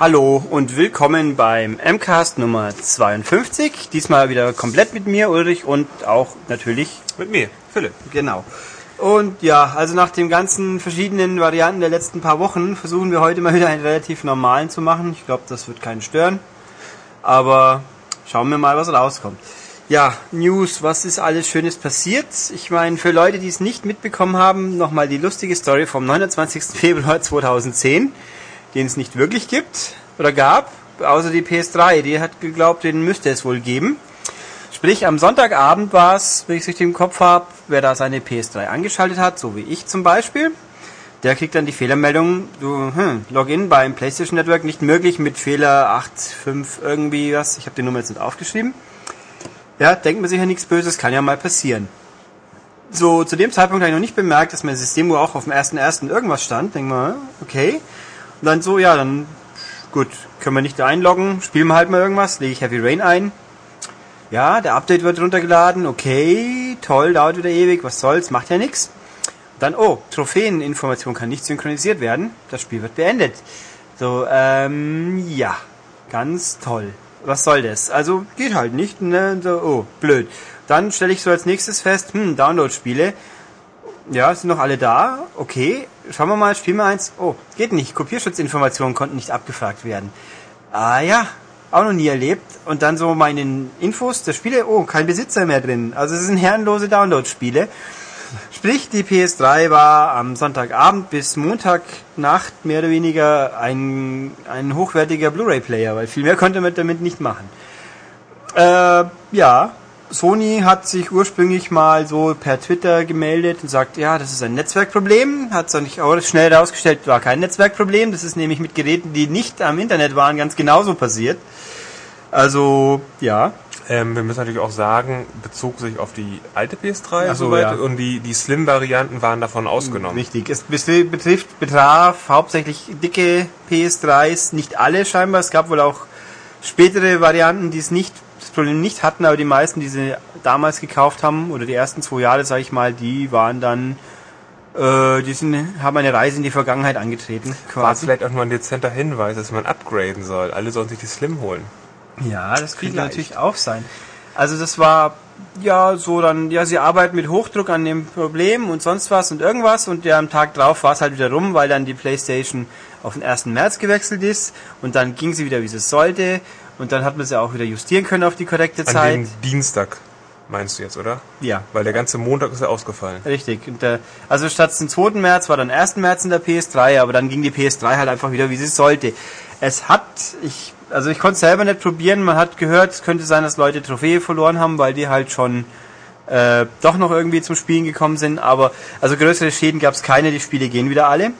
Hallo und willkommen beim MCAST Nummer 52. Diesmal wieder komplett mit mir, Ulrich, und auch natürlich mit mir, Philipp. Genau. Und ja, also nach den ganzen verschiedenen Varianten der letzten paar Wochen versuchen wir heute mal wieder einen relativ normalen zu machen. Ich glaube, das wird keinen stören. Aber schauen wir mal, was rauskommt. Ja, News, was ist alles Schönes passiert? Ich meine, für Leute, die es nicht mitbekommen haben, nochmal die lustige Story vom 29. Februar 2010 den es nicht wirklich gibt oder gab, außer die PS3. Die hat geglaubt, den müsste es wohl geben. Sprich, am Sonntagabend war es, wenn ich es richtig im Kopf habe, wer da seine PS3 angeschaltet hat, so wie ich zum Beispiel, der kriegt dann die Fehlermeldung, du, hm, Login beim PlayStation Network nicht möglich mit Fehler 8.5 irgendwie was. Ich habe die Nummer jetzt nicht aufgeschrieben. Ja, denkt man sich ja nichts Böses, kann ja mal passieren. So, zu dem Zeitpunkt habe ich noch nicht bemerkt, dass mein System wohl auch auf dem 1.1. irgendwas stand. Denk mal, okay. Und dann so, ja, dann gut, können wir nicht einloggen, spielen wir halt mal irgendwas, lege ich Heavy Rain ein. Ja, der Update wird runtergeladen, okay, toll, dauert wieder ewig, was soll's, macht ja nichts. Dann, oh, Trophäeninformation kann nicht synchronisiert werden, das Spiel wird beendet. So, ähm, ja, ganz toll. Was soll das? Also, geht halt nicht, ne, so, oh, blöd. Dann stelle ich so als nächstes fest, hm, Download-Spiele. Ja, sind noch alle da, okay, schauen wir mal, spielen wir eins. Oh, geht nicht. Kopierschutzinformationen konnten nicht abgefragt werden. Ah ja, auch noch nie erlebt. Und dann so meinen Infos der Spiele, oh, kein Besitzer mehr drin. Also es sind herrenlose Download-Spiele. Sprich, die PS3 war am Sonntagabend bis Montagnacht mehr oder weniger ein, ein hochwertiger Blu-ray-Player, weil viel mehr konnte man damit nicht machen. Äh, ja, Sony hat sich ursprünglich mal so per Twitter gemeldet und sagt, ja, das ist ein Netzwerkproblem. Hat es auch nicht auch schnell herausgestellt, war kein Netzwerkproblem. Das ist nämlich mit Geräten, die nicht am Internet waren, ganz genauso passiert. Also, ja. Ähm, wir müssen natürlich auch sagen, bezog sich auf die alte PS3 Ach so, soweit ja. und die, die Slim-Varianten waren davon ausgenommen. Richtig. Es betrifft, betraf hauptsächlich dicke PS3s, nicht alle scheinbar. Es gab wohl auch spätere Varianten, die es nicht Problem nicht hatten, aber die meisten, die sie damals gekauft haben, oder die ersten zwei Jahre, sage ich mal, die waren dann, äh, die sind, haben eine Reise in die Vergangenheit angetreten. Quasi. War vielleicht auch nur ein dezenter Hinweis, dass man upgraden soll. Alle sollen sich die Slim holen. Ja, das könnte natürlich auch sein. Also das war ja so dann, ja, sie arbeiten mit Hochdruck an dem Problem und sonst was und irgendwas und ja, am Tag drauf war es halt wieder rum, weil dann die Playstation auf den 1. März gewechselt ist und dann ging sie wieder, wie sie sollte und dann hat man sie auch wieder justieren können auf die korrekte An Zeit. An Dienstag meinst du jetzt, oder? Ja. Weil der ganze Montag ist ja ausgefallen. Richtig. Der, also statt zum 2. März war dann 1. März in der PS3, aber dann ging die PS3 halt einfach wieder, wie sie sollte. Es hat, ich, also ich konnte es selber nicht probieren, man hat gehört, es könnte sein, dass Leute Trophäe verloren haben, weil die halt schon äh, doch noch irgendwie zum Spielen gekommen sind, aber also größere Schäden gab es keine, die Spiele gehen wieder alle.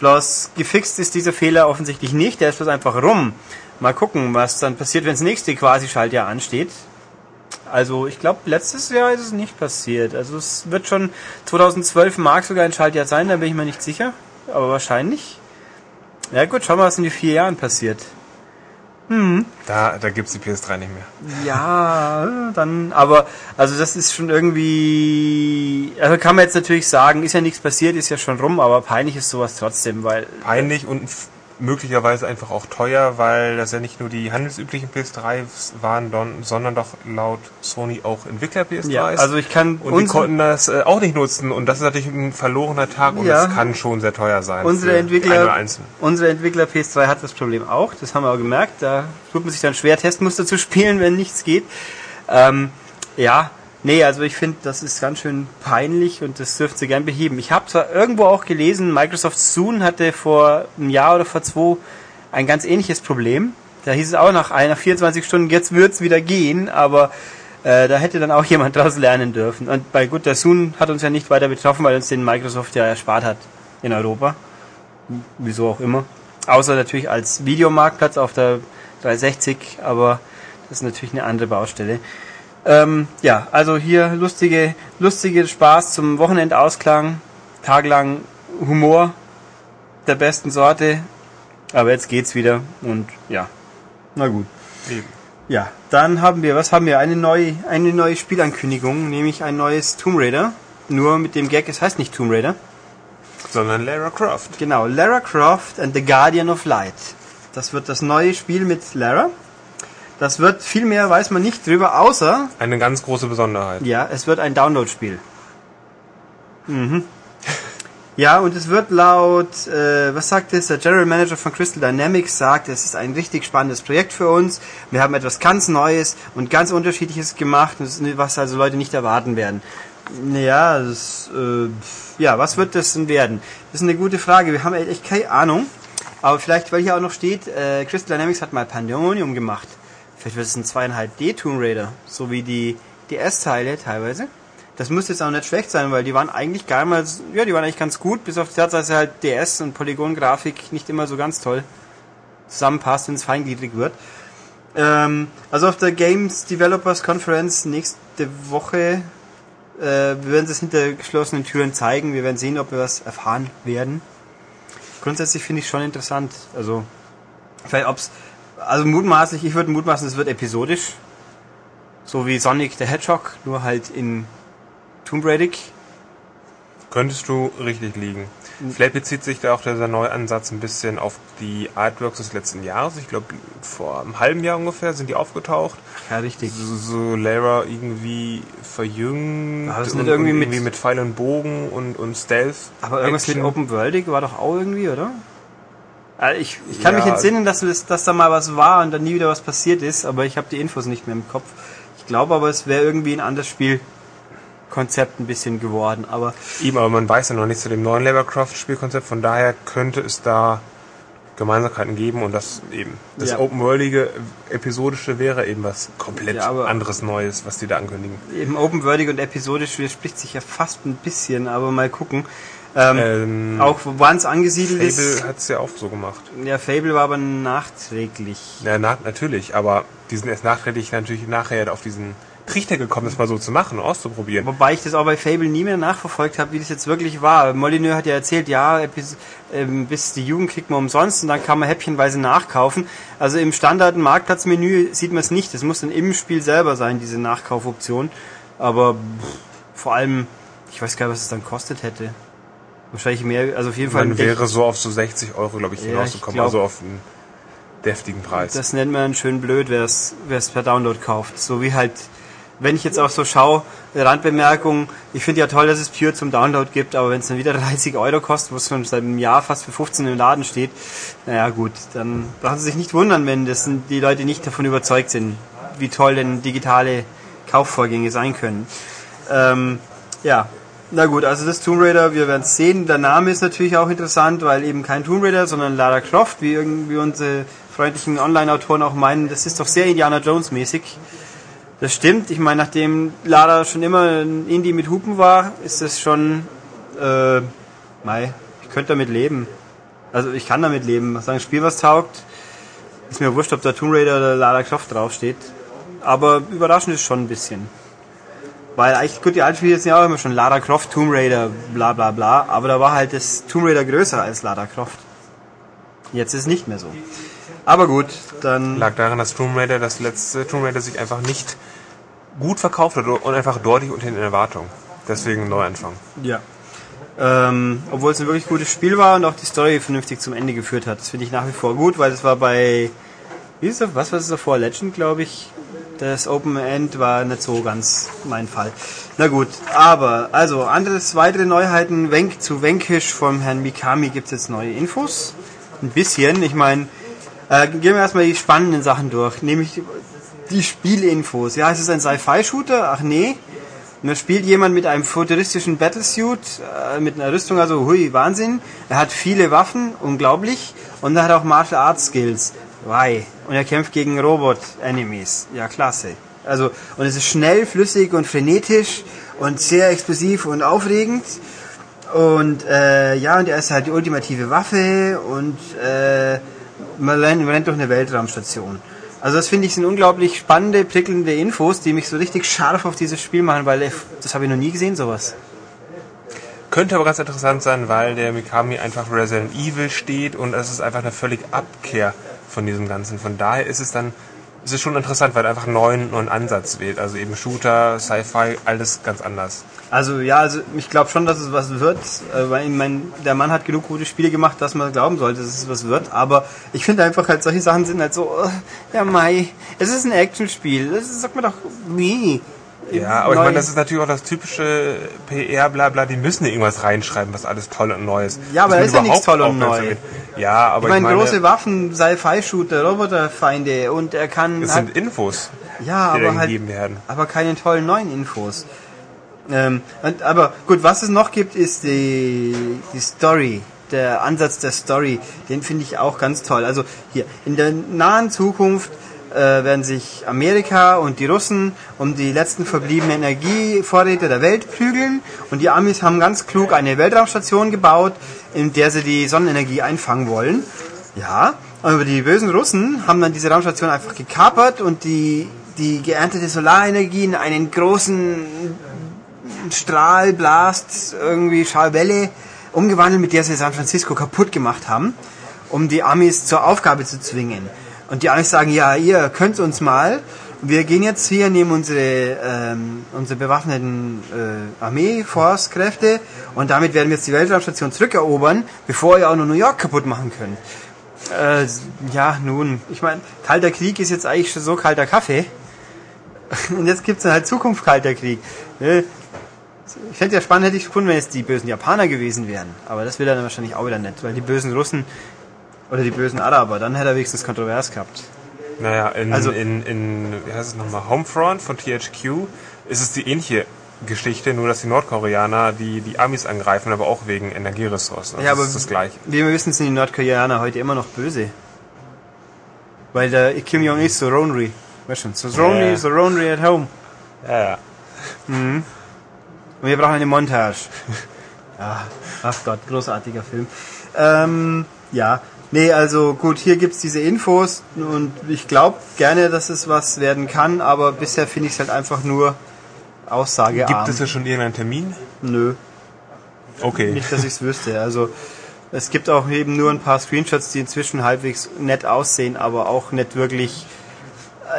Bloß gefixt ist dieser Fehler offensichtlich nicht, der ist bloß einfach rum. Mal gucken, was dann passiert, wenn das nächste quasi Schaltjahr ansteht. Also ich glaube, letztes Jahr ist es nicht passiert. Also es wird schon 2012 mag sogar ein Schaltjahr sein, da bin ich mir nicht sicher. Aber wahrscheinlich. Ja gut, schauen wir, was in den vier Jahren passiert. Hm. Da, da gibt's die PS3 nicht mehr. Ja, dann, aber, also das ist schon irgendwie, also kann man jetzt natürlich sagen, ist ja nichts passiert, ist ja schon rum, aber peinlich ist sowas trotzdem, weil. Peinlich und möglicherweise einfach auch teuer, weil das ja nicht nur die handelsüblichen PS3s waren, sondern doch laut Sony auch Entwickler-PS3s. Ja, also ich kann und die konnten das äh, auch nicht nutzen und das ist natürlich ein verlorener Tag und ja, das kann schon sehr teuer sein. Unsere Entwickler, unsere Entwickler PS3 hat das Problem auch, das haben wir auch gemerkt. Da tut man sich dann schwer, Testmuster zu spielen, wenn nichts geht. Ähm, ja, Nee, also ich finde, das ist ganz schön peinlich und das dürfte sie gern beheben. Ich habe zwar irgendwo auch gelesen, Microsoft Soon hatte vor einem Jahr oder vor zwei ein ganz ähnliches Problem. Da hieß es auch nach einer 24 Stunden, jetzt wird's wieder gehen, aber äh, da hätte dann auch jemand daraus lernen dürfen. Und bei gut, der Soon hat uns ja nicht weiter betroffen, weil uns den Microsoft ja erspart hat in Europa. Wieso auch immer. Außer natürlich als Videomarktplatz auf der 360, aber das ist natürlich eine andere Baustelle. Ähm, ja, also hier lustige, lustige Spaß zum Wochenendausklang, tagelang Humor der besten Sorte. Aber jetzt geht's wieder und ja, na gut. Eben. Ja, dann haben wir, was haben wir? Eine neue, eine neue Spielankündigung, nämlich ein neues Tomb Raider. Nur mit dem Gag, es heißt nicht Tomb Raider. Sondern Lara Croft. Genau, Lara Croft and the Guardian of Light. Das wird das neue Spiel mit Lara. Das wird viel mehr weiß man nicht drüber, außer Eine ganz große Besonderheit. ja, es wird ein Download-Spiel. Mhm. Ja, und es wird laut, äh, was sagt es, der General Manager von Crystal Dynamics sagt, es ist ein richtig spannendes Projekt für uns. Wir haben etwas ganz Neues und ganz Unterschiedliches gemacht, was also Leute nicht erwarten werden. Ja, das, äh, ja, was wird das denn werden? Das ist eine gute Frage. Wir haben echt keine Ahnung. Aber vielleicht, weil hier auch noch steht, äh, Crystal Dynamics hat mal Pandemonium gemacht. Vielleicht wird es ein 2,5D Tomb Raider, so wie die DS-Teile teilweise. Das müsste jetzt auch nicht schlecht sein, weil die waren eigentlich gar mal, ja, die waren eigentlich ganz gut, bis auf die Tatsache, dass halt DS und Polygon-Grafik nicht immer so ganz toll zusammenpasst, wenn es feingliedrig wird. Ähm, also auf der Games Developers Conference nächste Woche äh, wir werden es hinter geschlossenen Türen zeigen. Wir werden sehen, ob wir was erfahren werden. Grundsätzlich finde ich schon interessant. Also, vielleicht ob's, also mutmaßlich, ich würde mutmaßen, es wird episodisch. So wie Sonic the Hedgehog, nur halt in Tomb Raider. Könntest du richtig liegen. Vielleicht bezieht sich da auch dieser neue Ansatz ein bisschen auf die Artworks des letzten Jahres. Ich glaube, vor einem halben Jahr ungefähr sind die aufgetaucht. Ja, richtig. So, so Lara irgendwie verjüngt. War das und, nicht irgendwie und mit- irgendwie mit Pfeil und Bogen und, und Stealth. Aber irgendwas mit Open Worldig war doch auch irgendwie, oder? Also ich, ich kann Ja. mich entsinnen, dass, dass da mal was war und dann nie wieder was passiert ist, aber ich habe die Infos nicht mehr im Kopf. Ich glaube aber, es wäre irgendwie ein anderes Spielkonzept ein bisschen geworden. Aber Eben, aber man weiß ja noch nicht zu dem neuen Lara-Croft-Spielkonzept. Von daher könnte es da Gemeinsamkeiten geben und das eben. Das Ja. Open-Worldige, Episodische wäre eben was komplett Ja, anderes Neues, was die da ankündigen. eben Open Worldig und episodisch widerspricht sich ja fast ein bisschen, aber mal gucken. Ähm, Ähm, auch wann es angesiedelt Fable ist. hat es ja auch so gemacht. Ja, Fable war aber nachträglich. Ja, na, natürlich, aber die sind erst nachträglich natürlich nachher auf diesen Trichter gekommen, das mal so zu machen, auszuprobieren. Wobei ich das auch bei Fable nie mehr nachverfolgt habe, wie das jetzt wirklich war. Molyneux hat ja erzählt, ja, Epis ähm, bis die Jugend kriegt man umsonst und dann kann man häppchenweise nachkaufen. Also im Standard Marktplatzmenü sieht man es nicht. Das muss dann im Spiel selber sein, diese Nachkaufoption. Aber pff, vor allem, ich weiß gar nicht, was es dann kostet hätte. Wahrscheinlich mehr, also auf jeden Fall. Man wäre so auf so 60 Euro, glaube ich, Ja, hinausgekommen, glaub- also auf einen deftigen Preis. Das nennt man schön blöd, wer es per Download kauft. So wie halt, wenn ich jetzt auch so schaue, Randbemerkung, ich finde ja toll, dass es Pure zum Download gibt, aber wenn es dann wieder 30 Euro kostet, wo es schon seit einem Jahr fast für 15 im Laden steht, naja gut, dann brauchen Sie sich nicht wundern, wenn das sind die Leute nicht davon überzeugt sind, wie toll denn digitale Kaufvorgänge sein können. Ähm, ja, na gut, also das Tomb Raider, wir werden es sehen. Der Name ist natürlich auch interessant, weil eben kein Tomb Raider, sondern Lara Croft, wie irgendwie unsere freundlichen Online-Autoren auch meinen, das ist doch sehr Indiana Jones mäßig. Das stimmt. Ich meine, nachdem Lara schon immer ein Indie mit Hupen war, ist das schon, äh, mei, ich könnte damit leben. Also ich kann damit leben. Sagen, Spiel was taugt, ist mir wurscht, ob da Tomb Raider oder Lara Croft draufsteht. Aber überraschend ist schon ein bisschen. Weil eigentlich, gut, die alten Spiele sind ja auch immer schon Lara Croft, Tomb Raider, bla bla bla. Aber da war halt das Tomb Raider größer als Lara Croft. Jetzt ist es nicht mehr so. Aber gut, dann... Lag daran, dass Tomb Raider, das letzte Tomb Raider sich einfach nicht gut verkauft hat und einfach deutlich unter den Erwartungen. Deswegen Neuanfang. Ja. Ähm, obwohl es ein wirklich gutes Spiel war und auch die Story vernünftig zum Ende geführt hat. Das finde ich nach wie vor gut, weil es war bei, wie ist das, was war es davor? Legend, glaube ich. Das Open End war nicht so ganz mein Fall. Na gut, aber, also, anderes, weitere Neuheiten, Wenk zu Wenkisch vom Herrn Mikami gibt's jetzt neue Infos. Ein bisschen, ich meine, äh, gehen wir erstmal die spannenden Sachen durch, nämlich die Spielinfos. Ja, es ist ein Sci-Fi-Shooter, ach nee. Und da spielt jemand mit einem futuristischen Battlesuit, äh, mit einer Rüstung, also hui, Wahnsinn. Er hat viele Waffen, unglaublich. Und er hat auch Martial Arts Skills. Why? Und er kämpft gegen Robot-Enemies. Ja, klasse. Also, und es ist schnell, flüssig und frenetisch und sehr explosiv und aufregend. Und äh, ja, und er ist halt die ultimative Waffe und äh, man rennt, man rennt durch eine Weltraumstation. Also das finde ich sind unglaublich spannende, prickelnde Infos, die mich so richtig scharf auf dieses Spiel machen, weil ich- das habe ich noch nie gesehen, sowas. Könnte aber ganz interessant sein, weil der Mikami einfach Resident Evil steht und es ist einfach eine völlige Abkehr von diesem Ganzen. Von daher ist es dann es ist schon interessant, weil er einfach einen neuen, neuen Ansatz wählt. Also eben Shooter, Sci-Fi, alles ganz anders. Also ja, also ich glaube schon, dass es was wird, äh, weil ich mein, der Mann hat genug gute Spiele gemacht, dass man glauben sollte, dass es was wird. Aber ich finde einfach halt solche Sachen sind halt so, äh, ja Mai, es ist ein Actionspiel, das sagt man doch, wie. Ja, aber ich meine, das ist natürlich auch das typische PR, bla bla, die müssen ja irgendwas reinschreiben, was alles toll und neu ist. Ja, aber Dass da ist ja nichts toll und neu. Ja, aber Ich ich meine, große Waffen, Sci-Fi-Shooter, Roboterfeinde und er kann es hat, sind Infos, ja, die aber halt, gegeben werden. aber keine tollen neuen Infos. Ähm, und, aber gut, was es noch gibt, ist die, die Story. Der Ansatz der Story, den finde ich auch ganz toll. Also hier, in der nahen Zukunft werden sich Amerika und die Russen um die letzten verbliebenen Energievorräte der Welt prügeln und die Amis haben ganz klug eine Weltraumstation gebaut, in der sie die Sonnenenergie einfangen wollen. Ja, aber die bösen Russen haben dann diese Raumstation einfach gekapert und die, die geerntete Solarenergie in einen großen Strahl, Blast, irgendwie Schallwelle umgewandelt, mit der sie San Francisco kaputt gemacht haben, um die Amis zur Aufgabe zu zwingen. Und die Amis sagen, ja, ihr könnt uns mal. Wir gehen jetzt hier, nehmen unsere, ähm, unsere bewaffneten äh, Armee-Force-Kräfte und damit werden wir jetzt die Weltraumstation zurückerobern, bevor ihr auch noch New York kaputt machen könnt. Äh, ja, nun, ich meine, kalter Krieg ist jetzt eigentlich schon so kalter Kaffee. Und jetzt gibt's dann halt Zukunft kalter Krieg. Ne? Ich fände ja spannend, hätte ich gefunden, wenn es die bösen Japaner gewesen wären. Aber das will er dann wahrscheinlich auch wieder nicht, weil die bösen Russen oder die bösen Araber, dann hätte er wenigstens kontrovers gehabt. Naja, in, Also- in, in, wie heißt es nochmal, Homefront von THQ ist es die ähnliche Geschichte, nur dass die Nordkoreaner die, die Amis angreifen, aber auch wegen Energieressourcen. Also Ja, das aber ist das Gleiche. Wie wir wissen, sind die Nordkoreaner heute immer noch böse. Weil der Kim Jong ist so Ronry. Weißt schon, so Ronry, so Ronry at home. Ja, ja. Und wir brauchen eine Montage. ja, ach Gott, großartiger Film. Ähm, ja, nee, also gut, hier gibt's diese Infos und ich glaube gerne, dass es was werden kann, aber bisher finde ich es halt einfach nur aussagearm. Gibt es ja schon irgendeinen Termin? Nö, Okay. nicht, dass ich es wüsste. Also es gibt auch eben nur ein paar Screenshots, die inzwischen halbwegs nett aussehen, aber auch nicht wirklich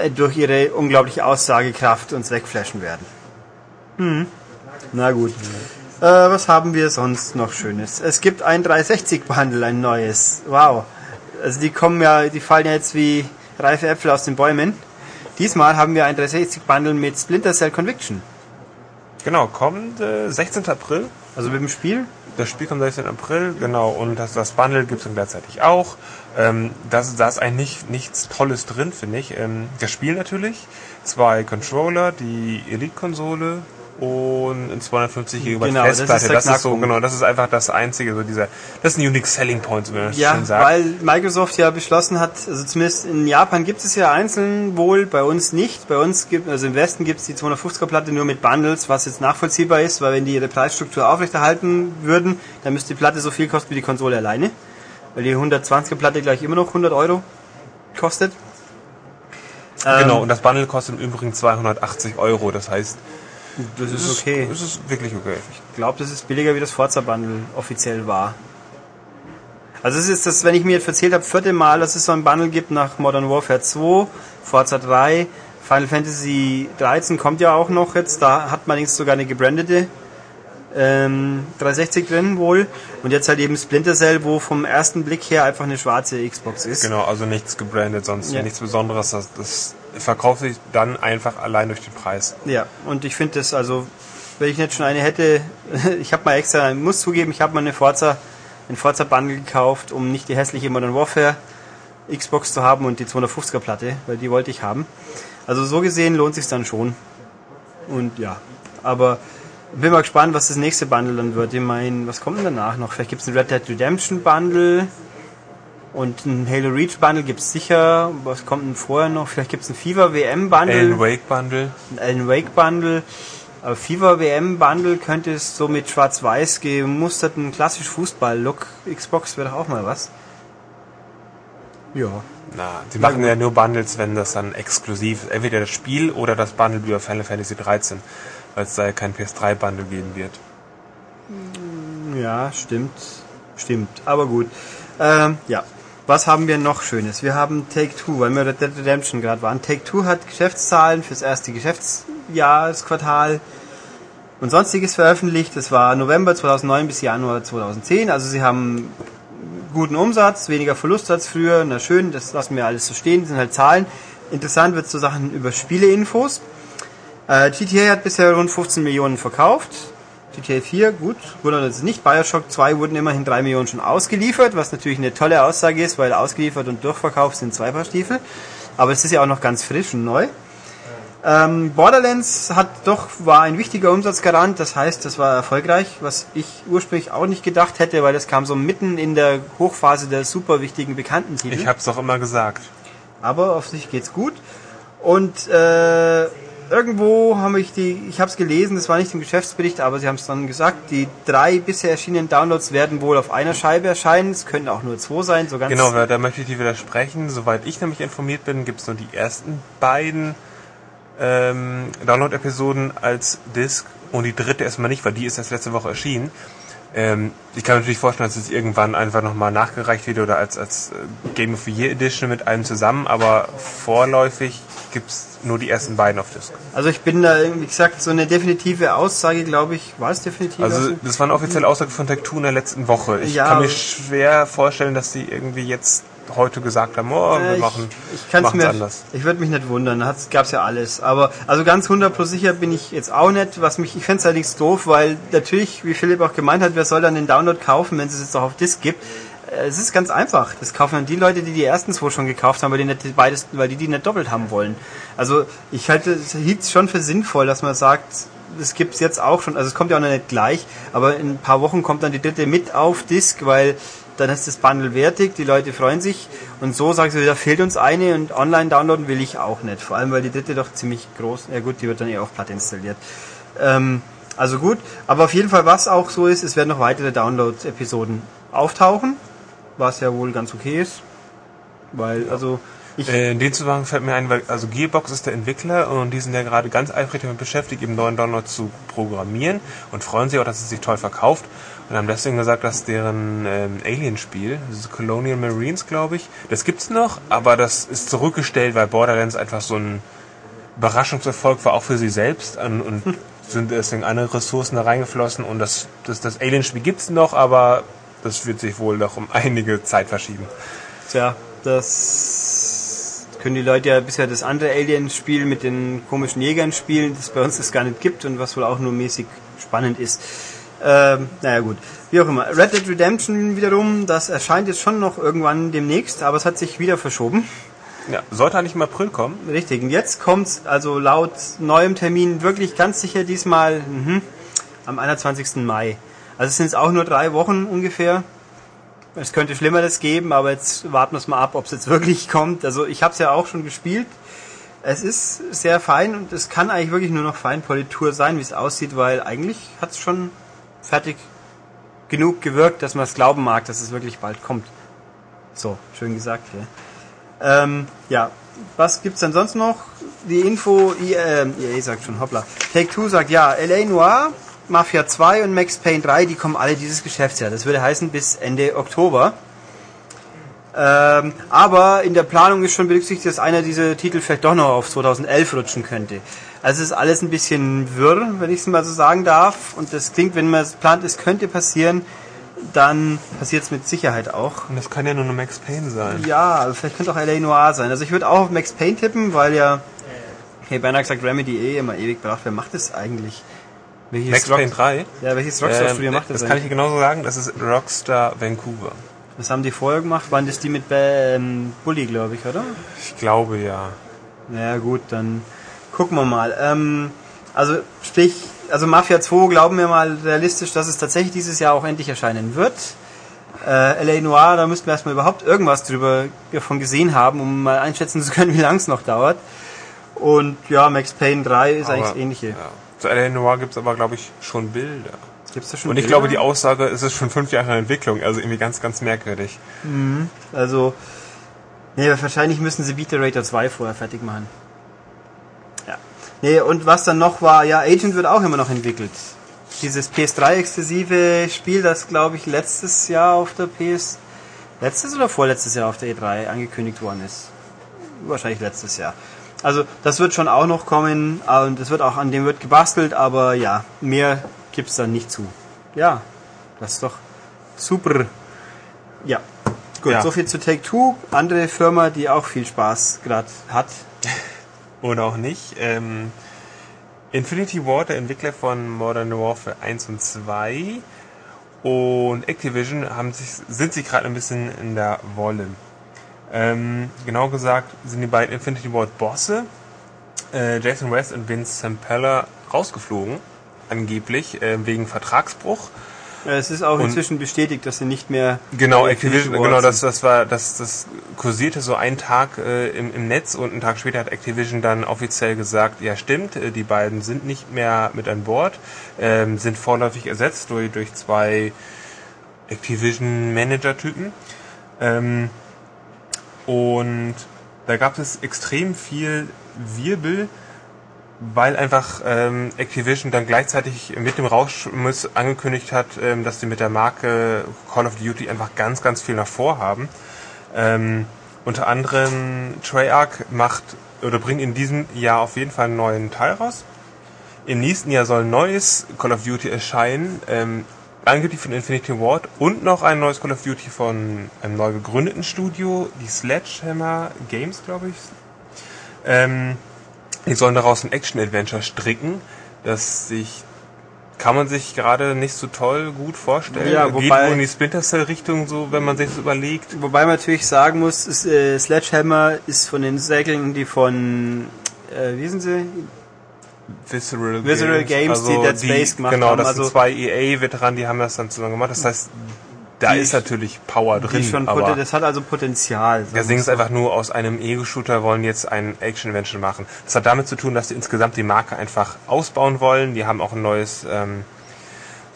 äh, durch ihre unglaubliche Aussagekraft uns wegflashen werden. Hm. Na gut. Äh, was haben wir sonst noch Schönes? Es gibt ein 360-Bundle, ein neues. Wow. Also die kommen ja, die fallen ja jetzt wie reife Äpfel aus den Bäumen. Diesmal haben wir ein 360-Bundle mit Splinter Cell Conviction. Genau, kommt äh, 16. April. Also mit dem Spiel. Das Spiel kommt 16. April, genau, und das, das Bundle gibt es dann gleichzeitig auch. Ähm, das, da ist eigentlich nichts Tolles drin, finde ich. Ähm, das Spiel natürlich, zwei Controller, die Elite-Konsole und ein 250 GB Genau, das ist Festplatte. Das ist, so, genau, das ist einfach das einzige, so dieser, das ist ein Unique Selling Point, wie man Ja, schön sagt. weil Microsoft ja beschlossen hat, also zumindest in Japan gibt es ja einzeln wohl, bei uns nicht. Bei uns gibt, also im Westen gibt es die 250er Platte nur mit Bundles, was jetzt nachvollziehbar ist, weil wenn die ihre Preisstruktur aufrechterhalten würden, dann müsste die Platte so viel kosten wie die Konsole alleine. Weil die 120er Platte gleich immer noch 100 Euro kostet. genau, Ähm, und das Bundle kostet im Übrigen 280 Euro, das heißt, das es ist okay. Es ist wirklich okay. Ich glaube, das ist billiger, wie das Forza-Bundle offiziell war. Also es ist das, wenn ich mir jetzt erzählt habe, vierte Mal, dass es so ein Bundle gibt nach Modern Warfare 2, Forza 3, Final Fantasy 13 kommt ja auch noch jetzt, da hat man allerdings sogar eine gebrandete ähm, 360 drin wohl. Und jetzt halt eben Splinter Cell, wo vom ersten Blick her einfach eine schwarze Xbox ist. Genau, also nichts gebrandet, sonst Ja. nichts Besonderes. Das, das verkauft sich dann einfach allein durch den Preis. Ja, und ich finde das, also, wenn ich nicht schon eine hätte, ich habe mal extra, muss zugeben, ich habe mal eine Forza, ein Forza Bundle gekauft, um nicht die hässliche Modern Warfare Xbox zu haben und die 250er Platte, weil die wollte ich haben. Also so gesehen lohnt sich dann schon. Und ja, aber bin mal gespannt, was das nächste Bundle dann wird. Ich meine, was kommt denn danach noch? Vielleicht gibt es ein Red Dead Redemption Bundle und ein Halo Reach Bundle gibt es sicher. Was kommt denn vorher noch? Vielleicht gibt es ein FIFA WM Bundle Alan Wake Bundle. ein Alan Wake Bundle. Aber FIFA WM Bundle könnte es so mit schwarz-weiß gemusterten klassisch Fußball-Look. Xbox wäre doch auch mal was. Ja. Na, die machen ja nur Bundles, wenn das dann exklusiv ist. Entweder das Spiel oder das Bundle bei Final Fantasy 13. Weil es da ja kein PS3-Bundle geben wird. Ja, stimmt. Stimmt. Aber gut. Ähm, ja. Was haben wir noch Schönes? Wir haben Take-Two, weil wir Red Dead Redemption gerade waren. Take-Two hat Geschäftszahlen fürs erste Geschäftsjahresquartal und sonstiges veröffentlicht. Das war November 2009 bis Januar 2010. Also sie haben guten Umsatz, weniger Verlust als früher. Na schön, das lassen wir alles so stehen. Das sind halt Zahlen. Interessant wird so Sachen über Spieleinfos. Äh, GTA hat bisher rund 15 Millionen verkauft. GTA 4, gut, wundert uns nicht. Bioshock 2 wurden immerhin 3 Millionen schon ausgeliefert, was natürlich eine tolle Aussage ist, weil ausgeliefert und durchverkauft sind zwei Paar Stiefel. Aber es ist ja auch noch ganz frisch und neu. Ähm, Borderlands hat doch, war ein wichtiger Umsatzgarant, das heißt, das war erfolgreich, was ich ursprünglich auch nicht gedacht hätte, weil das kam so mitten in der Hochphase der super wichtigen bekannten Titel. Ich hab's doch immer gesagt. Aber auf sich geht's gut. Und äh, irgendwo habe ich die, ich habe es gelesen, das war nicht im Geschäftsbericht, aber sie haben es dann gesagt, die drei bisher erschienenen Downloads werden wohl auf einer Scheibe erscheinen. Es könnten auch nur zwei sein, so ganz. Genau, da möchte ich dir widersprechen. Soweit ich nämlich informiert bin, gibt's nur die ersten beiden ähm, Download-Episoden als Disc und die dritte erstmal nicht, weil die ist erst letzte Woche erschienen. Ähm, ich kann mir natürlich vorstellen, dass es irgendwann einfach nochmal nachgereicht wird oder als, als äh, Game of the Year Edition mit allem zusammen, aber vorläufig gibt's nur die ersten beiden auf Disc. Also ich bin da, wie gesagt, so eine definitive Aussage, glaube ich, war es definitiv? Also das war eine offizielle Aussage von Tech2 in der letzten Woche. Ich Ja, kann mir schwer vorstellen, dass die irgendwie jetzt heute gesagt haben, oh, wir Äh, machen ich, ich kann's mir, anders. Ich würde mich nicht wundern, da gab es ja alles. Aber also ganz 100% sicher bin ich jetzt auch nicht. Was mich, ich fände es allerdings doof, weil natürlich, wie Philipp auch gemeint hat, wer soll dann den Download kaufen, wenn es es jetzt auch auf Disc gibt? Äh, Es ist ganz einfach. Das kaufen dann die Leute, die die ersten zwei schon gekauft haben, weil die, nicht beides, weil die die nicht doppelt haben wollen. Also ich halte, es hielt es schon für sinnvoll, dass man sagt, das gibt's jetzt auch schon. Also es kommt ja auch noch nicht gleich, aber in ein paar Wochen kommt dann die dritte mit auf Disc, weil dann ist das Bundle wertig, die Leute freuen sich und so sagen sie, da fehlt uns eine und online downloaden will ich auch nicht. Vor allem, weil die dritte doch ziemlich groß, ja gut, die wird dann eh auf Platte installiert. Ähm, also gut, aber auf jeden Fall, was auch so ist, es werden noch weitere Download-Episoden auftauchen, was ja wohl ganz okay ist, weil, also, ich, Äh, in dem Zusammenhang fällt mir ein, weil also Gearbox ist der Entwickler und die sind ja gerade ganz eifrig damit beschäftigt, eben neuen Downloads zu programmieren und freuen sich auch, dass es sich toll verkauft und haben deswegen gesagt, dass deren ähm, Alien-Spiel, das ist Colonial Marines, glaube ich, das gibt's noch, aber das ist zurückgestellt, weil Borderlands einfach so ein Überraschungserfolg war, auch für sie selbst und, und sind deswegen andere Ressourcen da reingeflossen und das, das, das Alien-Spiel gibt's noch, aber das wird sich wohl noch um einige Zeit verschieben. tja, das können die Leute ja bisher das andere Alien-Spiel mit den komischen Jägern spielen, das bei uns das gar nicht gibt und was wohl auch nur mäßig spannend ist. Ähm, naja gut, wie auch immer. Red Dead Redemption wiederum, das erscheint jetzt schon noch irgendwann demnächst, aber es hat sich wieder verschoben. Ja, sollte eigentlich im April kommen. Richtig, und jetzt kommt's also laut neuem Termin wirklich ganz sicher diesmal mhm, am 21. Mai. Also es sind jetzt auch nur drei Wochen ungefähr. Es könnte Schlimmeres geben, aber jetzt warten wir es mal ab, ob es jetzt wirklich kommt. Also ich habe es ja auch schon gespielt. Es ist sehr fein und es kann eigentlich wirklich nur noch Feinpolitur sein, wie es aussieht, weil eigentlich hat es schon fertig genug gewirkt, dass man es glauben mag, dass es wirklich bald kommt. So, schön gesagt, ja. Ähm, ja, was gibt's denn sonst noch? Die Info, EA, EA sagt schon, hoppla. Take-Two sagt, ja, LA Noir, Mafia 2 und Max Payne 3, die kommen alle dieses Geschäftsjahr. Das würde heißen bis Ende Oktober. Ähm, aber in der Planung ist schon berücksichtigt, dass einer dieser Titel vielleicht doch noch auf 2011 rutschen könnte. Also es ist alles ein bisschen wirr, wenn ich es mal so sagen darf. Und das klingt, wenn man es plant, es könnte passieren, dann passiert es mit Sicherheit auch. Und das kann ja nur eine Max Payne sein. Ja, vielleicht könnte auch LA Noir sein. Also ich würde auch auf Max Payne tippen, weil ja, hey, beinahe gesagt Remedy eh immer ewig braucht. Wer macht das eigentlich? Welches Max Rock- Payne 3? Ja, welches Rockstar Studio Ähm, macht das, das kann ich eigentlich? dir genauso sagen, das ist Rockstar Vancouver. Was haben die vorher gemacht? Waren das die mit ähm, Bully, glaube ich, oder? Ich glaube ja. Ja gut, dann gucken wir mal. Ähm, also sprich, also Mafia 2 glauben wir mal realistisch, dass es tatsächlich dieses Jahr auch endlich erscheinen wird. Äh, LA Noir, da müssten wir erstmal überhaupt irgendwas drüber davon gesehen haben, um mal einschätzen zu können, wie lang es noch dauert. Und ja, Max Payne 3 ist eigentlich das ähnliche. Ja. Zu L.A. Noir gibt es aber, glaube ich, schon Bilder. Gibt's da schon Und ich Bilder? glaube, die Aussage ist es schon fünf Jahre in Entwicklung, also irgendwie ganz, ganz merkwürdig. Also, nee, wahrscheinlich müssen sie Beat the Rater 2 vorher fertig machen. Nee, und was dann noch war, ja, Agent wird auch immer noch entwickelt. Dieses PS3-exklusive Spiel, das glaube ich letztes Jahr auf der PS letztes oder vorletztes Jahr auf der E3 angekündigt worden ist. Wahrscheinlich letztes Jahr. Also das wird schon auch noch kommen und es wird auch an dem wird gebastelt, aber ja, mehr gibt's dann nicht zu. Ja, das ist doch super. Ja. Gut, Ja. so viel zu Take Two. Andere Firma, die auch viel Spaß gerade hat. Oder auch nicht. Ähm, Infinity Ward, der Entwickler von Modern Warfare 1 und 2 und Activision haben sich, sind sich gerade ein bisschen in der Wolle. Ähm, genau gesagt sind die beiden Infinity Ward Bosse, äh, Jason West und Vince Zampella, rausgeflogen. Angeblich, äh, wegen Vertragsbruch. Es ist auch Und- inzwischen bestätigt, dass sie nicht mehr Genau, bei Activision, Ward genau, das, das war, das, das kursierte so einen Tag äh, im, im Netz und einen Tag später hat Activision dann offiziell gesagt, ja stimmt, äh, die beiden sind nicht mehr mit an Bord, ähm, sind vorläufig ersetzt durch, durch zwei Activision-Manager-Typen. Ähm, und da gab es extrem viel Wirbel, weil einfach ähm, Activision dann gleichzeitig mit dem Rauschmiss angekündigt hat, ähm, dass sie mit der Marke Call of Duty einfach ganz, ganz viel nach vorhaben. Ähm, unter anderem Treyarch macht oder bringt in diesem Jahr auf jeden Fall einen neuen Teil raus. Im nächsten Jahr soll ein neues Call of Duty erscheinen, ähm, angeblich von Infinity Ward und noch ein neues Call of Duty von einem neu gegründeten Studio, die Sledgehammer Games, glaube ich. Ähm, die sollen daraus ein Action-Adventure stricken, das sich kann man sich gerade nicht so toll gut vorstellen. Ja, Geht wobei- wohl in die Splinter Cell-Richtung, so wenn man sich das überlegt. Wobei man natürlich sagen muss, ist, äh, Sledgehammer ist von den Sägeln, die von, äh, wie sind sie? Visceral, Visceral Games, die Dead Space gemacht genau, haben, das also- sind zwei EA-Veteranen, die haben das dann zusammen gemacht. Das heißt, da ist natürlich Power drin, schon aber das hat also Potenzial. das Ding ist einfach nur aus einem Ego-Shooter wollen jetzt ein Action-Adventure machen. Das hat damit zu tun, dass sie insgesamt die Marke einfach ausbauen wollen. Die haben auch ein neues, ähm,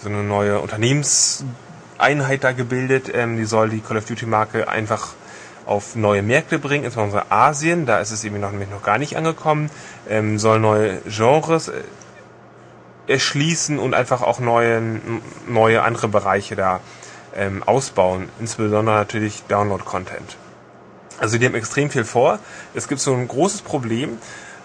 so eine neue Unternehmenseinheit da gebildet. Ähm, die soll die Call of Duty-Marke einfach auf neue Märkte bringen, insbesondere Asien. Da ist es eben noch, nämlich noch gar nicht angekommen. Ähm, soll neue Genres äh, erschließen und einfach auch neue, neue andere Bereiche da ähm, ausbauen. Insbesondere natürlich Download-Content. Also die haben extrem viel vor. Es gibt so ein großes Problem,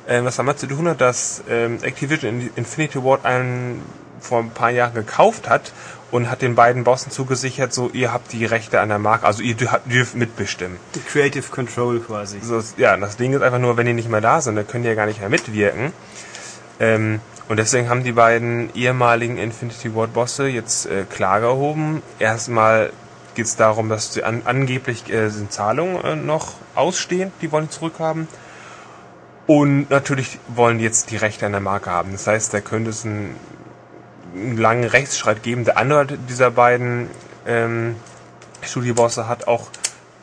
ähm, das damit zu tun hat, dass ähm, Activision in- Infinity Ward einen vor ein paar Jahren gekauft hat und hat den beiden Bossen zugesichert, so ihr habt die Rechte an der Marke, also ihr dür- dürft mitbestimmen. Die Creative Control quasi. So, ja, das Ding ist einfach nur, wenn die nicht mehr da sind, dann können die ja gar nicht mehr mitwirken. Ähm, und deswegen haben die beiden ehemaligen Infinity Ward Bosse jetzt äh, Klage erhoben. Erstmal geht es darum, dass sie an, angeblich äh, sind Zahlungen äh, noch ausstehen, die wollen die zurückhaben. Und natürlich wollen die jetzt die Rechte an der Marke haben. Das heißt, da könnte es einen, einen langen Rechtsstreit geben. Der Anwalt dieser beiden ähm, Studiobosse hat auch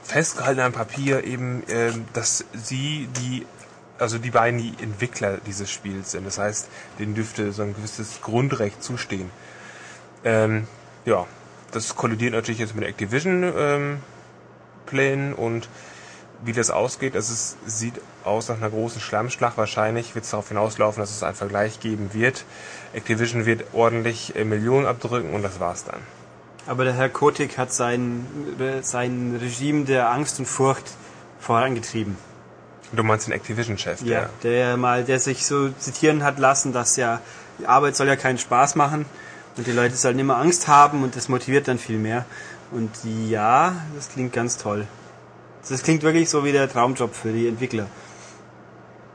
festgehalten am Papier eben, ähm, dass sie die, also die beiden die Entwickler dieses Spiels sind. Das heißt, denen dürfte so ein gewisses Grundrecht zustehen. Ähm, ja, das kollidiert natürlich jetzt mit Activision ähm, und wie das ausgeht, also es sieht aus nach einer großen Schlammschlacht. Wahrscheinlich wird es darauf hinauslaufen, dass es einen Vergleich geben wird. Activision wird ordentlich äh, Millionen abdrücken und das war's dann. Aber der Herr Kotick hat sein, sein Regime der Angst und Furcht vorangetrieben. Du meinst den Activision-Chef, Ja, der mal, der sich so zitieren hat lassen, dass ja die Arbeit soll ja keinen Spaß machen und die Leute sollen immer Angst haben und das motiviert dann viel mehr. Und ja, das klingt ganz toll. Das klingt wirklich so wie der Traumjob für die Entwickler.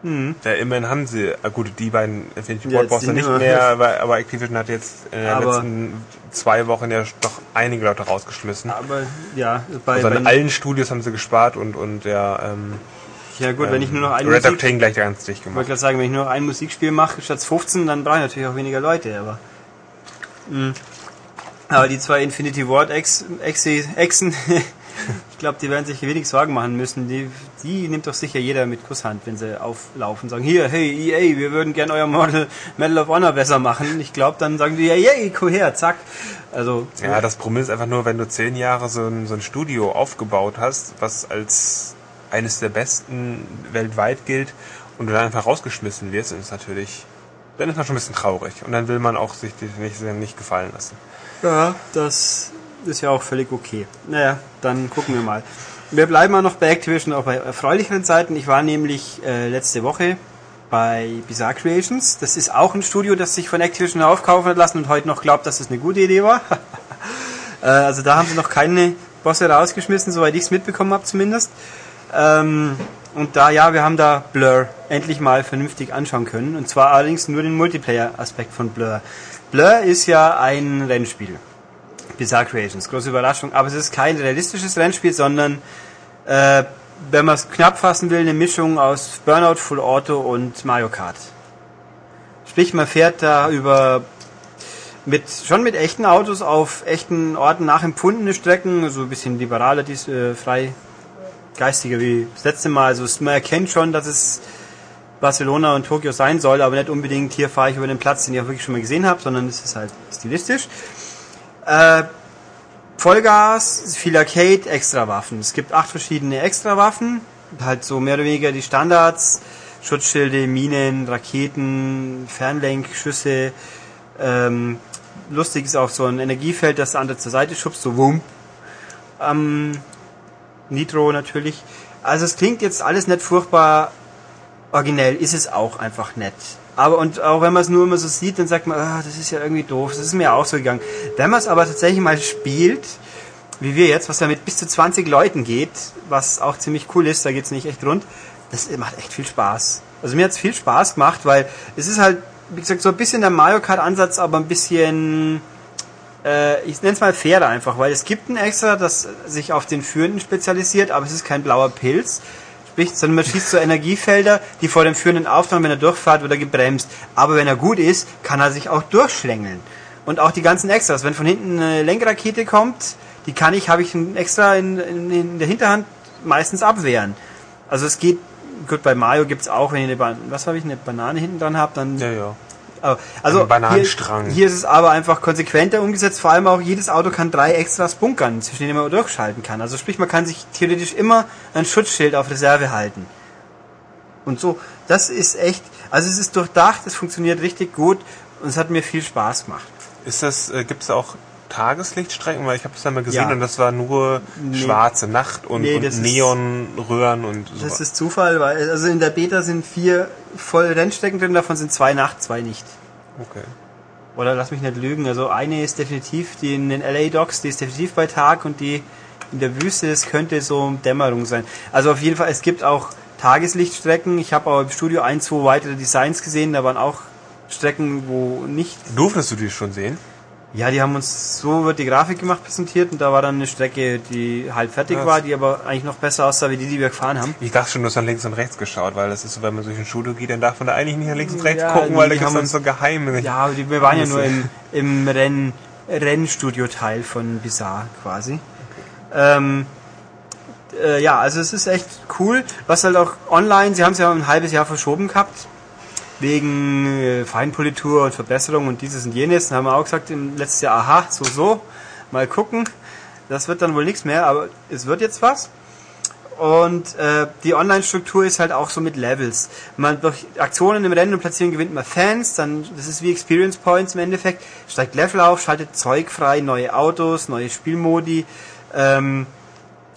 Ja, immerhin haben sie, äh, gut, die beiden Infinity Ja, Ward Bosse die nicht mehr, aber, aber Activision hat jetzt in den Aber- letzten zwei Wochen ja doch einige Leute rausgeschmissen. Aber ja, bei, Also bei allen Studios haben sie gespart und, und ja, ähm, ja gut, wenn ich nur noch ein Red Musik, Octane gleich ganz dicht ich wollte gemacht. gerade sagen, wenn ich nur noch ein Musikspiel mache statt 15, dann brauche ich natürlich auch weniger Leute, aber Mhm. aber die zwei Infinity Ward Ex, Exe, Exen, ich glaube, die werden sich wenig Sorgen machen müssen. Die, die nimmt doch sicher jeder mit Kusshand, wenn sie auflaufen und sagen, hier, hey, EA, wir würden gern euer Model Medal of Honor besser machen. Ich glaube, dann sagen die, ja, yay, komm her, zack. Also, Ja, das Problem ist einfach nur, wenn du zehn Jahre so ein, so ein Studio aufgebaut hast, was als eines der besten weltweit gilt und du dann einfach rausgeschmissen wirst, ist natürlich, dann ist man schon ein bisschen traurig und dann will man auch sich die nicht, nicht gefallen lassen. Ja, das ist ja auch völlig okay. Naja, dann gucken wir mal. Wir bleiben mal noch bei Activision, auch bei erfreulicheren Zeiten. Ich war nämlich äh, letzte Woche bei Bizarre Creations. Das ist auch ein Studio, das sich von Activision aufkaufen hat lassen und heute noch glaubt, dass es das eine gute Idee war. äh, also da haben sie noch keine Bosse rausgeschmissen, soweit ich es mitbekommen habe zumindest. Ähm, und da, ja, wir haben da Blur endlich mal vernünftig anschauen können. Und zwar allerdings nur den Multiplayer-Aspekt von Blur. Blur ist ja ein Rennspiel. Bizarre Creations, große Überraschung. Aber es ist kein realistisches Rennspiel, sondern äh, wenn man es knapp fassen will, eine Mischung aus Burnout, Full Auto und Mario Kart. Sprich, man fährt da über mit schon mit echten Autos auf echten Orten nachempfundene Strecken, so ein bisschen liberaler, dies, äh, frei geistiger wie das letzte Mal. Also man erkennt schon, dass es Barcelona und Tokio sein soll, aber nicht unbedingt hier fahre ich über den Platz, den ich auch wirklich schon mal gesehen habe, sondern es ist halt stilistisch. Äh, Vollgas, viel Arcade, extra Waffen. Es gibt acht verschiedene extra Waffen, halt so mehr oder weniger die Standards, Schutzschilde, Minen, Raketen, Fernlenkschüsse. Ähm, lustig ist auch so ein Energiefeld, das andere zur Seite schubst, so wump. Ähm, Nitro natürlich. Also es klingt jetzt alles nicht furchtbar originell, ist es auch einfach nett. Aber und auch wenn man es nur immer so sieht, dann sagt man, ah, das ist ja irgendwie doof. Das ist mir auch so gegangen. Wenn man es aber tatsächlich mal spielt, wie wir jetzt, was ja mit bis zu 20 Leuten geht, was auch ziemlich cool ist, da geht es nicht echt rund, das macht echt viel Spaß. Also mir hat es viel Spaß gemacht, weil es ist halt, wie gesagt, so ein bisschen der Mario Kart Ansatz, aber ein bisschen, äh, ich nenne es mal fairer einfach, weil es gibt ein extra, das sich auf den Führenden spezialisiert, aber es ist kein blauer Pilz, Sprich, sondern man schießt so Energiefelder, die vor dem Führenden auftauchen, wenn er durchfährt, wird er gebremst. Aber wenn er gut ist, kann er sich auch durchschlängeln. Und auch die ganzen Extras. Wenn von hinten eine Lenkrakete kommt, die kann ich, habe ich extra in, in, in, der Hinterhand meistens abwehren. Also es geht, gut, bei Mario gibt es auch, wenn ich eine, was habe ich, eine Banane hinten dran habe, dann ja, ja. Also hier, hier, ist es aber einfach konsequenter umgesetzt. Vor allem auch jedes Auto kann drei Extras bunkern, zwischen denen man durchschalten kann. Also sprich, man kann sich theoretisch immer ein Schutzschild auf Reserve halten. Und so, das ist echt, also es ist durchdacht, es funktioniert richtig gut und es hat mir viel Spaß gemacht. Ist das, äh, gibt es auch Tageslichtstrecken? Weil ich habe es einmal gesehen ja. und das war nur nee. schwarze Nacht und, nee, und Neonröhren und so. Das ist Zufall, weil also in der Beta sind vier voll Rennstrecken drin, davon sind zwei Nacht, zwei nicht. Okay. Oder lass mich nicht lügen, also eine ist definitiv, die in den LA Docks, die ist definitiv bei Tag und die in der Wüste, das könnte so Dämmerung sein. Also auf jeden Fall, es gibt auch Tageslichtstrecken. Ich habe aber im Studio ein, zwei weitere Designs gesehen, da waren auch Strecken, wo nicht. Durftest du die schon sehen? Ja, die haben uns so wird die Grafik gemacht präsentiert und da war dann eine Strecke, die halb fertig ja. war, die aber eigentlich noch besser aussah wie die, die wir gefahren haben. Ich dachte schon, du hast nach links und rechts geschaut, weil das ist so, wenn man durch ein Studio geht, dann darf man da eigentlich nicht nach links und rechts ja, gucken, weil da gibt es so geheime. Ja, die, wir waren ja nur im, im Renn, Rennstudio-Teil von Bizarre quasi. Okay. Ähm, äh, ja, also es ist echt cool. Was halt auch online, sie haben es ja ein halbes Jahr verschoben gehabt wegen äh, Feinpolitur und Verbesserung und dieses und jenes. Dann haben wir auch gesagt im letzten Jahr, aha, so, so, mal gucken. Das wird dann wohl nichts mehr, aber es wird jetzt was. Und äh, die Online-Struktur ist halt auch so mit Levels. Man durch Aktionen im Rennen und Platzierung gewinnt man Fans, dann das ist wie Experience Points im Endeffekt, steigt Level auf, schaltet Zeug frei, neue Autos, neue Spielmodi. Ähm,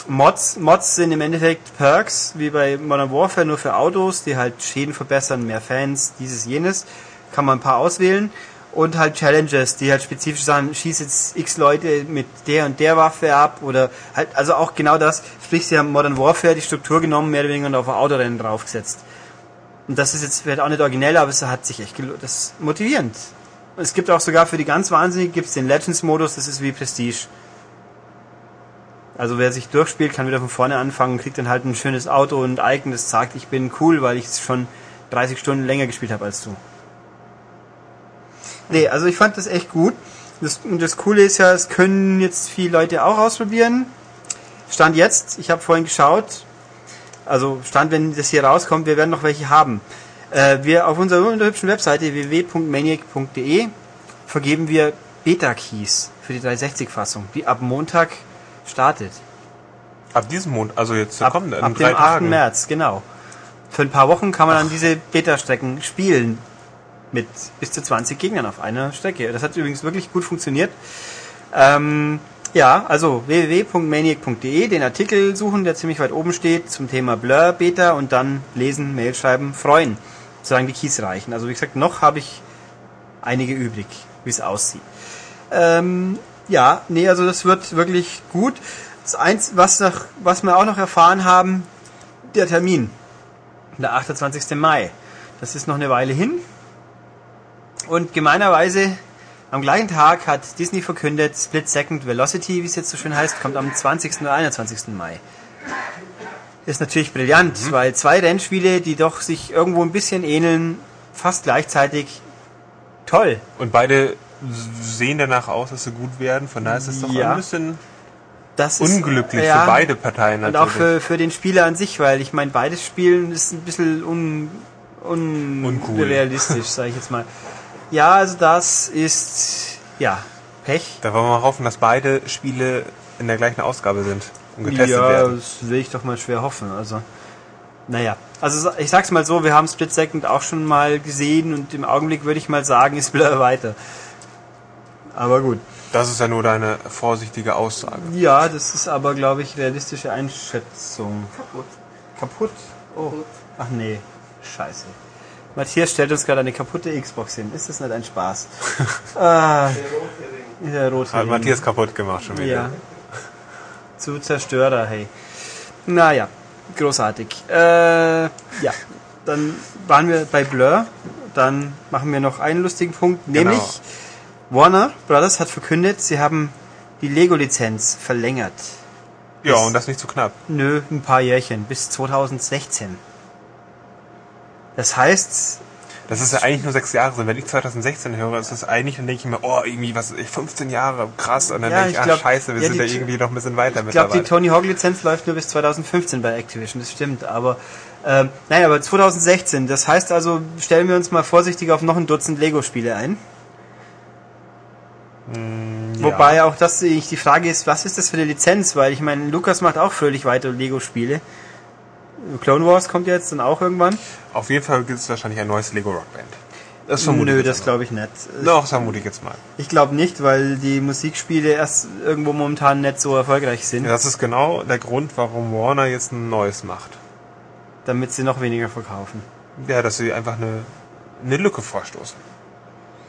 Mods, Mods sind im Endeffekt Perks, wie bei Modern Warfare, nur für Autos, die halt Schäden verbessern, mehr Fans, dieses, jenes. Kann man ein paar auswählen. Und halt Challenges, die halt spezifisch sagen, schieß jetzt x Leute mit der und der Waffe ab oder halt, also auch genau das, sprich, sie haben Modern Warfare die Struktur genommen, mehr oder weniger und auf ein Autorennen draufgesetzt. Und das ist jetzt vielleicht auch nicht originell, aber es hat sich echt gelohnt. Das ist motivierend. Es gibt auch sogar für die ganz Wahnsinnigen gibt's den Legends-Modus, das ist wie Prestige. Also wer sich durchspielt, kann wieder von vorne anfangen, kriegt dann halt ein schönes Auto und ein Icon, das sagt, ich bin cool, weil ich es schon 30 Stunden länger gespielt habe als du. Nee, also ich fand das echt gut. Das, das Coole ist ja, es können jetzt viele Leute auch ausprobieren. Stand jetzt, ich habe vorhin geschaut, also Stand, wenn das hier rauskommt, wir werden noch welche haben. Äh, wir auf unserer wunderhübschen Webseite www.maniac.de vergeben wir Beta-Keys für die 360-Fassung, die ab Montag startet. Ab diesem Monat, also jetzt ab, kommende, ab dem 8. Tagen. März, genau. Für ein paar Wochen kann man Ach. dann diese Beta-Strecken spielen. Mit bis zu 20 Gegnern auf einer Strecke. Das hat übrigens wirklich gut funktioniert. Ähm, Ja, also www.maniac.de, den Artikel suchen, der ziemlich weit oben steht, zum Thema Blur Beta und dann lesen, Mail schreiben, freuen, solange die Keys reichen. Also wie gesagt, noch habe ich einige übrig, wie es aussieht. Ähm, ja, nee, also das wird wirklich gut. Das eins, was noch, was wir auch noch erfahren haben, der Termin, der 28. Mai. Das ist noch eine Weile hin. Und gemeinerweise am gleichen Tag hat Disney verkündet, Split Second Velocity, wie es jetzt so schön heißt, kommt am 20. oder 21. Mai. Ist natürlich brillant, mhm. weil zwei Rennspiele, die doch sich irgendwo ein bisschen ähneln, fast gleichzeitig toll. Und beide sehen danach aus, dass sie gut werden, von daher ist es doch ja. ein bisschen das unglücklich ist, ja, für beide Parteien natürlich. Und auch für, für den Spieler an sich, weil ich meine, beides Spielen ist ein bisschen un, un, unrealistisch, sage ich jetzt mal. Ja, also das ist ja Pech. Da wollen wir mal hoffen, dass beide Spiele in der gleichen Ausgabe sind und getestet ja, werden. Ja, das will ich doch mal schwer hoffen. Also naja, also ich sag's mal so, wir haben Split Second auch schon mal gesehen und im Augenblick würde ich mal sagen, ist Blur weiter. Aber gut. Das ist ja nur deine vorsichtige Aussage. Ja, das ist aber, glaube ich, realistische Einschätzung. Kaputt. Kaputt? Oh. Ach nee, scheiße. Matthias stellt uns gerade eine kaputte Xbox hin. Ist das nicht ein Spaß? ah, der rote Hat Matthias kaputt gemacht schon wieder. Ja. Zu Zerstörer, hey. Naja, großartig. Äh, ja, dann waren wir bei Blur. Dann machen wir noch einen lustigen Punkt, genau. Warner Brothers hat verkündet, sie haben die Lego-Lizenz verlängert. Ja, und das nicht zu knapp. Nö, ein paar Jährchen, bis 2016. Das heißt. Das ist ja eigentlich nur sechs Jahre sind. Wenn ich 2016 höre, ist das eigentlich, dann denke ich mir, oh, irgendwie, was, 15 Jahre, krass. Und dann ja, denke ich, ach, glaub, scheiße, wir ja, sind ja irgendwie noch ein bisschen weiter Ich glaube, die Tony Hawk-Lizenz läuft nur bis 2015 bei Activision, das stimmt. Aber, ähm, nein, aber 2016, das heißt also, stellen wir uns mal vorsichtig auf noch ein Dutzend Lego-Spiele ein. Mm, ja. Wobei auch das die Frage ist, was ist das für eine Lizenz? Weil ich meine, Lukas macht auch fröhlich weiter Lego-Spiele. Clone Wars kommt jetzt dann auch irgendwann. Auf jeden Fall gibt es wahrscheinlich ein neues Lego Rock Band. Das vermute Nö, das glaube ich nicht. Doch, das vermute ich jetzt mal. Ich glaube nicht, weil die Musikspiele erst irgendwo momentan nicht so erfolgreich sind. Ja, das ist genau der Grund, warum Warner jetzt ein neues macht. Damit sie noch weniger verkaufen. Ja, dass sie einfach eine, eine Lücke vorstoßen.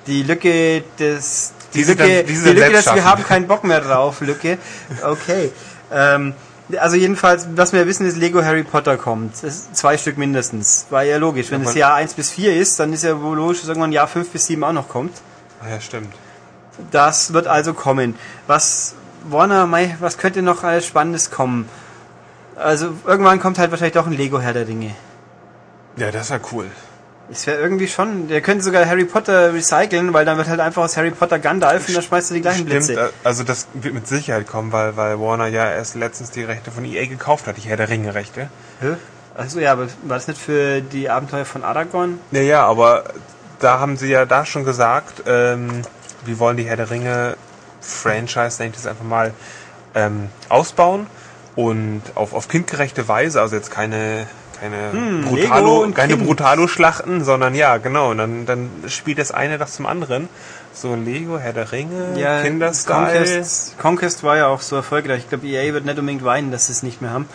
Die Lücke des... Die, Lücke, dann, die, die Lücke dass wir haben keinen Bock mehr drauf, Lücke. Okay. ähm, also jedenfalls, was wir wissen, ist, Lego Harry Potter kommt. zwei Stück mindestens. War ja logisch. Wenn es Jahr 1 bis 4 ist, dann ist ja wohl logisch, dass irgendwann Jahr 5 bis 7 auch noch kommt. Ah ja, stimmt. Das wird also kommen. Was Warner, was könnte noch alles Spannendes kommen? Also irgendwann kommt halt wahrscheinlich doch ein Lego Herr der Dinge. Ja, das wäre cool. Es wäre irgendwie schon, der könnte sogar Harry Potter recyceln, weil dann wird halt einfach aus Harry Potter Gandalf und dann schmeißt er die gleichen Stimmt, Blitze. Äh, also das wird mit Sicherheit kommen, weil, weil Warner ja erst letztens die Rechte von EA gekauft hat, die Herr der Ringe Rechte. Hä? Achso, ja, aber war das nicht für die Abenteuer von Aragorn? Naja, aber da haben sie ja da schon gesagt, ähm, wir wollen die Herr der Ringe Franchise, denke ich das einfach mal, ähm, ausbauen und auf, auf kindgerechte Weise, also jetzt keine keine hm, Brutalo, keine Brutalo-Schlachten, sondern ja, genau. Und dann, dann spielt das eine das zum anderen. So Lego, Herr der Ringe, ja, Kinderstyle. Conquest, Conquest war ja auch so erfolgreich. Ich glaube, EA wird nicht unbedingt weinen, dass sie es nicht mehr haben.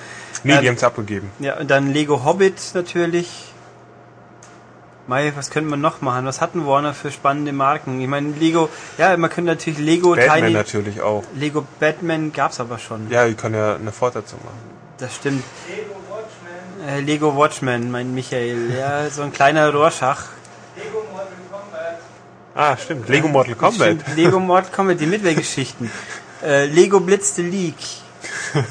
Nee, äh, die haben es abgegeben. Ja, und dann Lego Hobbit natürlich. Mai, was könnte man noch machen? Was hatten Warner für spannende Marken? Ich meine, Lego, ja, man könnte natürlich Lego Batman Tiny, natürlich auch. Lego Batman gab's aber schon. Ja, die können ja eine Fortsetzung machen. Das stimmt. Äh, Lego Watchmen, mein Michael. Ja, so ein kleiner Rorschach. Lego Mortal Kombat. Ah, stimmt. Lego Mortal Kombat. Stimmt, Lego Mortal Kombat, die Midway-Geschichten. äh, Lego Blitz the League.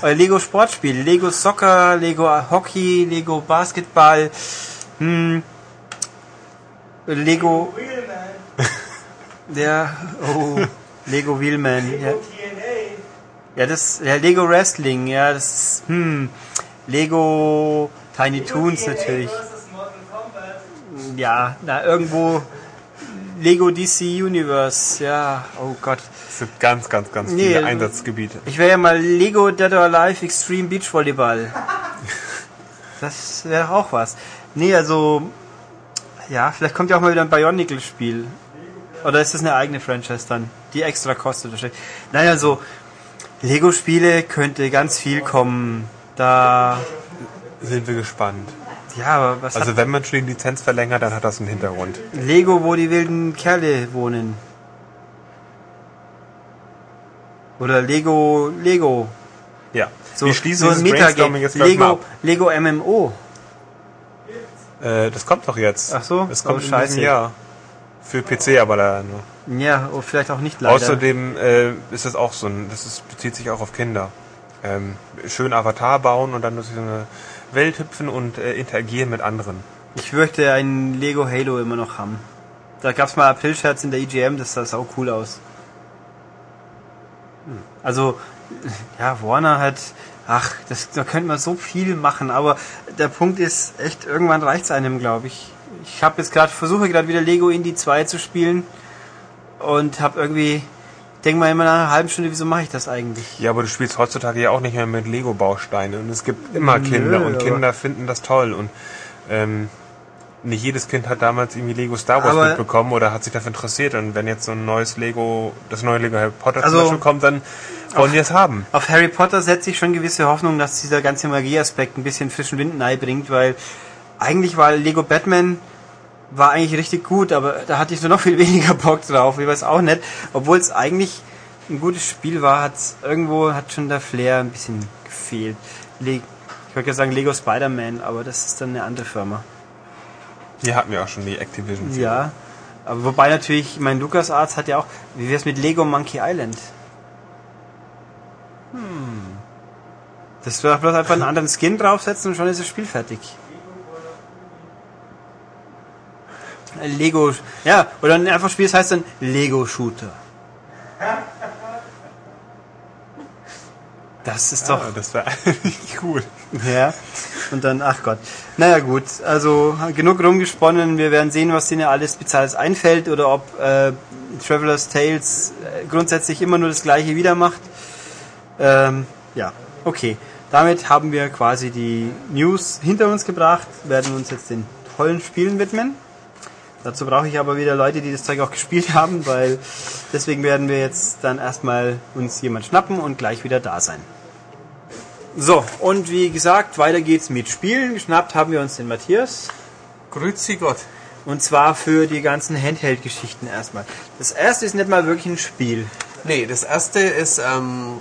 äh, Lego Sportspiel. Lego Soccer, Lego Hockey, Lego Basketball. Hm. Lego. Der. Oh. Lego Wheelman. Ja. ja, das. Ja, Lego Wrestling. Ja, das. Hm. Lego Tiny Toons natürlich. Ja, na irgendwo Lego DC Universe, ja, oh Gott. Das sind ganz, ganz, ganz nee, viele Einsatzgebiete. Ich wäre ja mal Lego Dead or Alive Extreme Beach Volleyball. Das wäre auch was. Nee, also, ja, vielleicht kommt ja auch mal wieder ein Bionicle-Spiel. Oder ist das eine eigene Franchise dann, die extra kostet wahrscheinlich? Naja, so, Lego-Spiele könnte ganz viel kommen. Da, Sind wir gespannt. ja, aber was Also wenn man schon die Lizenz verlängert, dann hat das einen Hintergrund. Lego, wo die wilden Kerle wohnen? Oder Lego, Lego. Ja. So, wir schließen so ein Metagame. jetzt Lego. Lego MMO. Äh, das kommt doch jetzt. Ach so? Das kommt Oh, scheiße. Jahr. Für PC aber leider nur. Ja, oder vielleicht auch nicht leider. Außerdem äh, ist das auch so ein, das ist, bezieht sich auch auf Kinder. Ähm, schön Avatar bauen und dann so eine Welt hüpfen und äh, interagieren mit anderen. Ich möchte ein Lego Halo immer noch haben. Da gab's mal April-Scherz in der EGM, das sah sau cool aus. Also, ja, Warner hat, ach, das, da könnte man so viel machen, aber der Punkt ist, echt, irgendwann reicht's einem, glaube ich. Ich habe jetzt gerade, versuche gerade wieder Lego Indie 2 zu spielen und habe irgendwie, denk mal immer nach einer halben Stunde, wieso mache ich das eigentlich? Ja, aber du spielst heutzutage ja auch nicht mehr mit Lego-Bausteinen und es gibt immer Nö, Kinder und Kinder finden das toll und ähm, nicht jedes Kind hat damals irgendwie Lego Star Wars Aber- mitbekommen oder hat sich dafür interessiert und wenn jetzt so ein neues Lego, das neue Lego Harry Potter Also- zum Beispiel kommt, dann wollen die es haben. Auf Harry Potter setze ich schon gewisse Hoffnung, dass dieser ganze Magieaspekt ein bisschen frischen Wind bringt, weil eigentlich war Lego Batman war eigentlich richtig gut, aber da hatte ich so noch viel weniger Bock drauf. Ich weiß auch nicht, obwohl es eigentlich ein gutes Spiel war, hat irgendwo hat schon der Flair ein bisschen gefehlt. Le ich wollte ja sagen Lego Spider-Man, aber das ist dann eine andere Firma. Die hatten wir auch schon, die Activision. Ja, aber wobei natürlich, mein LucasArts hat ja auch, wie wär's mit Lego Monkey Island? Hm. Das wird bloß einfach einen anderen Skin draufsetzen und schon ist das Spiel fertig. Lego, ja, oder ein einfach Spiel, das heißt dann Lego Shooter. Das ist doch Ja, das wäre eigentlich cool. ja, und dann, ach Gott. Naja gut, also genug rumgesponnen. Wir werden sehen, was denen alles Bezahltes einfällt oder ob äh, Traveler's Tales äh, grundsätzlich immer nur das gleiche wieder macht. Ähm, ja, okay. Damit haben wir quasi die News hinter uns gebracht, werden uns jetzt den tollen Spielen widmen. Dazu brauche ich aber wieder Leute, die das Zeug auch gespielt haben, weil deswegen werden wir jetzt dann erstmal uns jemand schnappen und gleich wieder da sein. So, und wie gesagt, weiter geht's mit Spielen. Geschnappt haben wir uns den Matthias. Grüezi Gott. Und zwar für die ganzen Handheld-Geschichten erstmal. Das erste ist nicht mal wirklich ein Spiel. Nee, das erste ist ähm,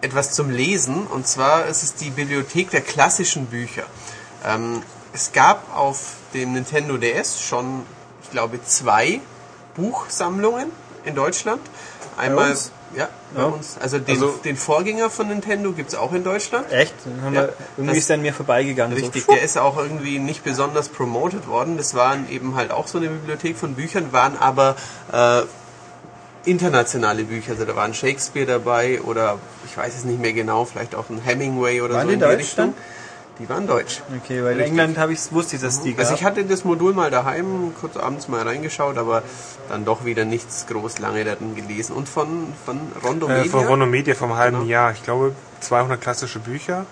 etwas zum Lesen und zwar ist es die Bibliothek der klassischen Bücher. Ähm, es gab auf dem Nintendo DS schon, ich glaube, zwei Buchsammlungen in Deutschland. Einmal, uns? ja, bei Ja. uns. Also den, Also- den Vorgänger von Nintendo gibt es auch in Deutschland. Echt? Ja, wir, irgendwie das- ist der an mir vorbeigegangen. Richtig, So. der ist auch irgendwie nicht besonders promoted worden. Das waren eben halt auch so eine Bibliothek von Büchern, waren aber äh, internationale Bücher. Also da waren Shakespeare dabei oder ich weiß es nicht mehr genau, vielleicht auch ein Hemingway oder Waren so in die Richtung. Die waren deutsch. Okay, weil in Richtig. England habe ich wusste ich, dass die Also ich hatte das Modul mal daheim, kurz abends mal reingeschaut, aber dann doch wieder nichts groß lange darin gelesen. Und von, von Rondo Äh, Media? von Rono Media vom halben Genau. Jahr. Ich glaube 200 klassische Bücher.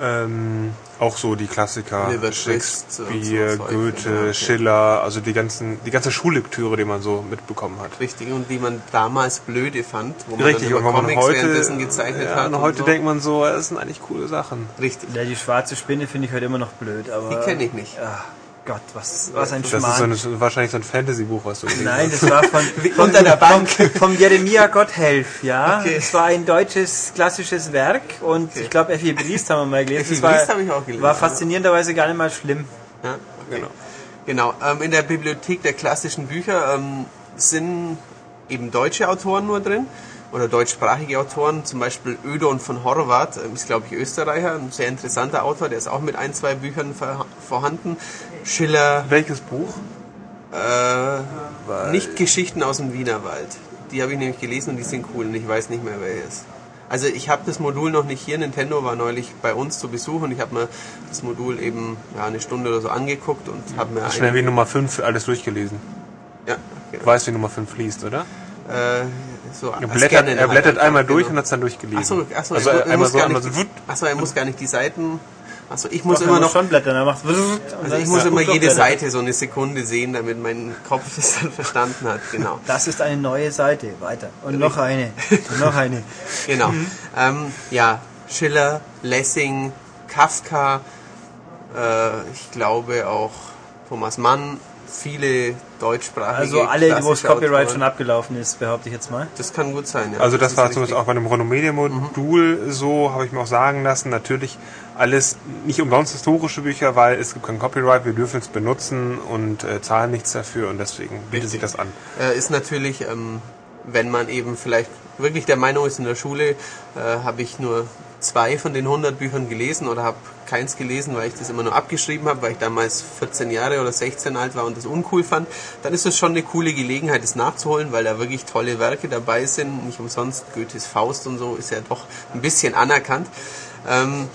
Ähm, auch so die Klassiker. Und Shakespeare, so Goethe, genau, okay. Schiller, also die ganzen, die ganze Schullektüre, die man so mitbekommen hat. Richtig, und die man damals blöde fand, wo man Richtig, dann und Comics heute, währenddessen gezeichnet ja, hat. und und heute so. denkt man so, das sind eigentlich coole Sachen. Richtig. Ja, die schwarze Spinne finde ich heute immer noch blöd, aber. Die kenne ich nicht. Ach Gott, was, was ein Das ist Schmarrn. so ein, wahrscheinlich so ein Fantasy-Buch, was du gelesen Nein, das war von, von der Bank. Vom, Jeremia Gotthelf, ja. Okay. Es war ein deutsches klassisches Werk und ich glaube Effi Briest haben wir mal gelesen. Effi Das war, Briest habe ich auch gelesen, War faszinierenderweise gar nicht mal schlimm. Ja, okay. Genau. Ähm, in der Bibliothek der klassischen Bücher ähm, sind eben deutsche Autoren nur drin oder deutschsprachige Autoren, zum Beispiel Ödon von Horvath, ähm, ist glaube ich Österreicher, ein sehr interessanter Autor, der ist auch mit ein, zwei Büchern vorhanden. Schiller, Welches Buch? äh, nicht Geschichten aus dem Wienerwald. Die habe ich nämlich gelesen und die sind cool und ich weiß nicht mehr welches. Also ich habe das Modul noch nicht hier. Nintendo war neulich bei uns zu Besuch und ich habe mir das Modul eben ja, eine Stunde oder so angeguckt und habe mir Schnell wie Nummer 5 alles durchgelesen. ja, Du genau. weißt, wie Nummer 5 liest, oder? Äh, so Er blättert, er halt blättert einfach, einmal durch genau. und hat es dann durchgelesen. Ach so, ach so, also er, einmal so, einmal so. wutt. ach so, er muss gar nicht die Seiten Also ich muss Doch, immer noch, schon blättern, dann macht's also ich muss Ja, immer jede. Seite so eine Sekunde sehen, damit mein Kopf das dann verstanden hat. Genau. Das ist eine neue Seite. Weiter. Und noch eine. Und noch eine. Genau. Mhm. Ähm, ja, Schiller, Lessing, Kafka, äh, ich glaube auch Thomas Mann, viele deutschsprachige. Also alle, wo das Copyright Autoren. schon abgelaufen ist, behaupte ich jetzt mal. Das kann gut sein, ja. Also das ist war richtig. zumindest auch bei dem Ronomedia-Modul so, habe ich mir auch sagen lassen. Natürlich alles nicht umsonst historische Bücher, weil es gibt kein Copyright, wir dürfen es benutzen und äh, zahlen nichts dafür und deswegen bietet sich das an. Äh, ist natürlich, ähm, wenn man eben vielleicht wirklich der Meinung ist, in der Schule äh, habe ich nur zwei von den 100 Büchern gelesen oder habe keins gelesen, weil ich das immer nur abgeschrieben habe, weil ich damals 14 Jahre oder 16 alt war und das uncool fand, dann ist es schon eine coole Gelegenheit, das nachzuholen, weil da wirklich tolle Werke dabei sind. Nicht umsonst Goethes Faust und so ist ja doch ein bisschen anerkannt. Ähm,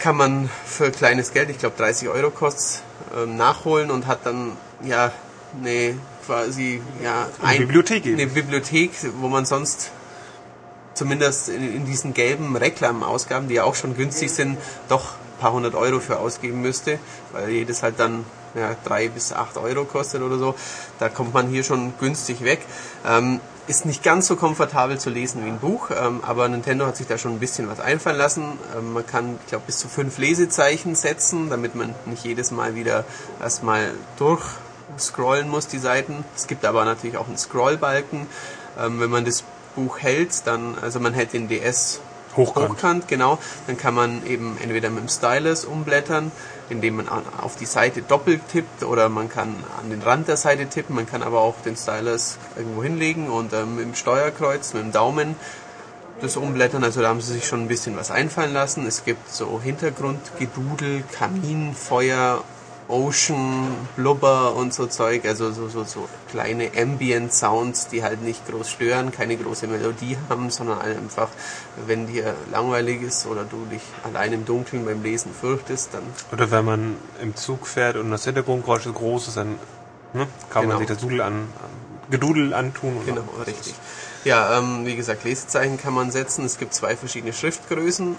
kann man für kleines Geld, ich glaube 30 Euro kostet ähm, nachholen und hat dann ja eine quasi ja Eine Bibliothek eine Bibliothek, wo man sonst zumindest in, in diesen gelben Reklamausgaben, die ja auch schon günstig sind, doch ein paar hundert Euro für ausgeben müsste, weil jedes halt dann ja, drei bis acht Euro kostet oder so. Da kommt man hier schon günstig weg. Ähm, ist nicht ganz so komfortabel zu lesen wie ein Buch, ähm, aber Nintendo hat sich da schon ein bisschen was einfallen lassen. Ähm, man kann, ich glaube, bis zu fünf Lesezeichen setzen, damit man nicht jedes Mal wieder erstmal durchscrollen muss, die Seiten. Es gibt aber natürlich auch einen Scrollbalken. Ähm, wenn man das Buch hält, dann, also man hält den DS Hochkant. hochkant, genau, dann kann man eben entweder mit dem Stylus umblättern, indem man an- auf die Seite doppelt tippt oder man kann an den Rand der Seite tippen, man kann aber auch den Stylus irgendwo hinlegen und ähm, dem Steuerkreuz, mit dem Daumen das umblättern, also da haben sie sich schon ein bisschen was einfallen lassen. Es gibt so Hintergrundgedudel, Kamin, Feuer, Ocean, Blubber und so Zeug, also so, so, so kleine Ambient Sounds, die halt nicht groß stören, keine große Melodie haben, sondern einfach, wenn dir langweilig ist oder du dich allein im Dunkeln beim Lesen fürchtest, dann Oder wenn man im Zug fährt und das Hintergrundgeräusch so groß ist, dann ne, kann Genau. man sich das Dudel an, an, Gedudel antun. Genau, richtig. Ja, ähm, wie gesagt, Lesezeichen kann man setzen. Es gibt zwei verschiedene Schriftgrößen.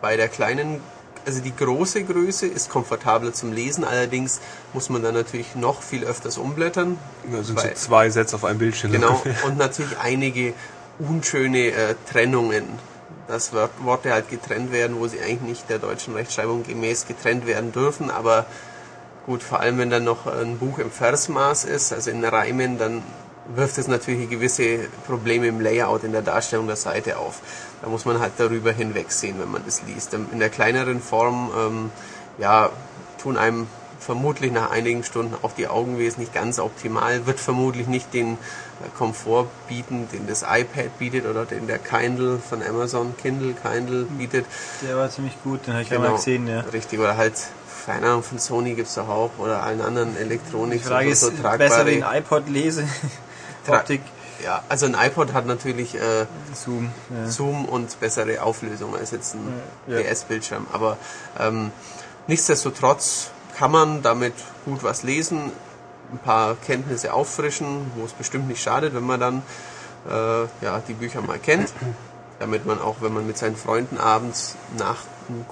Bei der kleinen, also die große Größe ist komfortabler zum Lesen, allerdings muss man dann natürlich noch viel öfters umblättern. Ja, sind so zwei Sätze auf einem Bildschirm. Genau, und natürlich einige unschöne äh, Trennungen. Dass Wort- Worte halt getrennt werden, wo sie eigentlich nicht der deutschen Rechtschreibung gemäß getrennt werden dürfen, aber gut, vor allem wenn dann noch ein Buch im Versmaß ist, also in Reimen, dann wirft es natürlich gewisse Probleme im Layout, in der Darstellung der Seite auf. Da muss man halt darüber hinwegsehen, wenn man das liest. Ähm, In der kleineren Form, ähm, ja, tun einem vermutlich nach einigen Stunden auch die Augen weh, ist nicht ganz optimal, wird vermutlich nicht den äh, Komfort bieten, den das iPad bietet oder den der Kindle von Amazon, Kindle, Kindle bietet. Der war ziemlich gut, den habe ich genau. mal gesehen, ja. Richtig, oder halt, keine Ahnung, von Sony gibt's doch auch, oder allen anderen Elektronik, Die Frage ist, so, so besser ein iPod lese. Optik, Ja, also ein iPod hat natürlich äh, Zoom. Ja. Zoom und bessere Auflösung als jetzt ein Ja. PS-Bildschirm. Aber ähm, nichtsdestotrotz kann man damit gut was lesen, ein paar Kenntnisse auffrischen, wo es bestimmt nicht schadet, wenn man dann äh, ja, die Bücher mal kennt. Damit man auch, wenn man mit seinen Freunden abends nach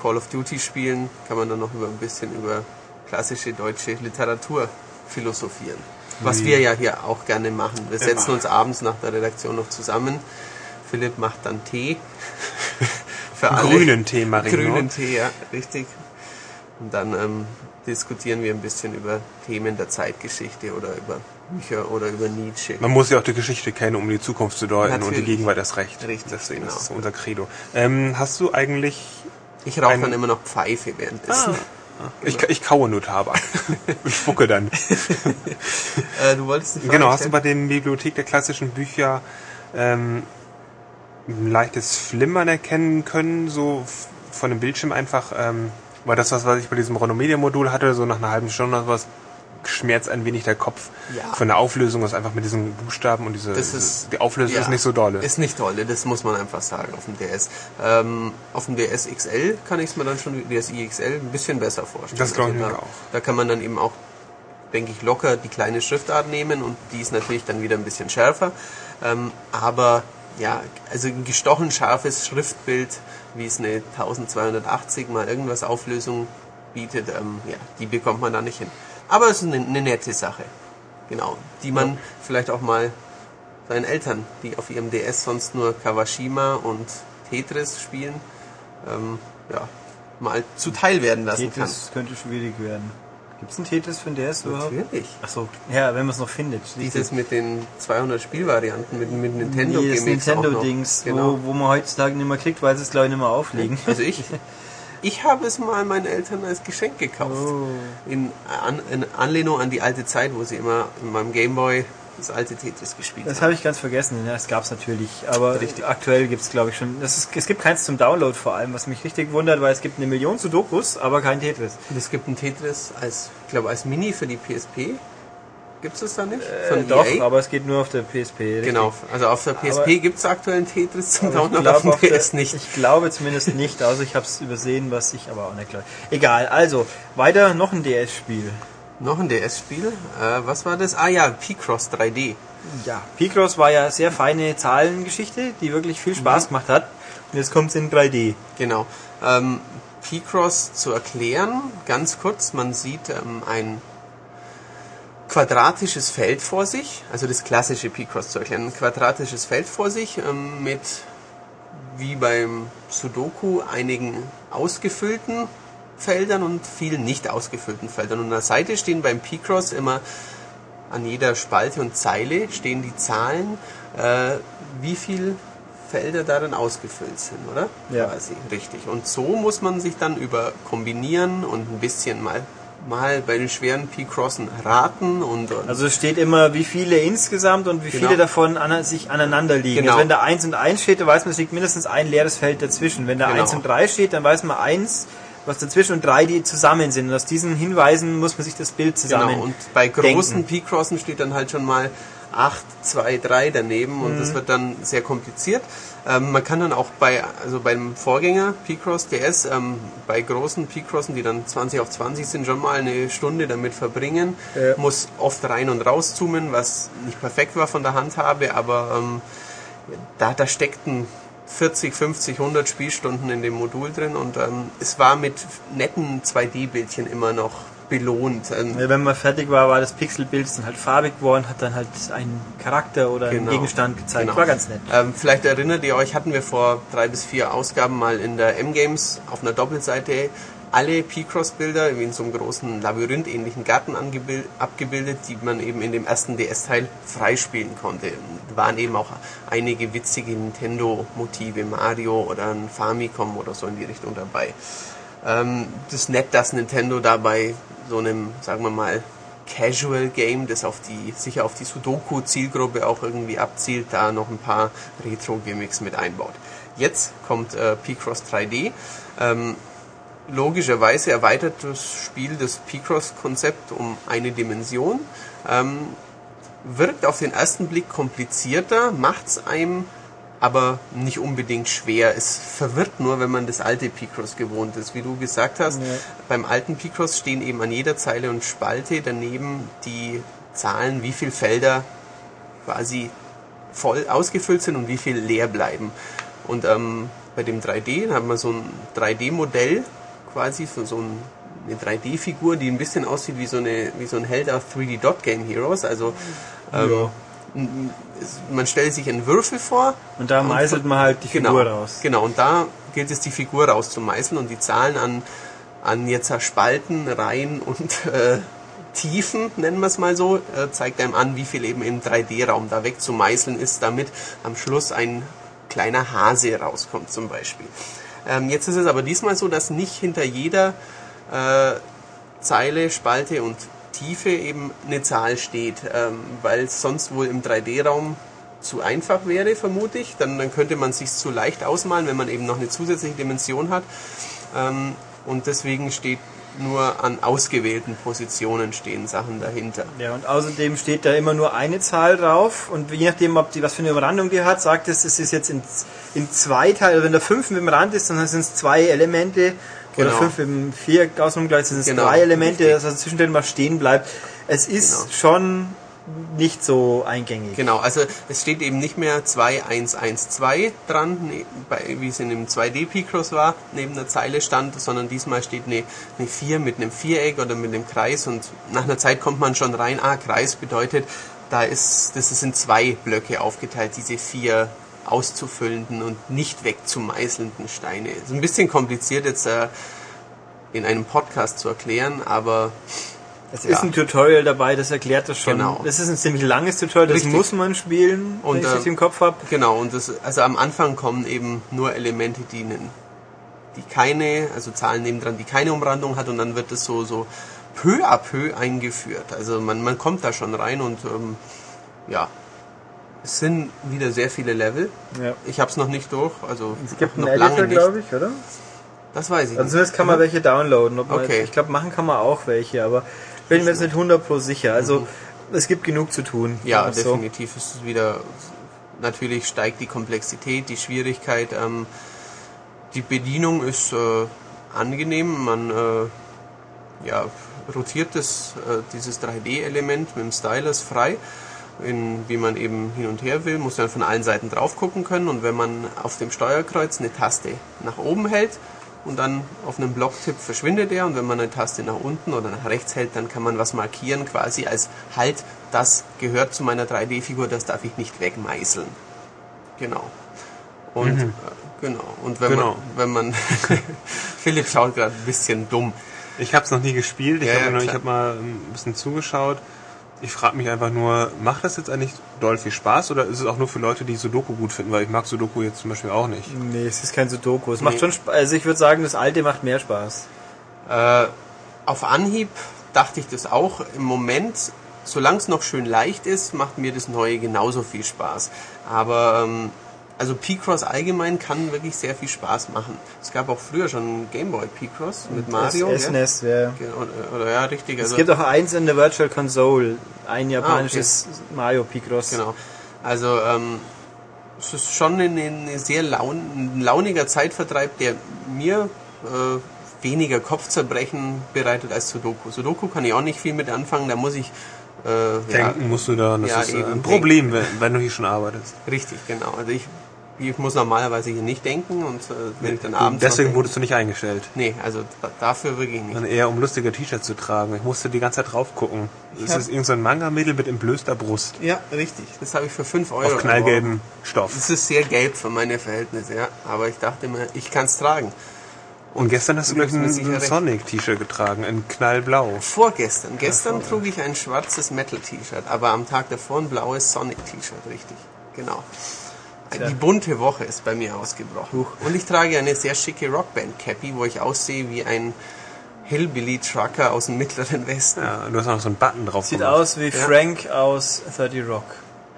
Call of Duty spielen, kann man dann noch über ein bisschen über klassische deutsche Literatur philosophieren. Was wir ja hier auch gerne machen. Wir setzen uns abends nach der Redaktion noch zusammen. Philipp macht dann Tee. Für alle. Grünen Tee ich Grünen noch. Tee, ja, richtig. Und dann ähm, diskutieren wir ein bisschen über Themen der Zeitgeschichte oder über Bücher oder über Nietzsche. Man muss ja auch die Geschichte kennen, um die Zukunft zu deuten und die Natürlich. Gegenwart erst recht. Richtig, Deswegen genau. ist das unser Credo. Ähm, hast du eigentlich... Ich rauche dann immer noch Pfeife währenddessen. Ich, ich kaue nur Tabak. ich spucke dann. Äh, du wolltest die Frage Genau, hast du bei den Bibliothek der klassischen Bücher ähm, ein leichtes Flimmern erkennen können, so von dem Bildschirm einfach, ähm, weil das, was, was ich bei diesem Renomedia-Modul hatte, so nach einer halben Stunde oder was, schmerzt ein wenig der Kopf Ja. von der Auflösung, ist einfach mit diesen Buchstaben und diese, Das ist- die Auflösung Ja, ist nicht so dolle. Ist nicht dolle, das muss man einfach sagen auf dem DS. Ähm, auf dem DS XL kann ich es mir dann schon, DSi XL, ein bisschen besser vorstellen. Das glaub ich da, mir auch. Da kann man dann eben auch, denke ich, locker die kleine Schriftart nehmen und die ist natürlich dann wieder ein bisschen schärfer. Ähm, aber ja, also ein gestochen scharfes Schriftbild, wie es eine 1280 mal irgendwas Auflösung bietet, ähm, ja, die bekommt man da nicht hin. Aber es ist eine, eine nette Sache. Genau. Die man ja. vielleicht auch mal seinen Eltern, die auf ihrem DS sonst nur Kawashima und Tetris spielen, ähm, ja, mal zuteil werden lassen Tetris kann. Tetris könnte schwierig werden. Gibt es ein Tetris für den DS überhaupt? Natürlich. Achso, ja, wenn man es noch findet. Dieses mit den 200 Spielvarianten, mit, mit Nintendo nee, das Nintendo-Dings, genau. wo, wo man heutzutage nicht mehr kriegt, weil sie es glaube ich nicht mehr auflegen. Also ich, ich habe es mal meinen Eltern als Geschenk gekauft. Oh. In, an, in Anlehnung an die alte Zeit, wo sie immer in meinem Gameboy das alte Tetris gespielt Das habe ich ganz vergessen. Ja, das gab es natürlich. Aber richtig. aktuell gibt es, glaube ich, schon. Ist, es gibt keins zum Download vor allem, was mich richtig wundert, weil es gibt eine Million Sudokus, aber kein Tetris. Und es gibt ein Tetris als, ich glaube, als Mini für die PSP. Gibt es das da nicht? Von äh, doch, EA? aber es geht nur auf der PSP. Richtig? Genau, also auf der PSP gibt es aktuell ein Tetris zum Download, auf dem PS nicht. Ich glaube zumindest nicht, also ich habe es übersehen, was ich aber auch nicht glaube. Egal, also weiter noch ein DS-Spiel. Noch ein DS-Spiel. Äh, was war das? Ah ja, P-Cross 3D. Ja, P-Cross war ja sehr feine Zahlengeschichte, die wirklich viel Spaß mhm. gemacht hat. Und jetzt kommt es in 3D. Genau. Ähm, P-Cross zu erklären, ganz kurz, man sieht ähm, ein quadratisches Feld vor sich, also das klassische P-Cross zu erklären, ein quadratisches Feld vor sich ähm, mit, wie beim Sudoku, einigen ausgefüllten Feldern und vielen nicht ausgefüllten Feldern. Und an der Seite stehen beim P-Cross immer an jeder Spalte und Zeile stehen die Zahlen, äh, wie viel Felder darin ausgefüllt sind, oder? Ja. Quasi, richtig. Und so muss man sich dann über Kombinieren und ein bisschen mal mal bei den schweren P-Crossen raten und, und, Also es steht immer, wie viele insgesamt und wie genau. viele davon an, sich aneinander liegen. Genau. Also wenn da 1 und 1 steht, dann weiß man, es liegt mindestens ein leeres Feld dazwischen. Wenn da genau. 1 und 3 steht, dann weiß man 1 was dazwischen und drei, die zusammen sind. Und aus diesen Hinweisen muss man sich das Bild zusammen. Genau, und bei großen P-Crossen steht dann halt schon mal 8, 2, 3 daneben und mhm. das wird dann sehr kompliziert. Ähm, man kann dann auch bei, also beim Vorgänger P-Cross DS, ähm, bei großen P-Crossen, die dann 20 auf 20 sind, schon mal eine Stunde damit verbringen. Ja. Muss oft rein und raus zoomen, was nicht perfekt war von der Handhabe, aber ähm, da, da steckt ein 40, 50, 100 Spielstunden in dem Modul drin und ähm, es war mit netten 2D-Bildchen immer noch belohnt. Ähm, ja, wenn man fertig war, war das Pixelbild dann halt farbig geworden, hat dann halt einen Charakter oder genau, einen Gegenstand gezeigt. Genau. War ganz nett. Ähm, vielleicht erinnert ihr euch, hatten wir vor drei bis vier Ausgaben mal in der M-Games auf einer Doppelseite alle P-Cross-Bilder wie in so einem großen Labyrinth-ähnlichen Garten abgebildet, die man eben in dem ersten DS-Teil freispielen konnte. Da waren eben auch einige witzige Nintendo-Motive, Mario oder ein Famicom oder so in die Richtung dabei. Ähm, das ist nett, dass Nintendo dabei so einem, sagen wir mal, Casual Game, das auf die, sicher auf die Sudoku-Zielgruppe auch irgendwie abzielt, da noch ein paar Retro-Gimmicks mit einbaut. Jetzt kommt äh, P-Cross 3D. Ähm, logischerweise erweitert das Spiel das P-Cross-Konzept um eine Dimension. Ähm, wirkt auf den ersten Blick komplizierter, macht es einem aber nicht unbedingt schwer. Es verwirrt nur, wenn man das alte Picross gewohnt ist. Wie du gesagt hast, ja. beim alten Picross stehen eben an jeder Zeile und Spalte daneben die Zahlen, wie viele Felder quasi voll ausgefüllt sind und wie viel leer bleiben. Und ähm, bei dem 3D haben wir so ein 3D-Modell quasi für so ein, eine 3D-Figur, die ein bisschen aussieht wie so, eine, wie so ein Held auf 3D Dot Game Heroes. Also ähm, ja. Man stellt sich einen Würfel vor. Und da meißelt man halt die Figur genau, raus. Genau, und da gilt es, die Figur rauszumeißeln und die Zahlen an, an jetzt Spalten, Reihen und äh, Tiefen, nennen wir es mal so, äh, zeigt einem an, wie viel eben im 3D-Raum da wegzumeißeln ist, damit am Schluss ein kleiner Hase rauskommt zum Beispiel. Ähm, jetzt ist es aber diesmal so, dass nicht hinter jeder äh, Zeile, Spalte und Tiefe eben eine Zahl steht, ähm, weil es sonst wohl im 3D-Raum zu einfach wäre, vermute ich. Dann, dann könnte man sich zu leicht ausmalen, wenn man eben noch eine zusätzliche Dimension hat. Ähm, und deswegen steht nur an ausgewählten Positionen stehen Sachen dahinter. Ja, und außerdem steht da immer nur eine Zahl drauf und je nachdem, ob die was für eine Umrandung die hat, sagt es, es ist jetzt in, in zwei Teilen, also wenn da fünf im Rand ist, dann sind es zwei Elemente genau. oder fünf im Viereck außenumgleich sind es genau. drei Elemente, dass also zwischendrin mal stehen bleibt. Es ist genau. schon nicht so eingängig. Genau, also es steht eben nicht mehr 2112 dran, ne- wie es in dem 2D Picross war, neben der Zeile stand, sondern diesmal steht eine, eine 4 mit einem Viereck oder mit einem Kreis und nach einer Zeit kommt man schon rein, ah, Kreis bedeutet, da ist, das in zwei Blöcke aufgeteilt, diese vier auszufüllenden und nicht wegzumeißelnden Steine. Ist ein bisschen kompliziert jetzt äh, in einem Podcast zu erklären, aber Es Ja. ist ein Tutorial dabei, das erklärt das schon. Genau. Das ist ein ziemlich langes Tutorial, das Richtig. muss man spielen, Und, wenn ich äh, das im Kopf habe. Genau, und das, also am Anfang kommen eben nur Elemente, die, einen, die keine, also Zahlen nebendran, die keine Umrandung hat und dann wird es so, so peu à peu eingeführt. Also man, man kommt da schon rein und ähm, ja, es sind wieder sehr viele Level. Ja. Ich habe es noch nicht durch, also Es gibt noch einen lange Editor, glaube ich, oder? Das weiß ich Also nicht. zumindest kann man welche downloaden. Okay. Ich glaube, machen kann man auch welche, aber bin mir jetzt nicht 100 pro sicher. Also es gibt genug zu tun. Mhm. Ja, wir's so. definitiv ist es wieder, natürlich steigt die Komplexität, die Schwierigkeit. Ähm, die Bedienung ist äh, angenehm, man äh, ja, rotiert das, äh, dieses 3D-Element mit dem Stylus frei, in, wie man eben hin und her will, muss dann von allen Seiten drauf gucken können und wenn man auf dem Steuerkreuz eine Taste nach oben hält, und dann auf einem Blocktipp verschwindet er und wenn man eine Taste nach unten oder nach rechts hält, dann kann man was markieren quasi als halt, das gehört zu meiner 3D-Figur, das darf ich nicht wegmeißeln. Genau. Und äh, genau. Und wenn Genau. man wenn man Philipp schaut gerade ein bisschen dumm. Ich habe es noch nie gespielt, ich Ja, habe ja, hab mal ein bisschen zugeschaut. Ich frage mich einfach nur, macht das jetzt eigentlich doll viel Spaß oder ist es auch nur für Leute, die Sudoku gut finden? Weil ich mag Sudoku jetzt zum Beispiel auch nicht. Nee, es ist kein Sudoku. Es Nee. macht schon Spaß. Also ich würde sagen, das alte macht mehr Spaß. Äh, auf Anhieb dachte ich das auch. Im Moment, solange es noch schön leicht ist, macht mir das Neue genauso viel Spaß. Aber ähm, also P-Cross allgemein kann wirklich sehr viel Spaß machen. Es gab auch früher schon Gameboy P-Cross mit Mario. Das? SNES wäre. Oder, oder ja, richtig. Es Also, gibt auch eins in der Virtual Console, ein japanisches Mario Picross. Genau. Also ähm, es ist schon eine, eine sehr laun, ein launiger Zeitvertreib, der mir äh, weniger Kopfzerbrechen bereitet als Sudoku. Sudoku kann ich auch nicht viel mit anfangen, da muss ich äh, ja, Denken musst du da, das Ja, ist äh, eben, ein Problem, wenn, wenn du hier schon arbeitest. richtig, genau. Also ich, ich muss normalerweise hier nicht denken und äh, wenn ich dann abends Deswegen denke- wurdest du nicht eingestellt. Nee, also da, dafür wirklich nicht. Sondern eher um lustige T-Shirts zu tragen. Ich musste die ganze Zeit drauf gucken. Das ist irgendein so Manga-Mädel mit entblößter Brust. Ja, richtig. Das habe ich für 5 Euro. Auf knallgelben erworben. Stoff. Das ist sehr gelb für meine Verhältnisse, ja. Aber ich dachte mir, ich kann es tragen. Und gestern hast du gleich ein. Sonic-T-Shirt getragen, in knallblau. Vorgestern. Gestern trug ich ein schwarzes Metal-T-Shirt, aber am Tag davor ein blaues Sonic-T-Shirt, richtig. Genau. Die bunte Woche ist bei mir ausgebrochen. Und ich trage eine sehr schicke Rockband-Cappy, wo ich aussehe wie ein Hillbilly-Trucker aus dem mittleren Westen. Ja, du hast auch noch so einen Button drauf Sieht gemacht. aus wie Ja. Frank aus 30 Rock.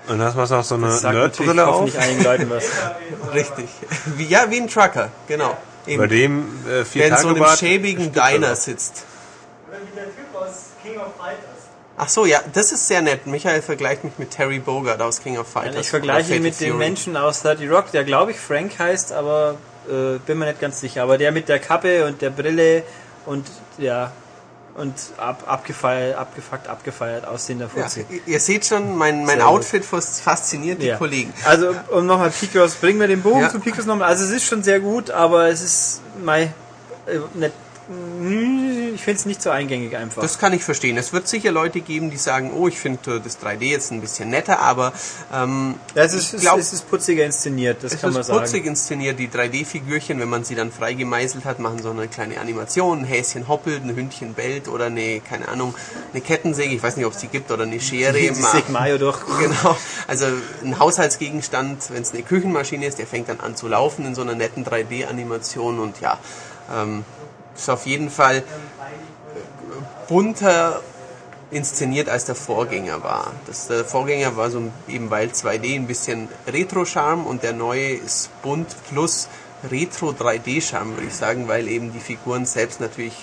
Und hast du noch so eine Nerdbrille auf. hoffentlich einigen Leuten was. Richtig. Wie, ja, wie ein Trucker, genau. Eben. Bei dem äh, vier der in Tage so einem schäbigen er Diner sitzt. Oder wie der Typ aus King of Fighters. Ach so, ja, das ist sehr nett. Michael vergleicht mich mit Terry Bogard aus King of Fighters. Ich vergleiche ihn mit dem. Menschen aus 30 Rock, der glaube ich Frank heißt, aber äh, bin mir nicht ganz sicher. Aber der mit der Kappe und der Brille und ja und ab, abgefeiert, abgefuckt, abgefeiert aussehender Ja, Fuzzi. ihr- ihr seht schon, mein, mein Sehr. Outfit fas- fasziniert die Ja. Kollegen. Also um nochmal Picross, bringen wir den Bogen Ja. zu Picross nochmal. Also es ist schon sehr gut, aber es ist mei, äh, nicht, ich finde es nicht so eingängig einfach. Das kann ich verstehen. Es wird sicher Leute geben, die sagen, oh, ich finde das 3D jetzt ein bisschen netter, aber ähm, Ja, es ist, ich glaub, es ist putziger inszeniert, das es kann man ist sagen. putzig inszeniert. Die 3D-Figürchen, wenn man sie dann frei gemeißelt hat, machen so eine kleine Animation. Ein Häschen hoppelt, ein Hündchen bellt oder eine, keine Ahnung, eine Kettensäge. Ich weiß nicht, ob es die gibt oder eine Schere. Die Mayo durch. Genau, also ein Haushaltsgegenstand, wenn es eine Küchenmaschine ist, der fängt dann an zu laufen in so einer netten 3D-Animation und ja, ähm, ist auf jeden Fall äh, bunter inszeniert als der Vorgänger war. Das, der Vorgänger war so eben weil 2D ein bisschen Retro-Charme und der neue ist bunt plus Retro 3D-Charme, würde ich sagen, weil eben die Figuren selbst natürlich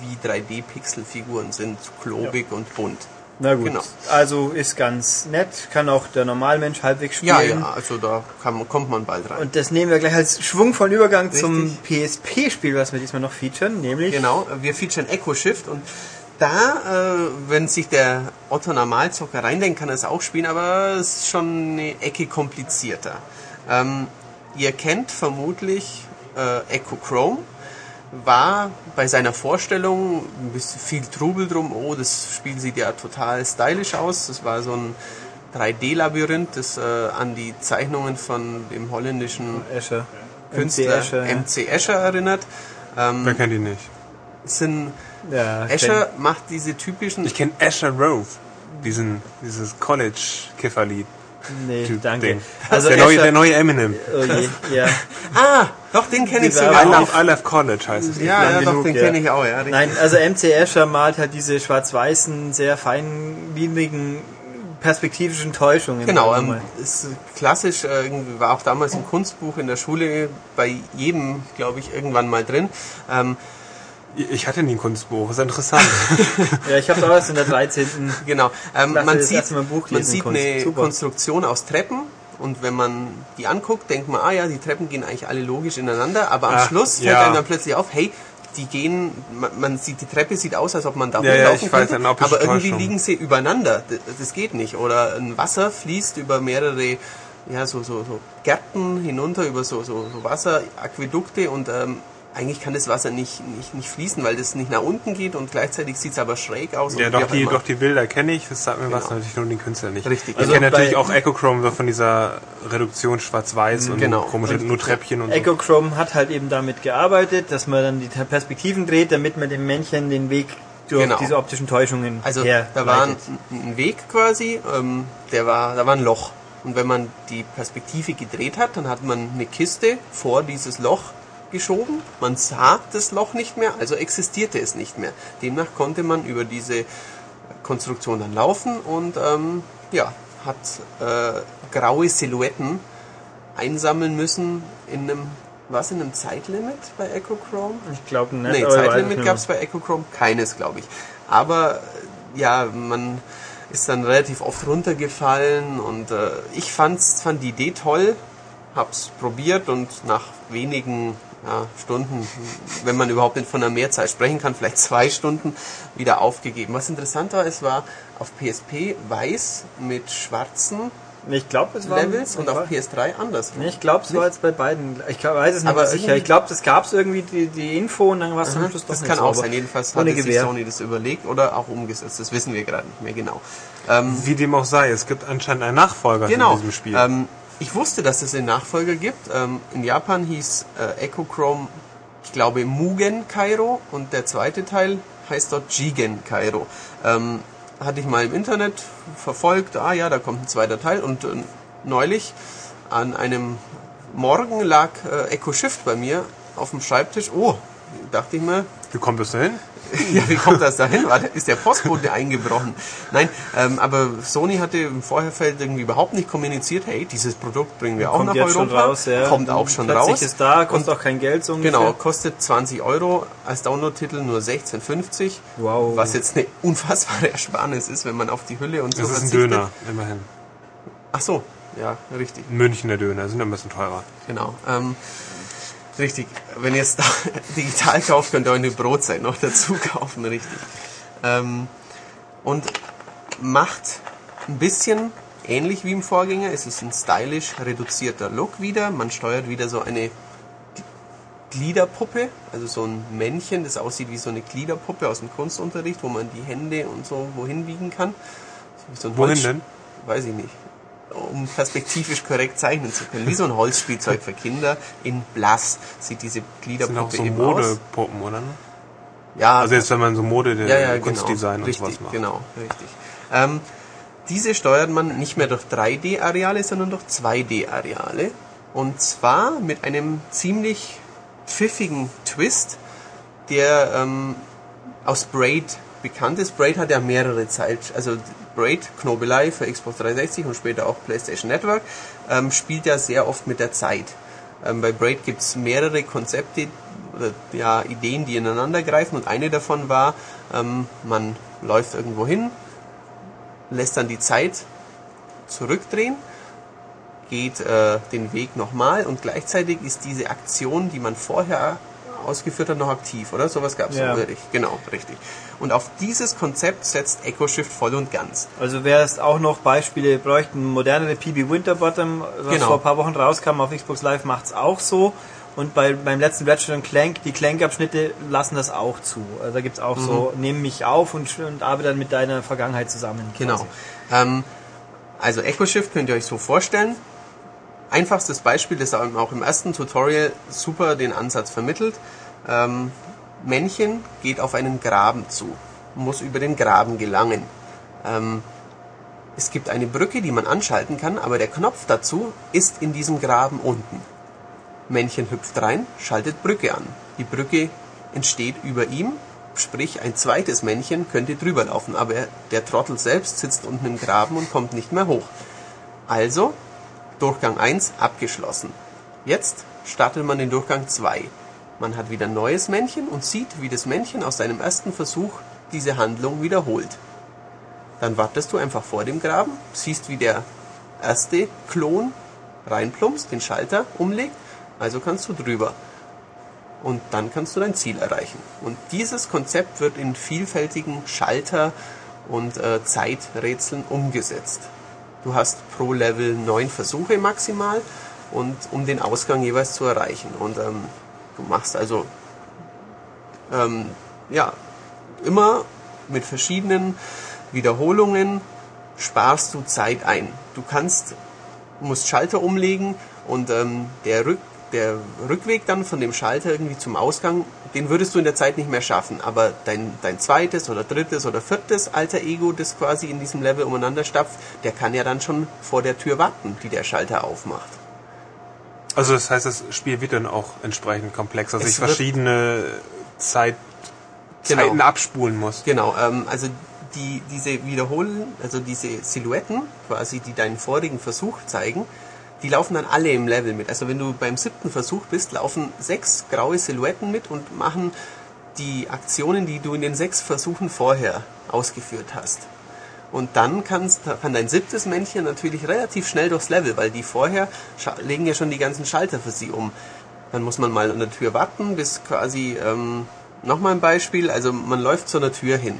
wie 3D-Pixel-Figuren sind, klobig und bunt. Na gut, Genau. also ist ganz nett, kann auch der Normalmensch halbwegs spielen. Ja, ja, also da kann, kommt man bald rein. Und das nehmen wir gleich als schwungvollen Übergang Richtig. zum PSP-Spiel, was wir diesmal noch featuren, nämlich Genau, wir featuren Echo Shift und da, äh, wenn sich der Otto Normalzocker reindenkt, kann er es auch spielen, aber es ist schon eine Ecke komplizierter. Ähm, ihr kennt vermutlich äh, Echo Chrome, war bei seiner Vorstellung ein bisschen viel Trubel drum. Oh, das Spiel sieht ja total stylisch aus. Das war so ein 3D-Labyrinth, das äh, an die Zeichnungen von dem holländischen Escher. Künstler MC Escher, ja. MC Escher erinnert. Ähm, Wer kennt ihn nicht? sind, Ja, Escher macht diese typischen Ich kenne Asher Rove, diesen, dieses College-Kifferlied. Nee, Typ danke. Ding. Also der, neue, der neue Eminem. Oh je, ja. Ah, doch, den kenne ich I sogar auch. love, I love College heißt es. Ja, ja, lang doch, genug, den ja. kenne ich auch, ja. Nein, also MC Escher malt halt diese schwarz-weißen, sehr feinlinigen, perspektivischen Täuschungen. Genau, ähm, ist klassisch, äh, war auch damals im Kunstbuch in der Schule bei jedem, glaube ich, irgendwann mal drin. Ähm, Ich hatte nie ein Kunstbuch, ist interessant. Ja, ich habe erst in der 13. genau, ähm, man das sieht, man lesen sieht Kunst. eine Super. Konstruktion aus Treppen und wenn man die anguckt, denkt man, ah ja, die Treppen gehen eigentlich alle logisch ineinander, aber am Ah, Schluss fällt ja. einem dann plötzlich auf, hey, die gehen, man, man sieht, die Treppe sieht aus, als ob man da Ja, ja, weiß, könnte, optische aber irgendwie Täuschung. liegen sie übereinander. D- Das geht nicht. Oder ein Wasser fließt über mehrere, ja, so, so, so Gärten hinunter, über so, so, so Wasseraquädukte und ähm, eigentlich kann das Wasser nicht, nicht, nicht fließen, weil das nicht nach unten geht und gleichzeitig sieht es aber schräg aus. ja, und doch die, doch die Bilder kenne ich, das sagt mir was, Genau. natürlich nur den Künstler nicht. Richtig. Ich Also kenne natürlich auch Echochrome so von dieser Reduktion schwarz-weiß und Genau. komische, nur Treppchen und so. Echo Chrome hat halt eben damit gearbeitet, dass man dann die Perspektiven dreht, damit man dem Männchen den Weg durch Genau. diese optischen Täuschungen Also herleitet. da war ein, ein Weg quasi, ähm, der war, da war ein Loch. Und wenn man die Perspektive gedreht hat, dann hat man eine Kiste vor dieses Loch geschoben. Man sah das Loch nicht mehr, also existierte es nicht mehr. Demnach konnte man über diese Konstruktion dann laufen und ähm, ja, hat äh, graue Silhouetten einsammeln müssen in einem, was in einem Zeitlimit bei Echo Chrome? ich glaube nicht. Nee, Zeitlimit gab es bei Echochrome keines, glaube ich. Aber ja, man ist dann relativ oft runtergefallen und äh, ich fand's, fand die Idee toll, hab's probiert und nach wenigen ja, Stunden, wenn man überhaupt nicht von einer Mehrzeit sprechen kann, vielleicht zwei Stunden, wieder aufgegeben. Was interessant war, es war auf PSP weiß mit schwarzen. Ich glaube, es war Levels und auf PS3 anders. Nee, ich glaube, es war jetzt bei beiden. Ich glaub, weiß es nicht Aber mehr sicher. Ich glaube, das gab es irgendwie die, die Info und dann war es am Schluss doch Das kann auch sein. Jedenfalls hat sich. Sony das überlegt oder auch umgesetzt. Das wissen wir gerade nicht mehr genau. Ähm, Wie dem auch sei, es gibt anscheinend einen Nachfolger genau. in diesem Spiel. Ähm, ich wusste, dass es einen Nachfolger gibt. Ähm, in Japan hieß äh, Echo Chrome, ich glaube, Mugen Kairo und der zweite Teil heißt dort Jigen Kairo. Ähm, hatte ich mal im Internet verfolgt, ah ja, da kommt ein zweiter Teil und äh, neulich an einem Morgen lag äh, Echo Shift bei mir auf dem Schreibtisch. Oh, dachte ich mir, Wie kommt das denn? ja, wie kommt das dahin? War, ist der Postbote eingebrochen? Nein, ähm, aber Sony hatte im Vorherfeld irgendwie überhaupt nicht kommuniziert, hey, dieses Produkt bringen wir auch Kommt nach jetzt Europa. schon raus, ja. Kommt auch schon Plötzlich raus. ist da, kostet Und auch kein Geld so ungefähr. Genau, kostet 20 Euro, als Download-Titel nur 16,50. Wow. Was jetzt eine unfassbare Ersparnis ist, wenn man auf die Hülle und so Das ist ein verzichtet. Döner, immerhin. Ach so, ja, richtig. Münchner Döner, sind ein bisschen teurer. Genau. Ähm, richtig. Wenn ihr es digital kauft, könnt ihr euch eine Brotzeit noch dazu kaufen, richtig. Ähm, und macht ein bisschen ähnlich wie im Vorgänger. Es ist ein stylisch reduzierter Look wieder. Man steuert wieder so eine Gliederpuppe, also so ein Männchen, das aussieht wie so eine Gliederpuppe aus dem Kunstunterricht, wo man die Hände und so wohin wiegen kann. So Wohin Holz- denn? Weiß ich nicht. Um perspektivisch korrekt zeichnen zu können. Wie so ein Holzspielzeug für Kinder in blass sieht diese Das sind Gliederpuppe auch so eben aus. Modepuppen, oder? Ja, Also jetzt, wenn man so Mode, ja, ja, Kunstdesign genau. und sowas richtig, macht. Genau, richtig. Ähm, diese steuert man nicht mehr durch 3D-Areale, sondern durch 2D-Areale. Und zwar mit einem ziemlich pfiffigen Twist, der ähm, aus Braid bekannt ist. Braid hat ja mehrere Zeit, also Braid, Knobelei für Xbox 360 und später auch PlayStation Network, ähm, spielt ja sehr oft mit der Zeit. Ähm, bei Braid gibt es mehrere Konzepte oder ja, Ideen, die ineinander greifen und eine davon war, ähm, man läuft irgendwo hin, lässt dann die Zeit zurückdrehen, geht äh, den Weg nochmal und gleichzeitig ist diese Aktion, die man vorher ausgeführt hat, noch aktiv, oder? Sowas gab es Ja. ja. Genau, richtig. Und auf dieses Konzept setzt EchoShift voll und ganz. Also wer es auch noch Beispiele bräuchten, modernere PB Winterbottom, was Genau. vor ein paar Wochen rauskam auf Xbox Live, macht's auch so. Und bei, beim letzten Ratchet Clank, die Clank-Abschnitte lassen das auch zu. Also da gibt's auch so, nehmen mich auf und, und arbeite dann mit deiner Vergangenheit zusammen. Genau. quasi. Ähm, also EchoShift könnt ihr euch so vorstellen. Einfachstes Beispiel, das auch im ersten Tutorial super den Ansatz vermittelt. Ähm, Männchen geht auf einen Graben zu, muss über den Graben gelangen. Ähm, es gibt eine Brücke, die man anschalten kann, aber der Knopf dazu ist in diesem Graben unten. Männchen hüpft rein, schaltet Brücke an. Die Brücke entsteht über ihm, sprich ein zweites Männchen könnte drüber laufen, aber er- der Trottel selbst sitzt unten im Graben und kommt nicht mehr hoch. Also, Durchgang 1 abgeschlossen. Jetzt startet man den Durchgang 2. Man hat wieder ein neues Männchen und sieht, wie das Männchen aus seinem ersten Versuch diese Handlung wiederholt. Dann wartest du einfach vor dem Graben, siehst, wie der erste Klon reinplumpst, den Schalter umlegt, also kannst du drüber. Und dann kannst du dein Ziel erreichen. Und dieses Konzept wird in vielfältigen Schalter- und äh, Zeiträtseln umgesetzt. Du hast pro Level neun Versuche maximal und um den Ausgang jeweils zu erreichen. Und ähm, du machst also ähm, ja immer mit verschiedenen Wiederholungen sparst du Zeit ein. Du kannst musst Schalter umlegen und ähm, der, Rück, der Rückweg dann von dem Schalter irgendwie zum Ausgang, den würdest du in der Zeit nicht mehr schaffen. Aber dein, dein zweites oder drittes oder viertes alter Ego, das quasi in diesem Level umeinander stapft, der kann ja dann schon vor der Tür warten, die der Schalter aufmacht. Also das heißt, das Spiel wird dann auch entsprechend komplex, dass Es ich verschiedene Zeit, Genau. Zeiten abspulen muss. Genau, ähm, also die, diese Wiederholen, also diese Silhouetten, quasi, die deinen vorigen Versuch zeigen, die laufen dann alle im Level mit. Also wenn du beim siebten Versuch bist, laufen sechs graue Silhouetten mit und machen die Aktionen, die du in den sechs Versuchen vorher ausgeführt hast. Und dann kannst, kann dein siebtes Männchen natürlich relativ schnell durchs Level, weil die vorher legen ja schon die ganzen Schalter für sie um. Dann muss man mal an der Tür warten, bis quasi, ähm, nochmal ein Beispiel, also man läuft zu einer Tür hin.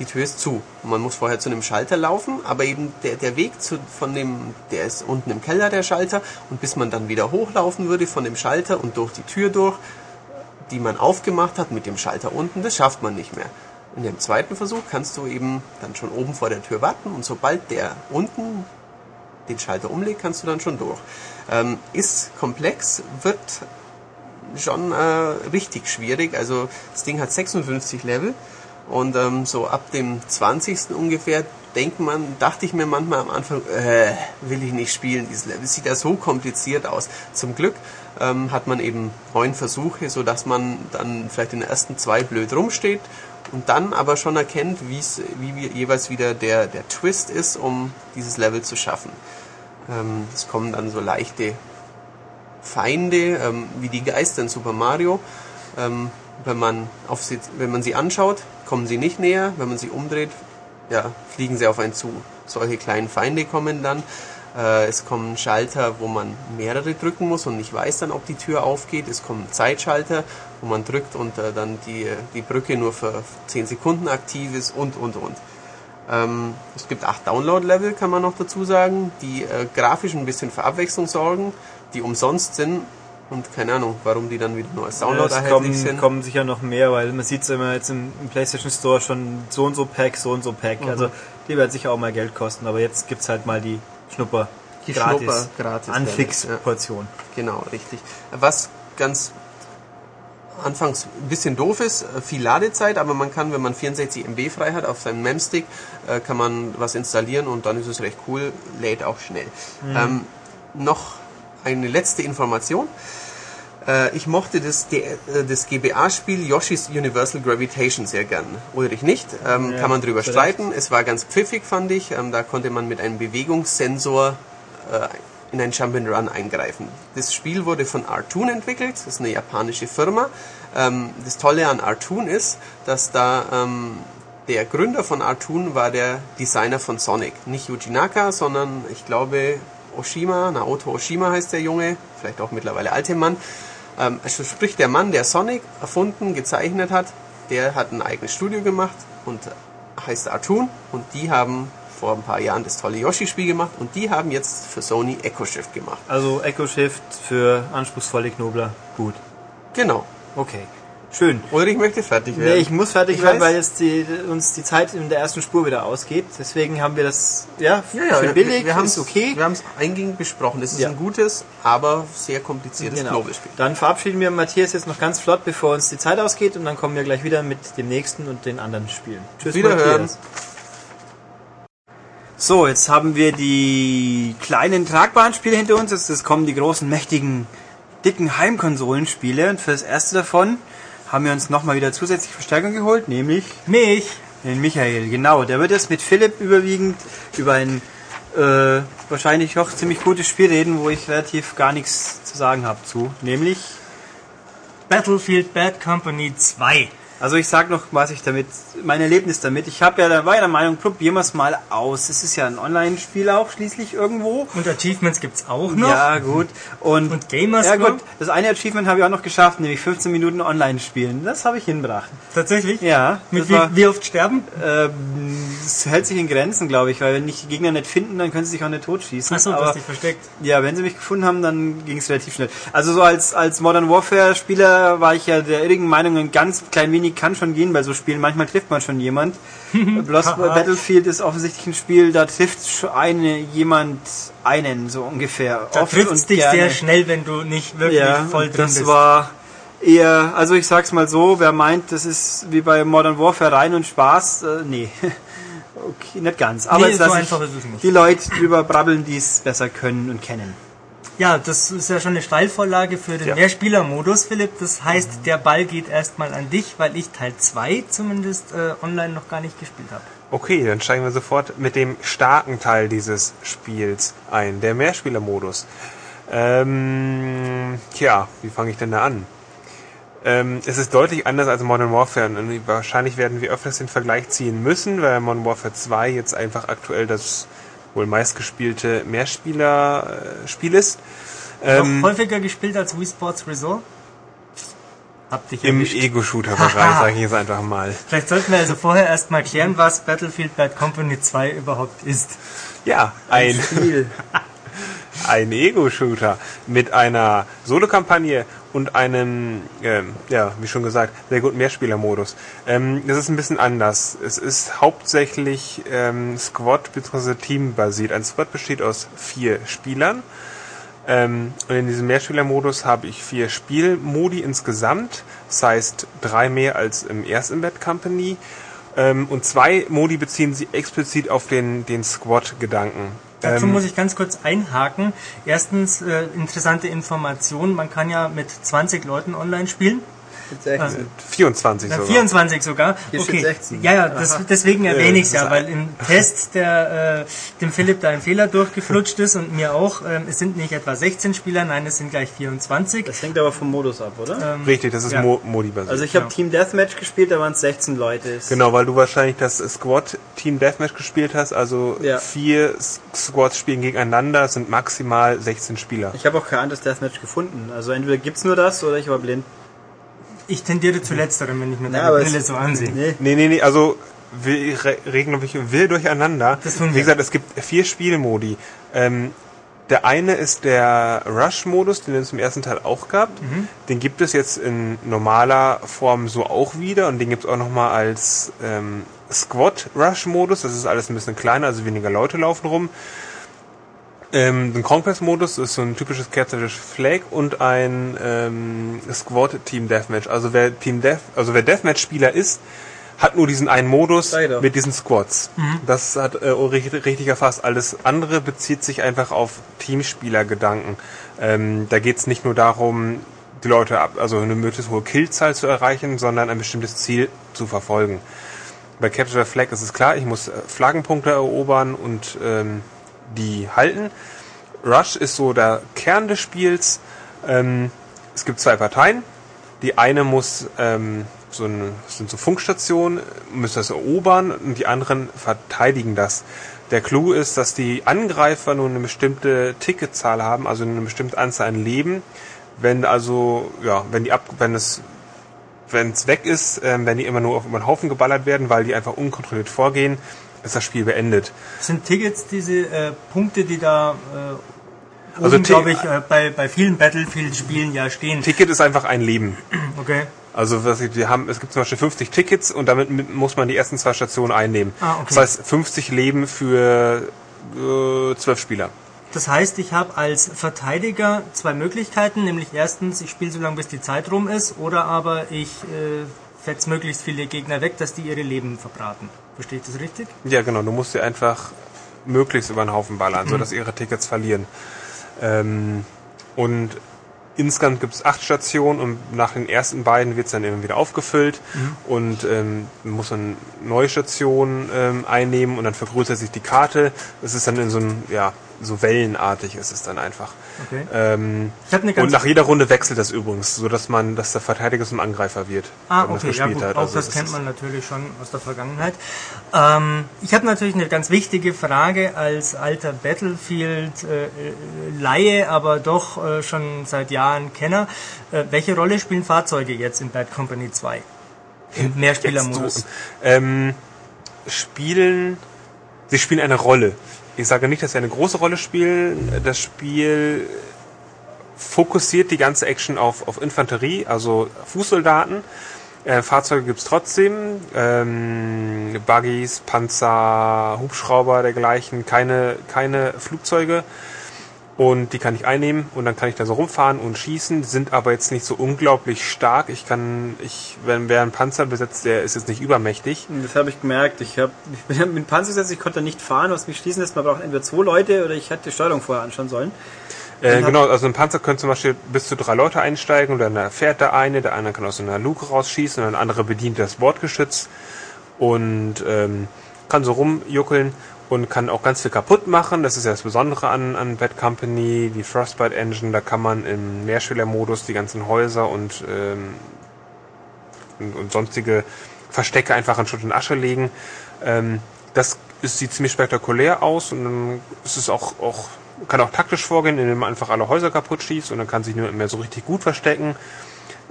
Die Tür ist zu. Und man muss vorher zu einem Schalter laufen, aber eben der, der Weg zu, von dem, der ist unten im Keller, der Schalter, und bis man dann wieder hochlaufen würde von dem Schalter und durch die Tür durch, die man aufgemacht hat mit dem Schalter unten, das schafft man nicht mehr. In dem zweiten Versuch kannst du eben dann schon oben vor der Tür warten und sobald der unten den Schalter umlegt, kannst du dann schon durch. Ähm, ist komplex, wird schon äh, richtig schwierig. Also das Ding hat 56 Level und ähm, so ab dem 20. ungefähr denkt man, dachte ich mir manchmal am Anfang, äh, will ich nicht spielen, dieses Level. Sieht ja so kompliziert aus. Zum Glück ähm, hat man eben neun Versuche, so dass man dann vielleicht in den ersten zwei blöd rumsteht und dann aber schon erkennt, wie's, wie wie jeweils wieder der, der Twist ist, um dieses Level zu schaffen. Ähm, es kommen dann so leichte Feinde, ähm, wie die Geister in Super Mario. Ähm, wenn, man auf sie, wenn man sie anschaut, kommen sie nicht näher. Wenn man sie umdreht, ja, fliegen sie auf einen zu. Solche kleinen Feinde kommen dann. Äh, es kommen Schalter, wo man mehrere drücken muss und nicht weiß dann, ob die Tür aufgeht. Es kommen Zeitschalter, wo man drückt und äh, dann die, die Brücke nur für 10 Sekunden aktiv ist und, und, und. Ähm, es gibt acht Download-Level, kann man noch dazu sagen, die äh, grafisch ein bisschen für Abwechslung sorgen, die umsonst sind und keine Ahnung, warum die dann wieder nur als Download es erhältlich kommen, sind. kommen sicher noch mehr, weil man sieht es immer jetzt im, im PlayStation Store schon so und so Pack, so und so Pack. Mhm. Also die werden sicher auch mal Geld kosten, aber jetzt gibt's halt mal die Schnupper. Die gratis, Schnupper gratis Anfix-Portion. Genau, richtig. Was ganz anfangs ein bisschen doof ist, äh, viel Ladezeit, aber man kann, wenn man 64 MB frei hat auf seinem Memstick, äh, kann man was installieren und dann ist es recht cool, lädt auch schnell. Ähm, noch eine letzte Information. Äh, ich mochte das, äh, das GBA-Spiel Yoshi's Universal Gravitation sehr gern. Ulrich nicht, ähm, Ja, kann man drüber zu streiten. Es war ganz pfiffig, fand ich. Ähm, da konnte man mit einem Bewegungssensor äh, in ein Jump'n'Run eingreifen. Das Spiel wurde von Artoon entwickelt, das ist eine japanische Firma. Ähm, das Tolle an Artoon ist, dass da ähm, der Gründer von Artoon war der Designer von Sonic. Nicht Yuji Naka, sondern ich glaube Oshima, Naoto Oshima heißt der Junge, vielleicht auch mittlerweile alte Mann. Ähm, also sprich, der Mann, der Sonic erfunden, gezeichnet hat, der hat ein eigenes Studio gemacht und heißt Artoon und die haben vor ein paar Jahren das tolle Yoshi-Spiel gemacht und die haben jetzt für Sony Echo Shift gemacht. Also Echo Shift für anspruchsvolle Knobler. Gut. Genau. Okay. Schön. Ulrich möchte fertig werden. Nee, ich muss fertig Ich werden, weiß. weil jetzt die, uns die Zeit in der ersten Spur wieder ausgeht. Deswegen haben wir das, ja, ja, ja, für billig, wir, wir haben ist okay. Wir haben es eingehend besprochen. Es ist Ja. ein gutes, aber sehr kompliziertes Genau. Knobelspiel. Dann verabschieden wir Matthias jetzt noch ganz flott, bevor uns die Zeit ausgeht und dann kommen wir gleich wieder mit dem nächsten und den anderen Spielen. Tschüss, Wiederhören. Matthias. So, jetzt haben wir die kleinen tragbaren Spiele hinter uns. Jetzt kommen die großen, mächtigen, dicken Heimkonsolenspiele. Und für das erste davon haben wir uns nochmal wieder zusätzliche Verstärkung geholt, nämlich Mich. den Michael. Genau, der wird jetzt mit Philipp überwiegend über ein äh, wahrscheinlich auch ziemlich gutes Spiel reden, wo ich relativ gar nichts zu sagen habe zu. Nämlich Battlefield Bad Company 2. Also ich sag noch, was ich damit, mein Erlebnis damit. Ich habe ja, da war ja der Meinung, probieren wir es mal aus. Es ist ja ein Online-Spiel auch schließlich irgendwo. Und Achievements gibt's auch noch. Ja, gut. Und, Und Gamers Ja gut, das eine Achievement habe ich auch noch geschafft, nämlich 15 Minuten online spielen. Das habe ich hinbracht. Tatsächlich? Ja. Mit wie, war- wie oft sterben? Ähm, das hält sich in Grenzen, glaube ich, weil wenn nicht die Gegner nicht finden, dann können sie sich auch nicht totschießen. Achso, du hast dich versteckt. ja, wenn sie mich gefunden haben, dann ging es relativ schnell. Also so als, als Modern Warfare Spieler war ich ja der irrigen Meinung, ein ganz klein wenig kann schon gehen bei so Spielen. Manchmal trifft man schon jemand. Bloß. Battlefield ist offensichtlich ein Spiel, da trifft eine, jemand einen, so ungefähr. Da Oft trifft und dich gerne. sehr schnell, wenn du nicht wirklich Ja, voll drin das bist. war eher, also ich sag's mal so, wer meint, das ist wie bei Modern Warfare rein und Spaß, äh, nee. Okay, nicht ganz. Aber Nee, so einfach ist es nicht. die Leute drüber brabbeln, die es besser können und kennen. Ja, das ist ja schon eine Steilvorlage für den Ja. Mehrspieler-Modus, Philipp. Das heißt, der Ball geht erstmal an dich, weil ich Teil 2 zumindest äh, online noch gar nicht gespielt habe. Okay, dann steigen wir sofort mit dem starken Teil dieses Spiels ein, der Mehrspielermodus. Ähm, tja, wie fange ich denn da an? Ähm, es ist deutlich anders als Modern Warfare und wahrscheinlich werden wir öfters den Vergleich ziehen müssen, weil Modern Warfare 2 jetzt einfach aktuell das wohl meistgespielte Mehrspieler-Spiel ist. Ähm, noch häufiger gespielt als Wii Sports Resort? Hab dich Im. Ego-Shooter-Bereich, sage ich jetzt einfach mal. Vielleicht sollten wir also vorher erstmal klären, was Battlefield Bad Company 2 überhaupt ist. Ja, ein, Spiel. ein Ego-Shooter mit einer Solo-Kampagne und einem, ähm, ja, wie schon gesagt, sehr guten Mehrspieler-Modus. Ähm, das ist ein bisschen anders. Es ist hauptsächlich ähm, Squad- bzw. Team-basiert. Ein Squad besteht aus vier Spielern. Ähm, und in diesem Mehrspieler-Modus habe ich vier Spielmodi insgesamt. Das heißt, drei mehr als im ersten Bad Company. Ähm, und zwei Modi beziehen sich explizit auf den, den Squad-Gedanken. Dazu Ähm, muss ich ganz kurz einhaken. Erstens, äh, interessante Information. Man kann ja mit 20 Leuten online spielen. Mit 16. 24 Ja, sogar. 24 sogar. Hier okay. 16. Ja, ja, das, deswegen erwähne ich es ja, weil im Test der äh, dem Philipp da ein Fehler durchgeflutscht ist und mir auch. Ähm, es sind nicht etwa 16 Spieler, nein, es sind gleich 24. Das hängt aber vom Modus ab, oder? Ähm, Richtig, das ist Ja. Mo Modi-basiert. Also ich habe Ja. Team Deathmatch gespielt, da waren es 16 Leute. Genau, weil du wahrscheinlich das Squad Team Deathmatch gespielt hast. Also Ja. vier Squads spielen gegeneinander, es sind maximal 16 Spieler. Ich habe auch kein anderes Deathmatch gefunden. Also entweder gibt's nur das oder ich war blind. Ich tendiere zu letzterem, wenn ich mir deine Brille so ansehe. Nee. Nee, nee, nee, also wir re- reden, glaube ich, will durcheinander. Das tun wir. Wie gesagt, es gibt vier Spielmodi. Ähm, der eine ist der Rush-Modus, den es im ersten Teil auch gab. Mhm. Den gibt es jetzt in normaler Form so auch wieder und den gibt es auch nochmal als ähm, Squad-Rush-Modus. Das ist alles ein bisschen kleiner, also weniger Leute laufen rum. Ähm, den Conquest-Modus ist so ein typisches Kerzerisch Flag und ein ähm, Squad Team Deathmatch. Also wer Team Death, also wer Deathmatch-Spieler ist, hat nur diesen einen Modus doch. mit diesen Squads. Das hat äh, richtig, richtig erfasst. Alles andere bezieht sich einfach auf Teamspieler-Gedanken. Ähm, da geht es nicht nur darum, die Leute ab, also eine möglichst hohe Killzahl zu erreichen, sondern ein bestimmtes Ziel zu verfolgen. Bei Capture the Flag ist es klar, ich muss äh, Flaggenpunkte erobern und ähm, die halten. Rush ist so der Kern des Spiels. Ähm, es gibt zwei Parteien. Die eine muss ähm, so eine, sind so Funkstationen, muss das erobern und die anderen verteidigen das. Der Clou ist, dass die Angreifer nur eine bestimmte Ticketzahl haben, also eine bestimmte Anzahl an Leben, Wenn also, ja, wenn die ab, wenn es, wenn es weg ist, ähm, wenn die immer nur auf den Haufen geballert werden, weil die einfach unkontrolliert vorgehen, ist das Spiel beendet. Sind Tickets diese äh, Punkte, die da äh, Also glaube ich, äh, bei, bei vielen Battlefield-Spielen ja stehen? Ticket ist einfach ein Leben. Okay. Also was wir haben, es gibt zum Beispiel 50 Tickets und damit mit- muss man die ersten zwei Stationen einnehmen. Ah, okay. Das heißt 50 Leben für äh, 12 Spieler. Das heißt, ich habe als Verteidiger zwei Möglichkeiten, nämlich erstens, ich spiele so lange, bis die Zeit rum ist, oder aber ich äh, fetz möglichst viele Gegner weg, dass die ihre Leben verbraten. Verstehe ich das richtig? Ja, genau. Du musst sie einfach möglichst über den Haufen ballern, sodass ihre Tickets verlieren. Ähm, und insgesamt gibt es acht Stationen und nach den ersten beiden wird es dann immer wieder aufgefüllt und ähm, man muss dann neue Stationen ähm, einnehmen und dann vergrößert sich die Karte. Das ist dann in so einem, ja, so wellenartig ist es dann einfach. Okay. Ähm, und nach jeder Runde wechselt das übrigens, so dass man, dass der Verteidiger zum Angreifer wird, Ah, man das okay, ja gut, hat. auch Also das, das kennt man natürlich schon aus der Vergangenheit. Ähm, ich habe natürlich eine ganz wichtige Frage als alter Battlefield-Laie, aber doch äh, schon seit Jahren Kenner. Äh, welche Rolle spielen Fahrzeuge jetzt in Bad Company 2? Im Mehrspielermodus. so, ähm, spielen, sie spielen eine Rolle. Ich sage nicht, dass sie eine große Rolle spielen. Das Spiel fokussiert die ganze Action auf, auf Infanterie, also Fußsoldaten. Äh, Fahrzeuge gibt's trotzdem, ähm, Buggies, Panzer, Hubschrauber, dergleichen, keine, keine Flugzeuge. Und die kann ich einnehmen und dann kann ich da so rumfahren und schießen, sind aber jetzt nicht so unglaublich stark. Ich kann, ich, wenn wer einen Panzer besetzt, der ist jetzt nicht übermächtig. Das habe ich gemerkt. Ich, hab, ich bin mit dem Panzer gesetzt, ich konnte nicht fahren, was mich schließen lässt. Man braucht entweder zwei Leute oder ich hätte die Steuerung vorher anschauen sollen. Äh, genau, also ein Panzer können zum Beispiel bis zu drei Leute einsteigen und dann fährt der eine, der eine kann aus einer Luke rausschießen und der andere bedient das Bordgeschütz und ähm, kann so rumjuckeln und kann auch ganz viel kaputt machen. Das ist ja das Besondere an, an Bad Company, die Frostbite Engine, da kann man im Mehrspielermodus die ganzen Häuser und, ähm, und, und sonstige Verstecke einfach in Schutt und Asche legen. Ähm, das ist, sieht ziemlich spektakulär aus und dann ist es auch, auch kann auch taktisch vorgehen, indem man einfach alle Häuser kaputt schießt und dann kann sich niemand mehr so richtig gut verstecken.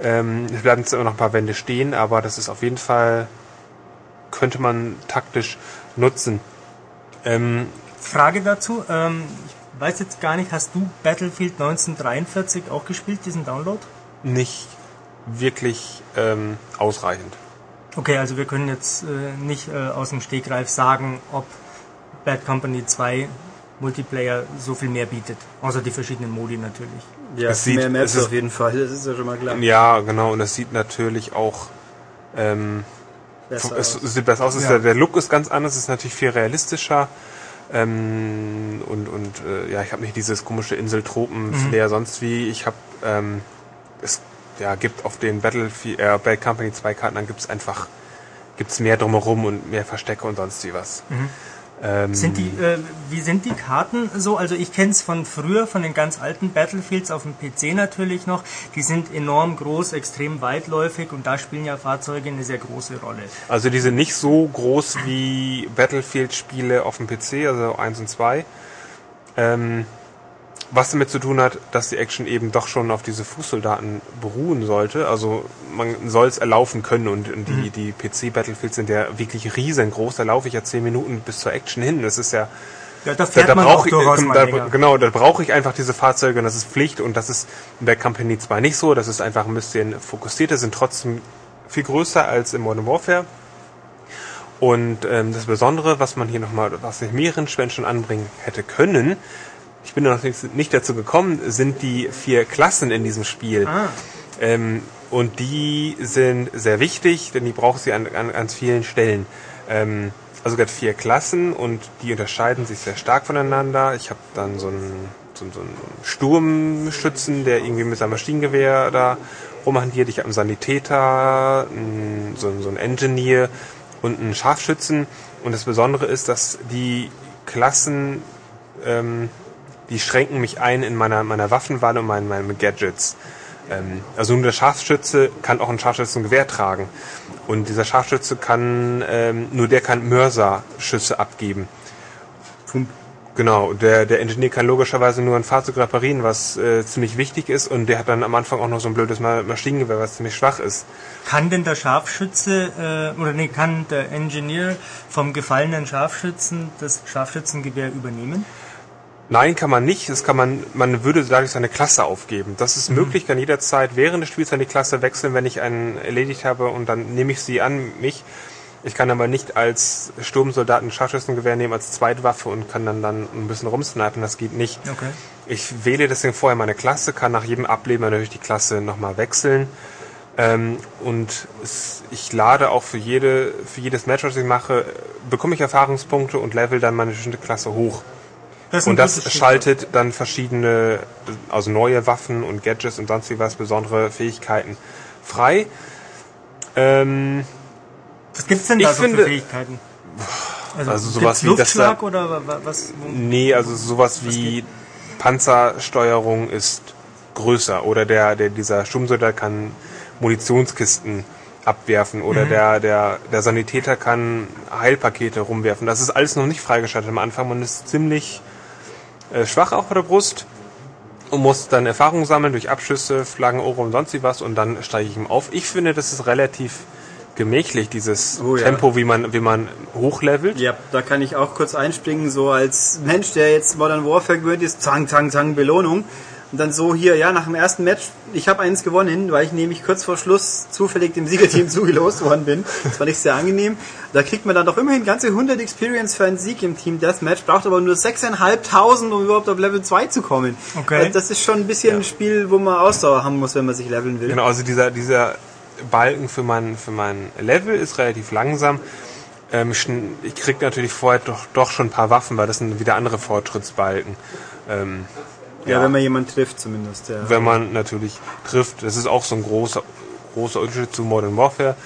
Ähm, es bleiben zwar immer noch ein paar Wände stehen, aber das ist auf jeden Fall, könnte man taktisch nutzen. Ähm, Frage dazu, ähm, ich weiß jetzt gar nicht, hast du Battlefield 1943 auch gespielt, diesen Download? nicht wirklich ähm, ausreichend. Okay, also wir können jetzt äh, nicht äh, aus dem Stegreif sagen, ob Bad Company 2 Multiplayer so viel mehr bietet. Außer die verschiedenen Modi natürlich. Ja, Es sieht- mehr Maps es ist- auf jeden Fall, das ist ja schon mal klar. Ja, genau, und das sieht natürlich auch ähm, Besser es aus. sieht besser aus. Ja. Der, der Look ist ganz anders, ist natürlich viel realistischer. Ähm, und und äh, ja, ich habe nicht dieses komische Inseltropen-Flair sonst wie. Ich habe ähm, es ja, gibt auf den Battlefield, äh, Bad Company 2 Karten, dann gibt's einfach gibt's mehr drumherum und mehr Verstecke und sonst wie was. Ähm, Sind die, äh, wie sind die Karten so? Also ich kenne es von früher, von den ganz alten Battlefields auf dem PC natürlich noch. Die sind enorm groß, extrem weitläufig und da spielen ja Fahrzeuge eine sehr große Rolle. Also die sind nicht so groß wie Battlefield-Spiele auf dem PC, also 1 und 2. Ähm, was damit zu tun hat, dass die Action eben doch schon auf diese Fußsoldaten beruhen sollte. Also man soll es erlaufen können und, und die, die PC-Battlefields sind ja wirklich riesengroß. Da laufe ich ja 10 Minuten bis zur Action hin. Das ist ja Ja, da da, fährt da man auch brauche ich, äh, da, genau, da brauche ich einfach diese Fahrzeuge und das ist Pflicht und das ist in der Company 2 nicht so. Das ist einfach ein bisschen fokussierter, sind trotzdem viel größer als im Modern Warfare. Und ähm, das Besondere, was man hier nochmal, was ich mehreren Schwellen schon anbringen hätte können, ich bin noch nicht, dazu gekommen, sind die vier Klassen in diesem Spiel. Ah. Ähm, und die sind sehr wichtig, denn die braucht sie an, an ganz vielen Stellen. Ähm, also gerade vier Klassen und die unterscheiden sich sehr stark voneinander. Ich habe dann so einen, so, so einen Sturmschützen, der irgendwie mit seinem Maschinengewehr da rumhantiert. Ich habe einen Sanitäter, einen, so, einen- so einen Engineer und einen Scharfschützen. Und das Besondere ist, dass die Klassen ähm, die schränken mich ein in meiner, meiner Waffenwahl und meinen, meinen Gadgets. Ähm, also nur der Scharfschütze kann auch ein Scharfschützengewehr tragen. Und dieser Scharfschütze kann, ähm, nur der kann Mörserschüsse abgeben. Pump. Genau, der, der Ingenieur kann logischerweise nur ein Fahrzeug reparieren, was äh, ziemlich wichtig ist und der hat dann am Anfang auch noch so ein blödes Ma- Maschinengewehr, was ziemlich schwach ist. Kann denn der Scharfschütze, äh, oder nee, kann der Engineer vom gefallenen Scharfschützen das Scharfschützengewehr übernehmen? Nein, kann man nicht. Das kann man, man würde dadurch seine Klasse aufgeben. Das ist möglich, kann jederzeit während des Spiels seine Klasse wechseln, wenn ich einen erledigt habe und dann nehme ich sie an mich. Ich kann aber nicht als Sturmsoldat ein Scharfschützengewehr nehmen als Zweitwaffe und kann dann, dann ein bisschen rumsnipen. Das geht nicht. Okay. Ich wähle deswegen vorher meine Klasse, kann nach jedem Ableben natürlich die Klasse nochmal wechseln. Ähm, und es, ich lade auch für, jede, für jedes Match, was ich mache, bekomme ich Erfahrungspunkte und level dann meine bestimmte Klasse hoch. Das Und das schaltet dann verschiedene, also neue Waffen und Gadgets und sonst wie was, besondere Fähigkeiten frei. Ähm. Was gibt's denn da so für finde- Fähigkeiten? Also, Also sowas wie das Luftschlag da- oder wa- wa- was? nee, also sowas wie Panzersteuerung ist größer oder der, der dieser Sturmsoldat kann Munitionskisten abwerfen oder der, der, der Sanitäter kann Heilpakete rumwerfen. Das ist alles noch nicht freigeschaltet am Anfang. Man ist ziemlich schwach auch bei der Brust und muss dann Erfahrung sammeln durch Abschüsse, Flaggen, Ohren und sonst was und dann steige ich ihm auf. Ich finde, das ist relativ gemächlich, dieses Oh ja. Tempo, wie man, wie man hochlevelt. Ja, da kann ich auch kurz einspringen, so als Mensch, der jetzt Modern Warfare gewöhnt ist, zang, zang, zang, Belohnung. Und dann so hier, ja, nach dem ersten Match, ich habe eins gewonnen, weil ich nämlich kurz vor Schluss zufällig dem Siegerteam zugelost worden bin. Das fand ich sehr angenehm. Da kriegt man dann doch immerhin ganze 100 Experience für einen Sieg im Team Deathmatch, braucht aber nur 6.500, um überhaupt auf Level 2 zu kommen. Okay. Also das ist schon ein bisschen ein Spiel, wo man Ausdauer haben muss, wenn man sich leveln will. Genau, also dieser, dieser Balken für mein, für mein Level ist relativ langsam. Ähm, ich krieg natürlich vorher doch, doch schon ein paar Waffen, weil das sind wieder andere Fortschrittsbalken. Ähm, Ja, wenn man jemanden trifft zumindest. Ja. wenn man natürlich trifft. Das ist auch so ein großer, großer Unterschied zu Modern Warfare.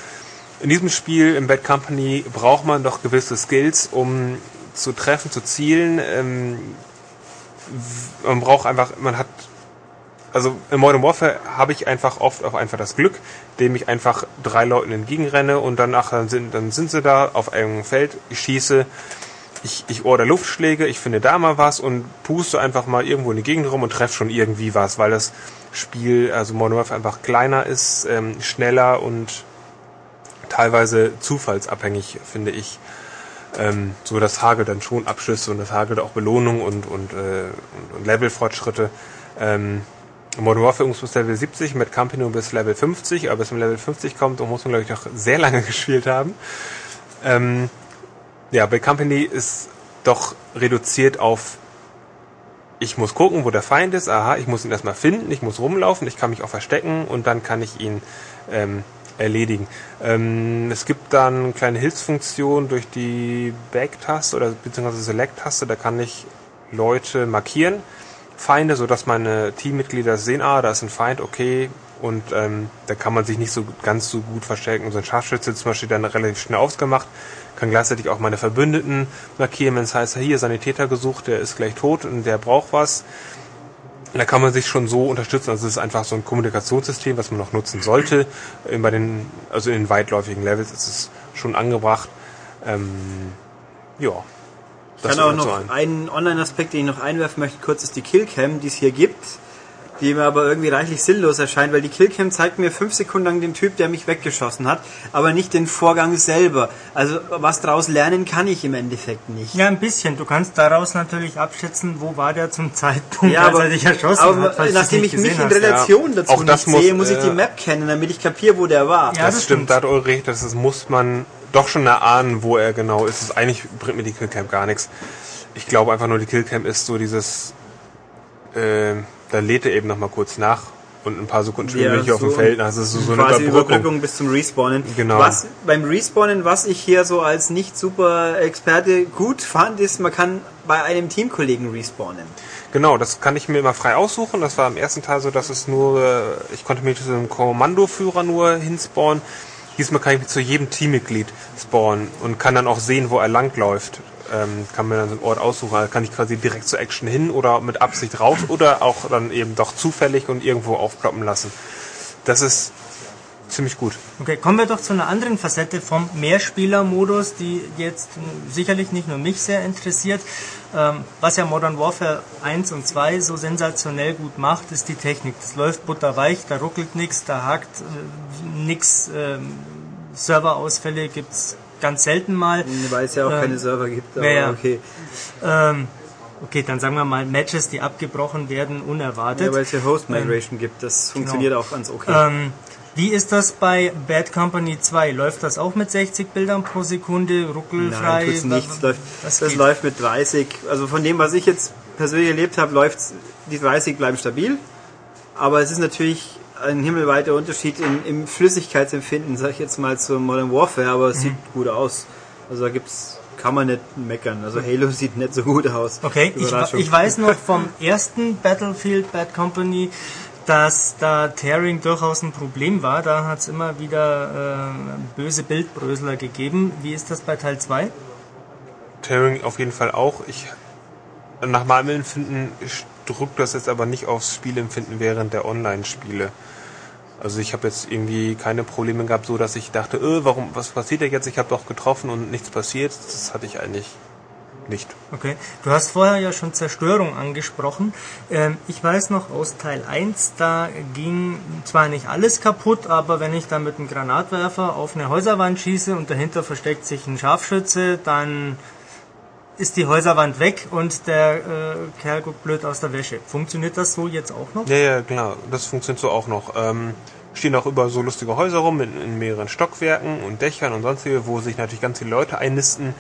In diesem Spiel, im Bad Company, braucht man doch gewisse Skills, um zu treffen, zu zielen. Ähm, man braucht einfach, man hat, also in Modern Warfare habe ich einfach oft auch einfach das Glück, dem ich einfach drei Leuten entgegenrenne und danach dann sind, dann sind sie da auf einem Feld, ich schieße, ich, ich order Luftschläge, ich finde da mal was und puste einfach mal irgendwo in die Gegend rum und treffe schon irgendwie was, weil das Spiel, also Modern Warfare einfach kleiner ist, ähm, schneller und teilweise zufallsabhängig, finde ich. Ähm, so das hagelt dann schon Abschlüsse und das hagelt auch Belohnung und, und, äh, und, und Levelfortschritte. Ähm, Modern Warfare muss bis Level 70, mit Company bis Level 50, aber bis man Level 50 kommt, muss man, glaube ich, noch sehr lange gespielt haben. Ähm, ja, bei Company ist doch reduziert auf ich muss gucken, wo der Feind ist. Aha, ich muss ihn erstmal finden, ich muss rumlaufen, ich kann mich auch verstecken und dann kann ich ihn ähm, erledigen. Ähm, es gibt dann eine kleine Hilfsfunktion durch die Back-Taste oder beziehungsweise Select-Taste, da kann ich Leute markieren, Feinde, sodass meine Teammitglieder sehen, ah, da ist ein Feind, okay, und ähm, da kann man sich nicht so ganz so gut verstärken. So ein Scharfschütze zum Beispiel dann relativ schnell ausgemacht, kann gleichzeitig auch meine Verbündeten markieren, wenn es heißt, hier Sanitäter gesucht, der ist gleich tot und der braucht was. Da kann man sich schon so unterstützen. Also es ist einfach so ein Kommunikationssystem, was man noch nutzen sollte. Bei den, also in den weitläufigen Levels ist es schon angebracht. Ähm, ja. Ich kann auch so noch ein- einen Online-Aspekt, den ich noch einwerfen möchte, kurz ist die Killcam, die es hier gibt, die mir aber irgendwie reichlich sinnlos erscheint, weil die Killcam zeigt mir fünf Sekunden lang den Typ, der mich weggeschossen hat, aber nicht den Vorgang selber. Also was daraus lernen kann ich im Endeffekt nicht. Ja, ein bisschen. Du kannst daraus natürlich abschätzen, wo war der zum Zeitpunkt, Ja, als aber, er dich erschossen aber hat, falls nachdem nicht ich mich in. Relation dazu Auch das nicht sehe, muss, muss ich die äh, Map kennen, damit ich kapiere, wo der war. Ja, das, das stimmt, da hat recht, das ist, muss man doch schon erahnen, wo er genau ist. Das eigentlich bringt mir die Killcam gar nichts. Ich glaube einfach nur, die Killcam ist so dieses, äh, da lädt er eben noch mal kurz nach und ein paar Sekunden später bin ich auf dem Feld. Also es ist so eine quasi Überbrückung. Überbrückung bis zum Respawnen. Genau. Was beim Respawnen, was ich hier so als nicht super Experte gut fand, ist, man kann bei einem Teamkollegen respawnen. Genau, das kann ich mir immer frei aussuchen. Das war im ersten Teil so, dass es nur, äh, ich konnte mich zu einem Kommandoführer nur hinspawnen. Diesmal kann ich mich zu jedem Teammitglied spawnen und kann dann auch sehen, wo er langläuft. Ähm, kann mir dann so einen Ort aussuchen. Da kann ich quasi direkt zur Action hin oder mit Absicht raus oder auch dann eben doch zufällig und irgendwo aufploppen lassen. Das ist ziemlich gut. Okay, kommen wir doch zu einer anderen Facette vom Mehrspieler-Modus, die jetzt äh, sicherlich nicht nur mich sehr interessiert. Ähm, was ja Modern Warfare 1 und 2 so sensationell gut macht, ist die Technik. Das läuft butterweich, da ruckelt nichts, da hakt äh, nichts. Ähm, Serverausfälle gibt's ganz selten mal. Weil es ja auch Ähm, keine Server gibt, aber ja, okay. Ähm, okay, dann sagen wir mal Matches, die abgebrochen werden, unerwartet. Ja, weil es ja Host Migration gibt, das funktioniert auch ganz okay. Ähm, wie ist das bei Bad Company 2? Läuft das auch mit 60 Bildern pro Sekunde, ruckelfrei? Nein, tut's nicht. Das läuft, Das das läuft mit 30. Also von dem, was ich jetzt persönlich erlebt habe, läuft die 30 bleiben stabil. Aber es ist natürlich ein himmelweiter Unterschied im, im Flüssigkeitsempfinden, sag ich jetzt mal, zu Modern Warfare, aber es Mhm. sieht gut aus. Also da gibt's, kann man nicht meckern. Also Halo sieht nicht so gut aus. Okay, ich, ich weiß noch vom ersten Battlefield Bad Company, dass da Tearing durchaus ein Problem war. Da hat es immer wieder äh, böse Bildbrösler gegeben. Wie ist das bei Teil 2? Tearing auf jeden Fall auch. Ich, nach meinem Empfinden drückt das jetzt aber nicht aufs Spielempfinden während der Online-Spiele. Also ich habe jetzt irgendwie keine Probleme gehabt, so dass ich dachte, äh, warum, was passiert da jetzt? Ich habe doch getroffen und nichts passiert. Das hatte ich eigentlich nicht. Okay, du hast vorher ja schon Zerstörung angesprochen. Ähm, ich weiß noch aus Teil 1, da ging zwar nicht alles kaputt, aber wenn ich da mit einem Granatwerfer auf eine Häuserwand schieße und dahinter versteckt sich ein Scharfschütze, dann ist die Häuserwand weg und der äh, Kerl guckt blöd aus der Wäsche. Funktioniert das so jetzt auch noch? Ja, ja, klar, das funktioniert so auch noch. Ähm, stehen auch über so lustige Häuser rum in, in mehreren Stockwerken und Dächern und sonstige, wo sich natürlich ganz viele Leute einnisten.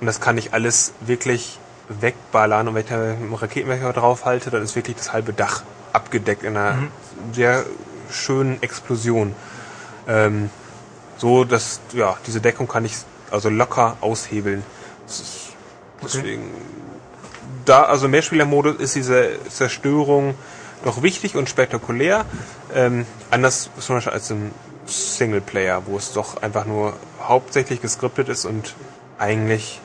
Und das kann ich alles wirklich wegballern. Und wenn ich da einen Raketenwerfer draufhalte, dann ist wirklich das halbe Dach abgedeckt in einer sehr schönen Explosion. Ähm, so, dass, ja, diese Deckung kann ich also locker aushebeln. Das ist, deswegen, da, also Mehrspielermodus ist diese Zerstörung doch wichtig und spektakulär. Ähm, anders zum Beispiel als im Singleplayer, wo es doch einfach nur hauptsächlich geskriptet ist und eigentlich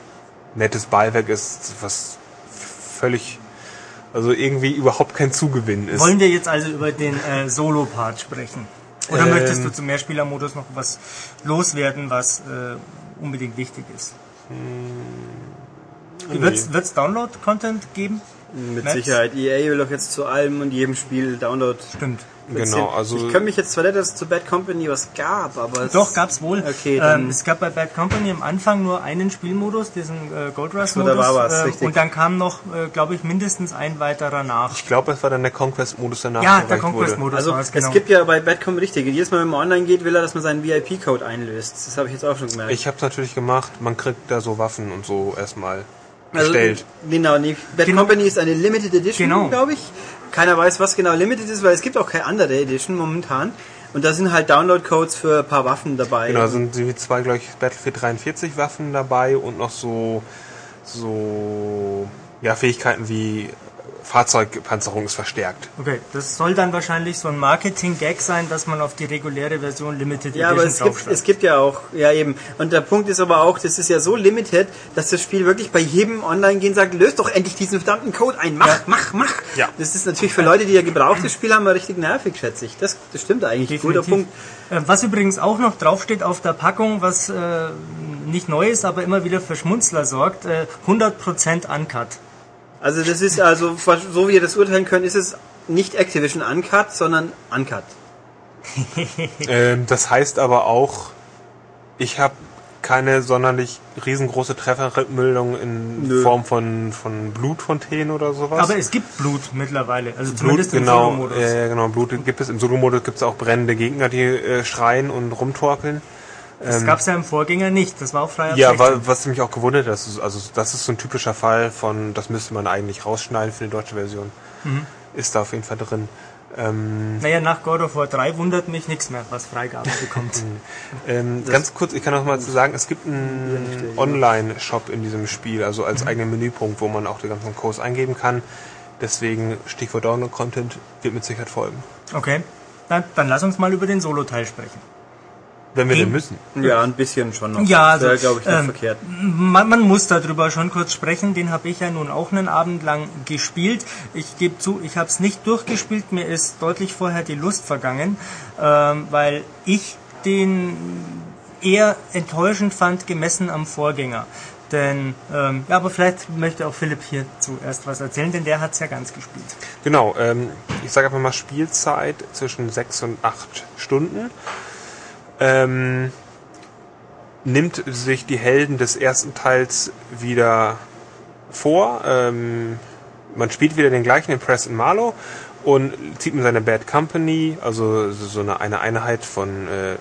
nettes Beiwerk ist, was völlig, also irgendwie überhaupt kein Zugewinn ist. Wollen wir jetzt also über den äh, Solo-Part sprechen? Oder Ähm. möchtest du zum Mehrspielermodus noch was loswerden, was äh, unbedingt wichtig ist? Wird es Download-Content geben? Mit Maps? Sicherheit. EA will doch jetzt zu allem und jedem Spiel Download. Stimmt. Genau, also Ich kann mich jetzt zwar nicht, dass es zu Bad Company was gab, aber es- Doch, gab's wohl. Okay, dann- ähm, es gab bei Bad Company am Anfang nur einen Spielmodus, diesen äh, Gold Rush so, Modus. da war was, richtig. und dann kam noch, äh, glaube ich, mindestens ein weiterer nach. ich glaube, es war dann der Conquest-Modus danach. Ja, der wurde. Conquest-Modus Also es, genau. es gibt ja bei Bad Company richtig, jedes Mal wenn man online geht, will er, dass man seinen VIP-Code einlöst. Das habe ich jetzt auch schon gemerkt. Ich habe es natürlich gemacht. Man kriegt da so Waffen und so erstmal Also, bestellt. Genau, nee, Bad Genau. Company ist eine Limited Edition, Genau. glaube ich. Keiner weiß, was genau Limited ist, weil es gibt auch keine andere Edition momentan. Und da sind halt Download-Codes für ein paar Waffen dabei. Genau, sind wie zwei, glaube ich, Battlefield 43 Waffen dabei und noch so, so, ja, Fähigkeiten wie Fahrzeugpanzerung ist verstärkt. Okay, das soll dann wahrscheinlich so ein Marketing-Gag sein, dass man auf die reguläre Version Limited Ja, aber Edition es gibt, es gibt ja auch, ja eben. Und der Punkt ist aber auch, das ist ja so limited, dass das Spiel wirklich bei jedem Online-Gehen sagt, löst doch endlich diesen verdammten Code ein, mach, Ja. mach, mach. Ja. Das ist natürlich für Leute, die ja gebrauchtes Spiel haben, mal richtig nervig, schätze ich. Das, das stimmt eigentlich. Guter Punkt. Äh, Was übrigens auch noch draufsteht auf der Packung, was äh, nicht neu ist, aber immer wieder für Schmunzler sorgt, äh, 100% Uncut. Also das ist also, so wie ihr das urteilen könnt, ist es nicht Activision Uncut, sondern Uncut. Ähm, das heißt aber auch, ich habe keine sonderlich riesengroße Treffermeldung in Nö. Form von, von Blutfontänen oder sowas. Aber es gibt Blut mittlerweile, also Blut, zumindest im genau, Solo-Modus. ja, ja, genau, Blut gibt es. Im Solo-Modus gibt es auch brennende Gegner, die äh, schreien und rumtorkeln. Das gab es ja im Vorgänger nicht, das war auch frei ab Ja, 16. wa- was mich auch gewundert hat, also das ist so ein typischer Fall von, das müsste man eigentlich rausschneiden für die deutsche Version. Mhm. Ist da auf jeden Fall drin. Ähm, Naja, nach God of War 3 wundert mich nichts mehr, was Freigabe bekommt. ähm, ganz kurz, ich kann noch mal zu sagen, es gibt einen Online-Shop in diesem Spiel, also als Mhm. eigenen Menüpunkt, wo man auch die ganzen Codes eingeben kann. Deswegen Stichwort Download-Content wird mit Sicherheit folgen. Okay, dann, dann lass uns mal über den Solo-Teil sprechen. Wenn wir Den- denn müssen. Ja, ein bisschen schon noch. Ja, also, das glaube ich, nicht ähm, verkehrt. Man, man muss darüber schon kurz sprechen. Den habe ich ja nun auch einen Abend lang gespielt. Ich gebe zu, ich habe es nicht durchgespielt. Mir ist deutlich vorher die Lust vergangen, ähm, weil ich den eher enttäuschend fand, gemessen am Vorgänger. Denn, ähm, ja, aber vielleicht möchte auch Philipp hier zuerst was erzählen, denn der hat es ja ganz gespielt. Genau, ähm, ich sage einfach mal Spielzeit zwischen sechs und acht Stunden. Ähm, nimmt sich die Helden des ersten Teils wieder vor. Ähm, man spielt wieder den gleichen, den Preston Marlow, und zieht mit seiner Bad Company, also so eine, eine Einheit von äh,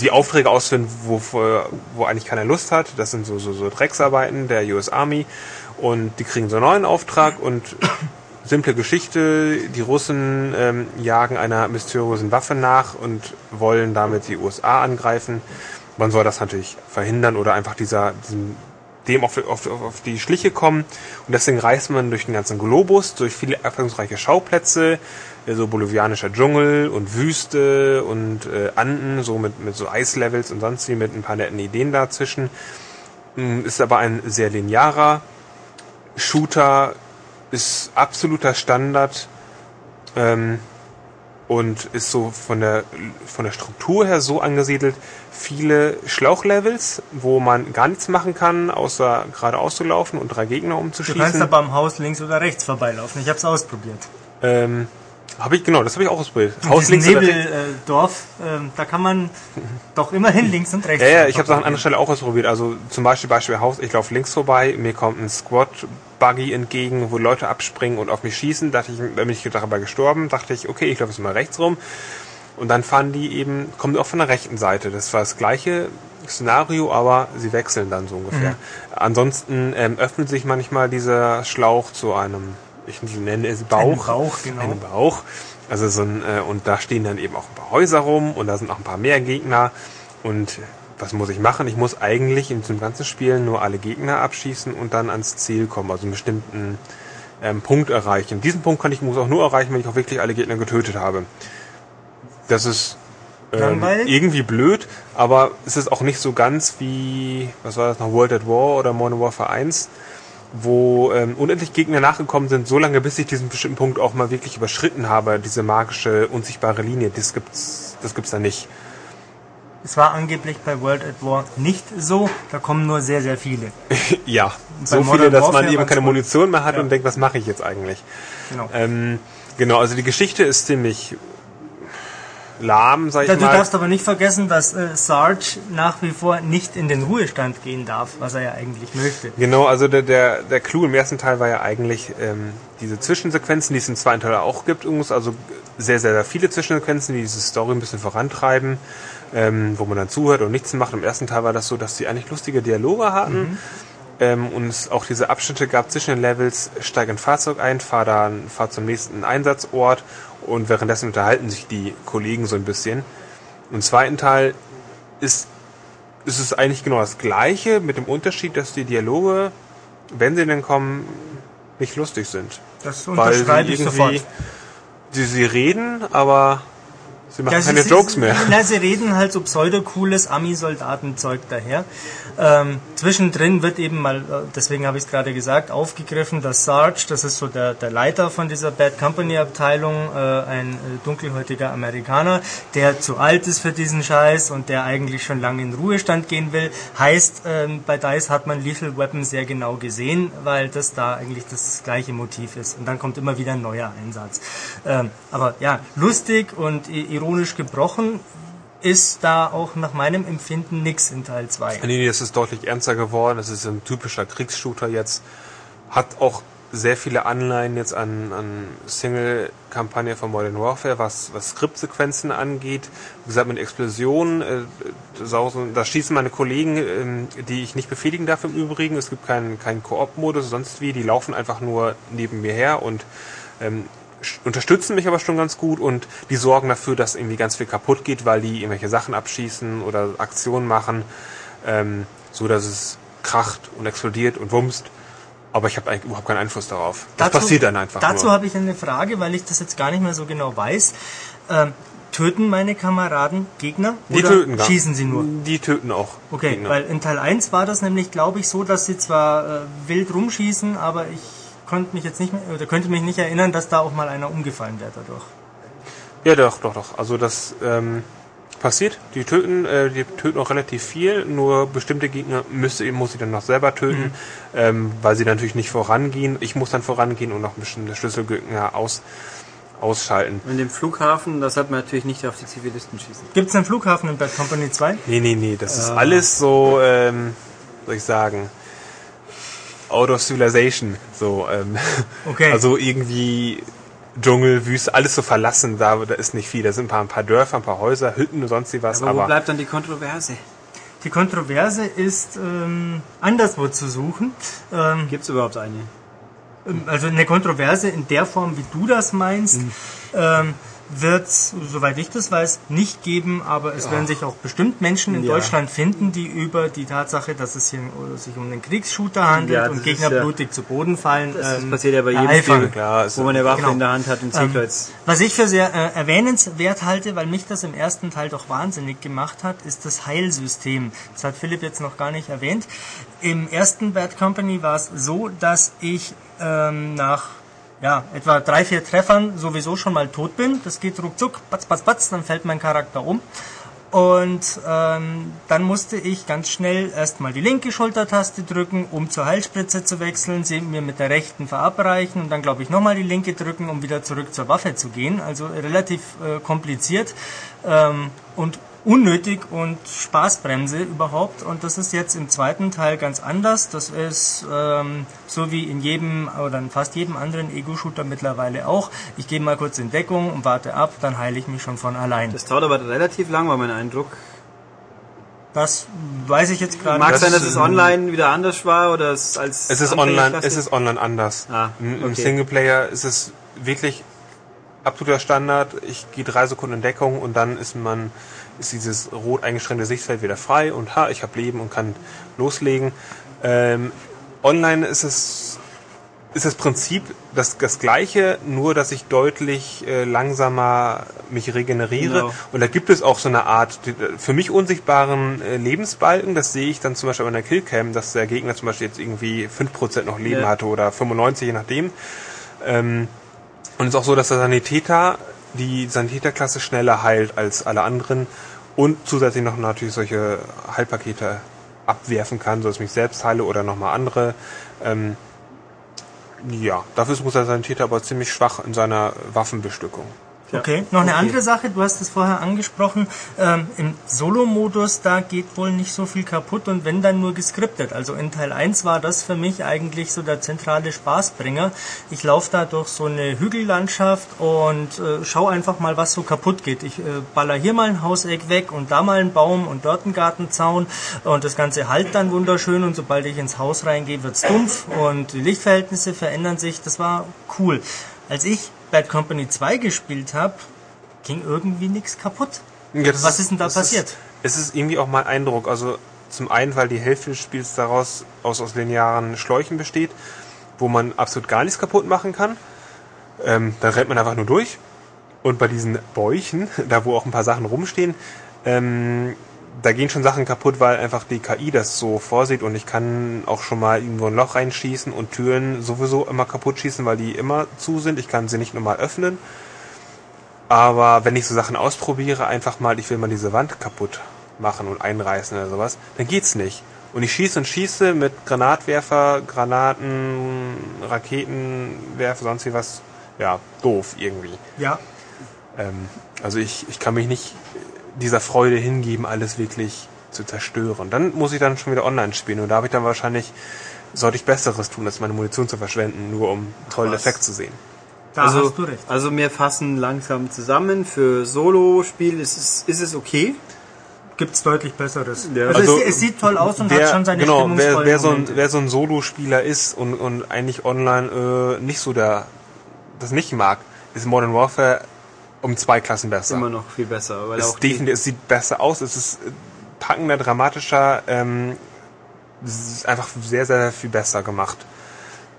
die Aufträge ausführen, wo, wo eigentlich keiner Lust hat. Das sind so, so, so Drecksarbeiten der US Army. Und die kriegen so einen neuen Auftrag und simple Geschichte. Die Russen ähm, jagen einer mysteriösen Waffe nach und wollen damit die USA angreifen. Man soll das natürlich verhindern oder einfach dieser, diesem, dem auf, auf, auf die Schliche kommen. Und deswegen reist man durch den ganzen Globus, durch viele erfahrungsreiche Schauplätze, äh, so bolivianischer Dschungel und Wüste und äh, Anden, so mit, mit so Eislevels und sonst wie, mit ein paar netten Ideen dazwischen. Mm, Ist aber ein sehr linearer Shooter, ist absoluter Standard ähm, und ist so von der, von der Struktur her so angesiedelt, viele Schlauchlevels, wo man gar nichts machen kann, außer geradeaus zu laufen und drei Gegner Du kannst umzuschießen. aber am Haus links oder rechts vorbeilaufen. Ich habe es ausprobiert. Ähm, habe ich, genau, das habe ich auch ausprobiert. Haus links. Nebeldorf, ähm, da kann man doch immerhin links und rechts. Ja, ja, ich habe es an anderer Stelle auch ausprobiert. Also zum Beispiel Beispiel Haus, ich laufe links vorbei, mir kommt ein Squad-Buggy entgegen, wo Leute abspringen und auf mich schießen. Dachte ich, da bin ich dabei gestorben. Dachte ich, okay, ich laufe jetzt mal rechts rum. Und dann fahren die eben, kommen die auch von der rechten Seite. Das war das gleiche Szenario, aber sie wechseln dann so ungefähr. Ansonsten ähm, öffnet sich manchmal dieser Schlauch zu einem, ich nenne es Bauch. Einem Bauch, genau. Einem Bauch. Also so ein, äh, und da stehen dann eben auch ein paar Häuser rum und da sind auch ein paar mehr Gegner. Und was muss ich machen? Ich muss eigentlich in diesem ganzen Spiel nur alle Gegner abschießen und dann ans Ziel kommen, also einen bestimmten ähm, Punkt erreichen. Diesen Punkt kann ich muss auch nur erreichen, wenn ich auch wirklich alle Gegner getötet habe. Das ist ähm, irgendwie blöd, aber es ist auch nicht so ganz wie, was war das noch, World at War oder Modern Warfare 1, wo ähm, unendlich Gegner nachgekommen sind, so lange bis ich diesen bestimmten Punkt auch mal wirklich überschritten habe, diese magische, unsichtbare Linie, das gibt's, das gibt's da nicht. Es war angeblich bei World at War nicht so. Da kommen nur sehr, sehr viele. ja, so Modern viele, dass man Warfare eben waren's keine Munition mehr hat Ja. und denkt, was mache ich jetzt eigentlich? Genau. Ähm, genau, also die Geschichte ist ziemlich lahm, sag ich Ja, du mal. darfst aber nicht vergessen, dass äh, Sarge nach wie vor nicht in den Ruhestand gehen darf, was er ja eigentlich möchte. Genau, also der, der, der Clou im ersten Teil war ja eigentlich ähm, diese Zwischensequenzen, die es im zweiten Teil auch gibt, übrigens, also sehr, sehr, sehr viele Zwischensequenzen, die diese Story ein bisschen vorantreiben, ähm, wo man dann zuhört und nichts macht. Im ersten Teil war das so, dass sie eigentlich lustige Dialoge hatten ähm, und es auch diese Abschnitte gab zwischen den Levels, steig in ein Fahrzeug ein, fahr dann, fahr zum nächsten Einsatzort und währenddessen unterhalten sich die Kollegen so ein bisschen. Im zweiten Teil ist ist es eigentlich genau das Gleiche, mit dem Unterschied, dass die Dialoge, wenn sie denn kommen, nicht lustig sind. Das Weil sie unterschreibe ich sofort. sie, sie reden, aber sie machen Ja, keine sie, Jokes mehr. Na, sie reden halt so pseudo-cooles Ami-Soldatenzeug daher. Ähm, zwischendrin wird eben mal, äh, deswegen habe ich es gerade gesagt, aufgegriffen, dass Sarge, das ist so der, der Leiter von dieser Bad Company Abteilung, äh, ein äh, dunkelhäutiger Amerikaner, der zu alt ist für diesen Scheiß und der eigentlich schon lange in Ruhestand gehen will. Heißt, ähm, bei DICE hat man Lethal Weapon sehr genau gesehen, weil das da eigentlich das gleiche Motiv ist. Und dann kommt immer wieder ein neuer Einsatz. Ähm, aber ja, lustig und ironisch gebrochen ist da auch nach meinem Empfinden nix in Teil 2. Nee, nee, es ist deutlich ernster geworden. Es ist ein typischer Kriegsshooter jetzt. Hat auch sehr viele Anleihen jetzt an, an Single-Kampagne von Modern Warfare, was, was Skriptsequenzen angeht. Wie gesagt, mit Explosionen, äh, da schießen meine Kollegen, ähm, die ich nicht befehligen darf im Übrigen. Es gibt keinen Koop-Modus, sonst wie. Die laufen einfach nur neben mir her und ähm, unterstützen mich aber schon ganz gut und die sorgen dafür, dass irgendwie ganz viel kaputt geht, weil die irgendwelche Sachen abschießen oder Aktionen machen, ähm, so dass es kracht und explodiert und wumst. Aber ich habe eigentlich überhaupt keinen Einfluss darauf. Das passiert dann einfach Dazu habe ich eine Frage, weil ich das jetzt gar nicht mehr so genau weiß. Ähm, Töten meine Kameraden Gegner Die oder töten gar- schießen sie nur? Die töten auch. Okay, Gegner. weil in Teil 1 war das nämlich, glaube ich, so, dass sie zwar äh, wild rumschießen, aber ich konnte mich jetzt nicht mehr, oder könnte mich nicht erinnern, dass da auch mal einer umgefallen wäre dadurch. Ja, doch, doch, doch. Also das ähm, passiert. Die töten, äh, die töten auch relativ viel. Nur bestimmte Gegner müsste, muss ich dann noch selber töten, ähm, weil sie natürlich nicht vorangehen. Ich muss dann vorangehen und noch bestimmte Schlüsselgegner aus, ausschalten. In dem Flughafen, das hat man natürlich nicht auf die Zivilisten schießen. Gibt es einen Flughafen in Bad Company 2? Nee, nee, nee. Das ist alles so, ähm, soll ich sagen, out of civilization. So, ähm, Okay. Also irgendwie Dschungel, Wüste, alles so verlassen. Da, da ist nicht viel. Da sind ein paar, ein paar Dörfer, ein paar Häuser, Hütten und sonst wie was. Aber, wo aber bleibt dann die Kontroverse? Die Kontroverse ist ähm, anderswo zu suchen. Ähm, Gibt es überhaupt eine? also eine Kontroverse in der Form, wie du das meinst, ähm, wird es, soweit ich das weiß, nicht geben, aber es werden sich auch bestimmt Menschen in Ja. Deutschland finden, die über die Tatsache, dass es hier sich um einen Kriegsshooter handelt Ja, und Gegner ja- blutig zu Boden fallen. Das ähm, passiert ja bei jedem. Spiel, Klar, ist- wo man eine Waffe genau. in der Hand hat und Ähm, Zielkreuz. Was ich für sehr äh, erwähnenswert halte, weil mich das im ersten Teil doch wahnsinnig gemacht hat, ist das Heilsystem. Das hat Philipp jetzt noch gar nicht erwähnt. Im ersten Bad Company war es so, dass ich ähm, nach ja, etwa drei, vier Treffern sowieso schon mal tot bin. Das geht ruckzuck, batz, batz, batz, dann fällt mein Charakter um. Und ähm, dann musste ich ganz schnell erstmal die linke Schultertaste drücken, um zur Heilspritze zu wechseln, sie mir mit der rechten verabreichen und dann glaube ich nochmal die linke drücken, um wieder zurück zur Waffe zu gehen. Also relativ äh, kompliziert ähm, und unnötig und Spaßbremse überhaupt. Und das ist jetzt im zweiten Teil ganz anders. Das ist ähm, so wie in jedem oder in fast jedem anderen Ego-Shooter mittlerweile auch. Ich gehe mal kurz in Deckung und warte ab, dann heile ich mich schon von allein. Das dauert aber relativ lang, war mein Eindruck. Das weiß ich jetzt gerade Mag das sein, dass es online wieder anders war oder es als es ist online, es ist online anders. Ah, Im, Im okay. Singleplayer ist es wirklich absoluter Standard. Ich gehe drei Sekunden in Deckung und dann ist man ist dieses rot eingeschränkte Sichtfeld wieder frei und ha, ich habe Leben und kann loslegen. Ähm, online ist es ist das Prinzip das, das gleiche, nur dass ich deutlich äh, langsamer mich regeneriere. Genau. Und da gibt es auch so eine Art für mich unsichtbaren äh, Lebensbalken. Das sehe ich dann zum Beispiel bei einer Killcam, dass der Gegner zum Beispiel jetzt irgendwie 5% noch Leben Ja. hatte oder 95%, je nachdem. Ähm, und es ist auch so, dass der Sanitäter die Sanitäterklasse schneller heilt als alle anderen und zusätzlich noch natürlich solche Heilpakete abwerfen kann, sodass ich mich selbst heile oder nochmal andere. Ähm, ja, dafür ist der Sanitäter aber ziemlich schwach in seiner Waffenbestückung. Okay, noch eine Okay. andere Sache, du hast es vorher angesprochen, ähm, im Solo-Modus, da geht wohl nicht so viel kaputt und wenn dann nur geskriptet. Also in Teil 1 war das für mich eigentlich so der zentrale Spaßbringer. Ich laufe da durch so eine Hügellandschaft und äh, schau einfach mal, was so kaputt geht. Ich äh, baller hier mal ein Hauseck weg und da mal einen Baum und dort einen Gartenzaun und das Ganze halt dann wunderschön und sobald ich ins Haus reingehe, wird's dumpf und die Lichtverhältnisse verändern sich. Das war cool. Als ich Bad Company 2 gespielt habe, ging irgendwie nichts kaputt. Ja, Was ist denn da passiert? Ist, es ist irgendwie auch mein Eindruck. Also zum einen, weil die Hälfte des Spiels daraus aus, aus linearen Schläuchen besteht, wo man absolut gar nichts kaputt machen kann. Ähm, dann rennt man einfach nur durch. Und bei diesen Bäuchen, da wo auch ein paar Sachen rumstehen, ähm, da gehen schon Sachen kaputt, weil einfach die KI das so vorsieht und ich kann auch schon mal irgendwo ein Loch reinschießen und Türen sowieso immer kaputt schießen, weil die immer zu sind. Ich kann sie nicht normal öffnen. Aber wenn ich so Sachen ausprobiere, einfach mal, ich will mal diese Wand kaputt machen und einreißen oder sowas, dann geht's nicht. Und ich schieße und schieße mit Granatwerfer, Granaten, Raketenwerfer, sonst wie was. Ja, doof irgendwie. Ja. Ähm, also ich, ich kann mich nicht dieser Freude hingeben, alles wirklich zu zerstören. Dann muss ich dann schon wieder online spielen und da habe ich dann wahrscheinlich, sollte ich Besseres tun, als meine Munition zu verschwenden, nur um einen tollen Was? Effekt zu sehen. Da also, hast du recht. also wir fassen langsam zusammen. Für Solo-Spiel ist es, ist es okay. Gibt's deutlich Besseres. Ja. Also, Also, es, es sieht toll aus und wer, hat schon seine genau, wer, wer, so ein, wer so ein Solo-Spieler ist und, und eigentlich online äh, nicht so der, das nicht mag, ist Modern Warfare um zwei Klassen besser. Immer noch viel besser. Weil es, definitiv, es sieht besser aus, es ist äh, packender, dramatischer, ähm, es ist einfach sehr, sehr viel besser gemacht.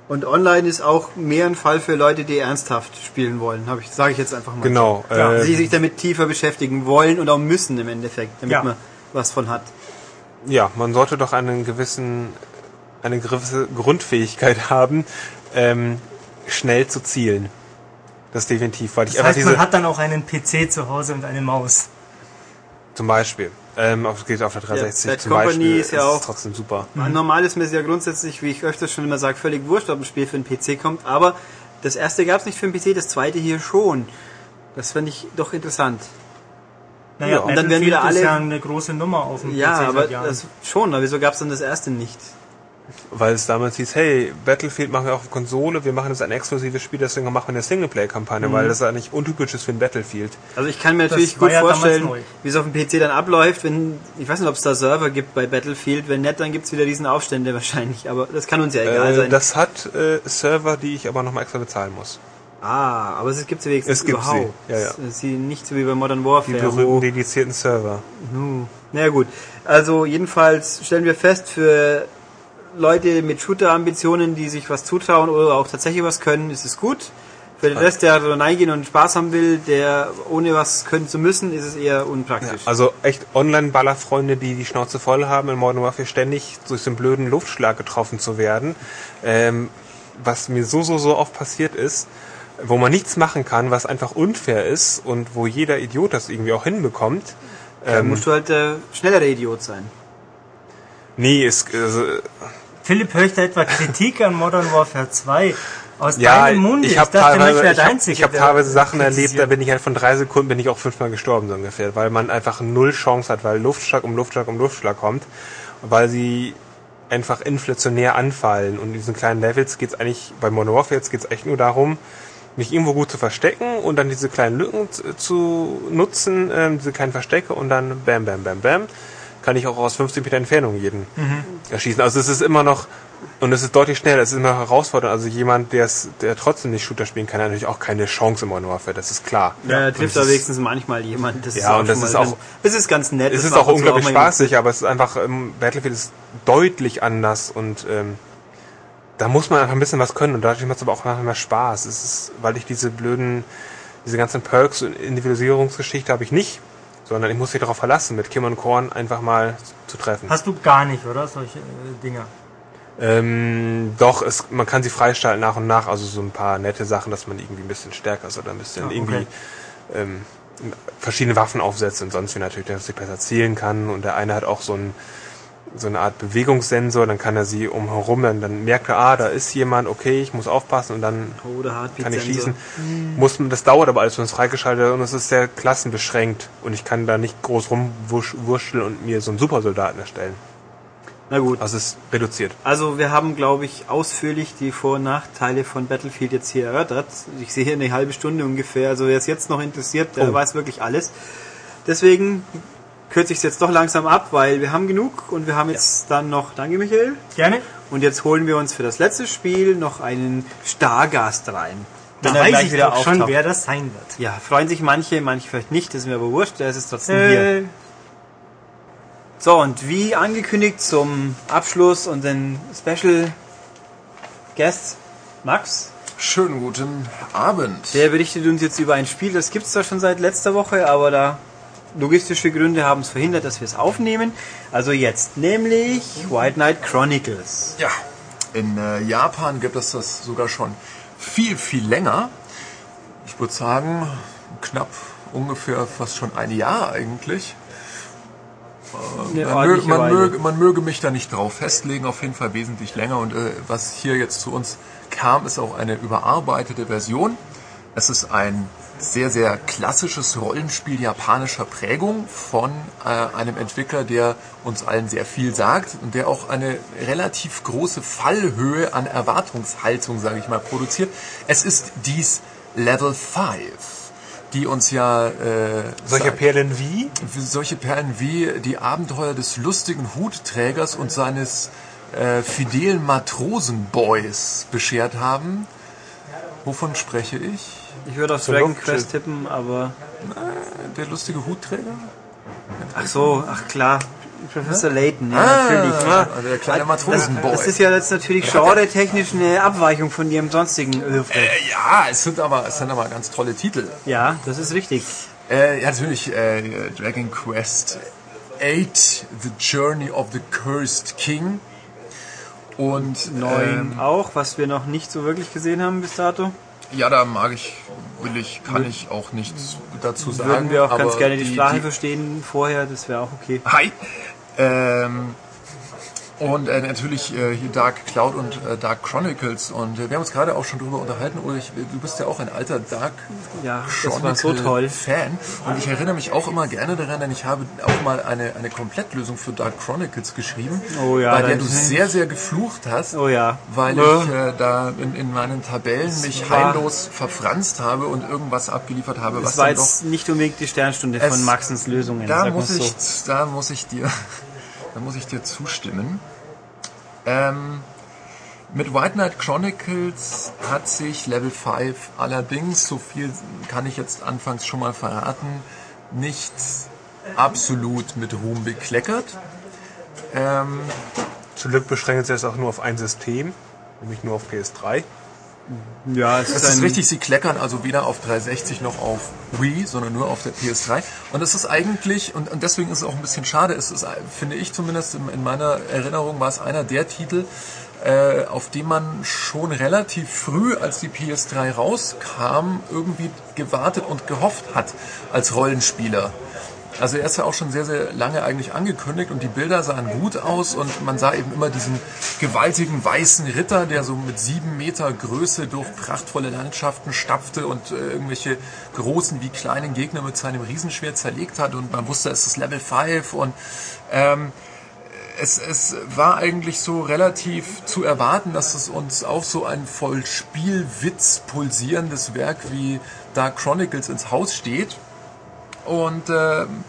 Und online ist auch mehr ein Fall für Leute, die ernsthaft spielen wollen, habe ich, sage ich jetzt einfach mal. Genau. So. Äh, die sich damit tiefer beschäftigen wollen und auch müssen im Endeffekt, damit Ja. man was von hat. ja, man sollte doch einen gewissen, eine gewisse Grundfähigkeit haben, ähm, schnell zu zielen. Das definitiv, weil ich Das einfach heißt, diese, man hat dann auch einen PC zu Hause und eine Maus. zum Beispiel, ähm, auf, geht auf der 360 Bad zum Company Beispiel, ist ja auch- trotzdem super. Mhm. Normal ist mir es ja grundsätzlich, wie ich öfters schon immer sage, völlig wurscht, ob ein Spiel für den PC kommt, aber das erste gab es nicht für den PC, das zweite hier schon. Das fand ich doch interessant. Naja, Ja, und dann werden wieder alle- ist ja eine große Nummer auf dem Ja, PC aber Jahren. das schon, aber wieso gab es dann das erste nicht? Weil es damals hieß, hey, Battlefield machen wir auf Konsole, wir machen jetzt ein exklusives Spiel, deswegen machen wir eine Singleplayer-Kampagne, Mhm. weil das eigentlich untypisch ist für ein Battlefield. Also ich kann mir natürlich gut ja vorstellen, wie es auf dem PC dann abläuft, wenn, ich weiß nicht, ob es da Server gibt bei Battlefield, wenn nicht, dann gibt es wieder diesen Aufstände wahrscheinlich, aber das kann uns ja egal Äh, sein. das hat äh, Server, die ich aber nochmal extra bezahlen muss. ah, aber es gibt sie wenigstens Es gibt sie, überhaupt. ja, ja. Es ist Sie nicht so wie bei Modern Die Warfare, berühmten wo dedizierten Server. Nu. Na ja, gut. Also jedenfalls stellen wir fest, für Leute mit Shooter-Ambitionen, die sich was zutrauen oder auch tatsächlich was können, ist es gut. Für den Rest, der da reingehen und Spaß haben will, der ohne was können zu müssen, ist es eher unpraktisch. Also echt Online-Ballerfreunde, die die Schnauze voll haben, in Modern Warfare ständig durch einen blöden Luftschlag getroffen zu werden. Ähm, was mir so, so, so oft passiert ist, wo man nichts machen kann, was einfach unfair ist und wo jeder Idiot das irgendwie auch hinbekommt. da Ähm, musst du halt der schnellere Idiot sein. nee, ist, also, Philipp, höre ich da etwa Kritik an Modern Warfare 2? Aus ja, deinem Munde. ich habe dachte, teilweise, ich ich hab, ich hab der teilweise Sachen erlebt, da bin ich halt von drei Sekunden bin ich auch fünfmal gestorben so ungefähr, weil man einfach null Chance hat, weil Luftschlag um Luftschlag um Luftschlag kommt, weil sie einfach inflationär anfallen und in diesen kleinen Levels geht's eigentlich bei Modern Warfare jetzt geht's echt nur darum, mich irgendwo gut zu verstecken und dann diese kleinen Lücken zu, nutzen, ähm, diese kleinen Verstecke und dann bam bam bam bam kann ich auch aus 50 Meter Entfernung jeden erschießen. Also es ist immer noch und es ist deutlich schneller, es ist immer herausfordernd. Also jemand, der es, der trotzdem nicht Shooter spielen kann, hat natürlich auch keine Chance im Modern Warfare, das ist klar. Ja, Und trifft es da wenigstens manchmal jemand. Das Ja, und das ist mal- auch- Das ist ganz nett. Es ist auch unglaublich mal spaßig, aber es ist einfach, ähm, Battlefield ist deutlich anders und ähm, da muss man einfach ein bisschen was können und dadurch macht es aber auch nachher mehr Spaß. Es ist, weil ich diese blöden, diese ganzen Perks und Individualisierungsgeschichte habe ich nicht, sondern ich muss mich darauf verlassen, mit Kim und Korn einfach mal zu treffen. Hast du gar nicht, oder? Solche äh, Dinger. Ähm, doch, es, man kann sie freischalten nach und nach, also so ein paar nette Sachen, dass man irgendwie ein bisschen stärker ist oder ein bisschen Ah, okay. irgendwie ähm, verschiedene Waffen aufsetzt und sonst wie natürlich, dass sie besser zielen kann. Und der eine hat auch so, ein, so eine Art Bewegungssensor, dann kann er sie umherum, dann, dann merkt er, ah, da ist jemand, okay, ich muss aufpassen und dann kann ich schießen. Muss man, das dauert aber alles, wenn es freigeschaltet und es ist sehr klassenbeschränkt und ich kann da nicht groß rumwurschteln und mir so einen Supersoldaten erstellen. Na gut. Also es ist reduziert. Also wir haben, glaube ich, ausführlich die Vor- und Nachteile von Battlefield jetzt hier erörtert. Ich sehe hier eine halbe Stunde ungefähr. Also wer es jetzt noch interessiert, der Oh. weiß wirklich alles. Deswegen kürze ich es jetzt doch langsam ab, weil wir haben genug und wir haben jetzt dann noch, danke Michael, Gerne. und jetzt holen wir uns für das letzte Spiel noch einen Stargast rein. Da Wenn er weiß ich wieder doch schon, wer das sein wird. Ja, freuen sich manche, manche vielleicht nicht, das ist mir aber wurscht, der ist es trotzdem hier. Äh, So, und wie angekündigt zum Abschluss und den Special Guest Max, Schönen guten Abend. der berichtet uns jetzt über ein Spiel, das gibt es zwar schon seit letzter Woche, aber da logistische Gründe haben es verhindert, dass wir es aufnehmen. Also jetzt, nämlich White Knight Chronicles. Ja, in äh, Japan gibt es das sogar schon viel, viel länger. Ich würde sagen, knapp ungefähr fast schon ein Jahr eigentlich. Eine Man, möge, man, möge, man möge mich da nicht drauf festlegen, auf jeden Fall wesentlich länger. Und äh, was hier jetzt zu uns kam, ist auch eine überarbeitete Version. Es ist ein sehr, sehr klassisches Rollenspiel japanischer Prägung von äh, einem Entwickler, der uns allen sehr viel sagt und der auch eine relativ große Fallhöhe an Erwartungshaltung, sage ich mal, produziert. Es ist dies Level 5, die uns ja äh, Solche sagt- Perlen wie? solche Perlen wie die Abenteuer des lustigen Hutträgers und seines äh, fidelen Matrosenboys beschert haben. Wovon spreche ich? Ich würde auf Dragon. Quest tippen, aber... Der lustige Hutträger? Ach so, ach klar. Professor Layton, ja, Ah, natürlich. also der kleine Matrosenboy. Das ist ja jetzt natürlich genre-technisch eine Abweichung von ihrem sonstigen Oeuvre. Äh, ja, es sind aber es sind aber ganz tolle Titel. Ja, das ist richtig. Äh, ja, natürlich äh, Dragon Quest 8, The Journey of the Cursed King. Und Neun ähm, auch, was wir noch nicht so wirklich gesehen haben bis dato. Ja, da mag ich, will ich, kann ich auch nichts dazu sagen. Würden wir auch ganz gerne die, Sprache verstehen vorher, das wäre auch okay. Hi. Ähm, und äh, natürlich äh, hier Dark Cloud und äh, Dark Chronicles. Und äh, wir haben uns gerade auch schon drüber unterhalten, Ulrich, du bist ja auch ein alter Dark Ja, war so. Fan. Und ich erinnere mich auch immer gerne daran, denn ich habe auch mal eine, eine Komplettlösung für Dark Chronicles geschrieben, Oh ja, bei der du sehr, sehr geflucht hast. Oh ja. Weil Ja. ich äh, da in, in meinen Tabellen mich heillos verfranst habe und irgendwas abgeliefert habe, was Das war dann doch jetzt nicht unbedingt die Sternstunde von Maxens Lösungen, da muss ich, da muss ich dir, da muss ich dir zustimmen. Ähm, mit White Knight Chronicles hat sich Level 5 allerdings, so viel kann ich jetzt anfangs schon mal verraten, nicht absolut mit Ruhm bekleckert. Ähm, Zum Glück beschränkt es auch nur auf ein System, nämlich nur auf PS3. Ja, es Das ist, ist richtig, sie kleckern also weder auf 360 noch auf Wii, sondern nur auf der PS3. Und es ist eigentlich, und, und deswegen ist es auch ein bisschen schade, es ist, finde ich zumindest in, in meiner Erinnerung, war es einer der Titel, äh, auf den man schon relativ früh, als die PS3 rauskam, irgendwie gewartet und gehofft hat als Rollenspieler. Also er ist ja auch schon sehr, sehr lange eigentlich angekündigt und die Bilder sahen gut aus und man sah eben immer diesen gewaltigen weißen Ritter, der so mit sieben Meter Größe durch prachtvolle Landschaften stapfte und äh, irgendwelche großen wie kleinen Gegner mit seinem Riesenschwert zerlegt hat und man wusste, es ist Level 5 und ähm, es, es war eigentlich so relativ zu erwarten, dass es uns auch so ein voll Spielwitz pulsierendes Werk wie Dark Chronicles ins Haus steht. Und ähm,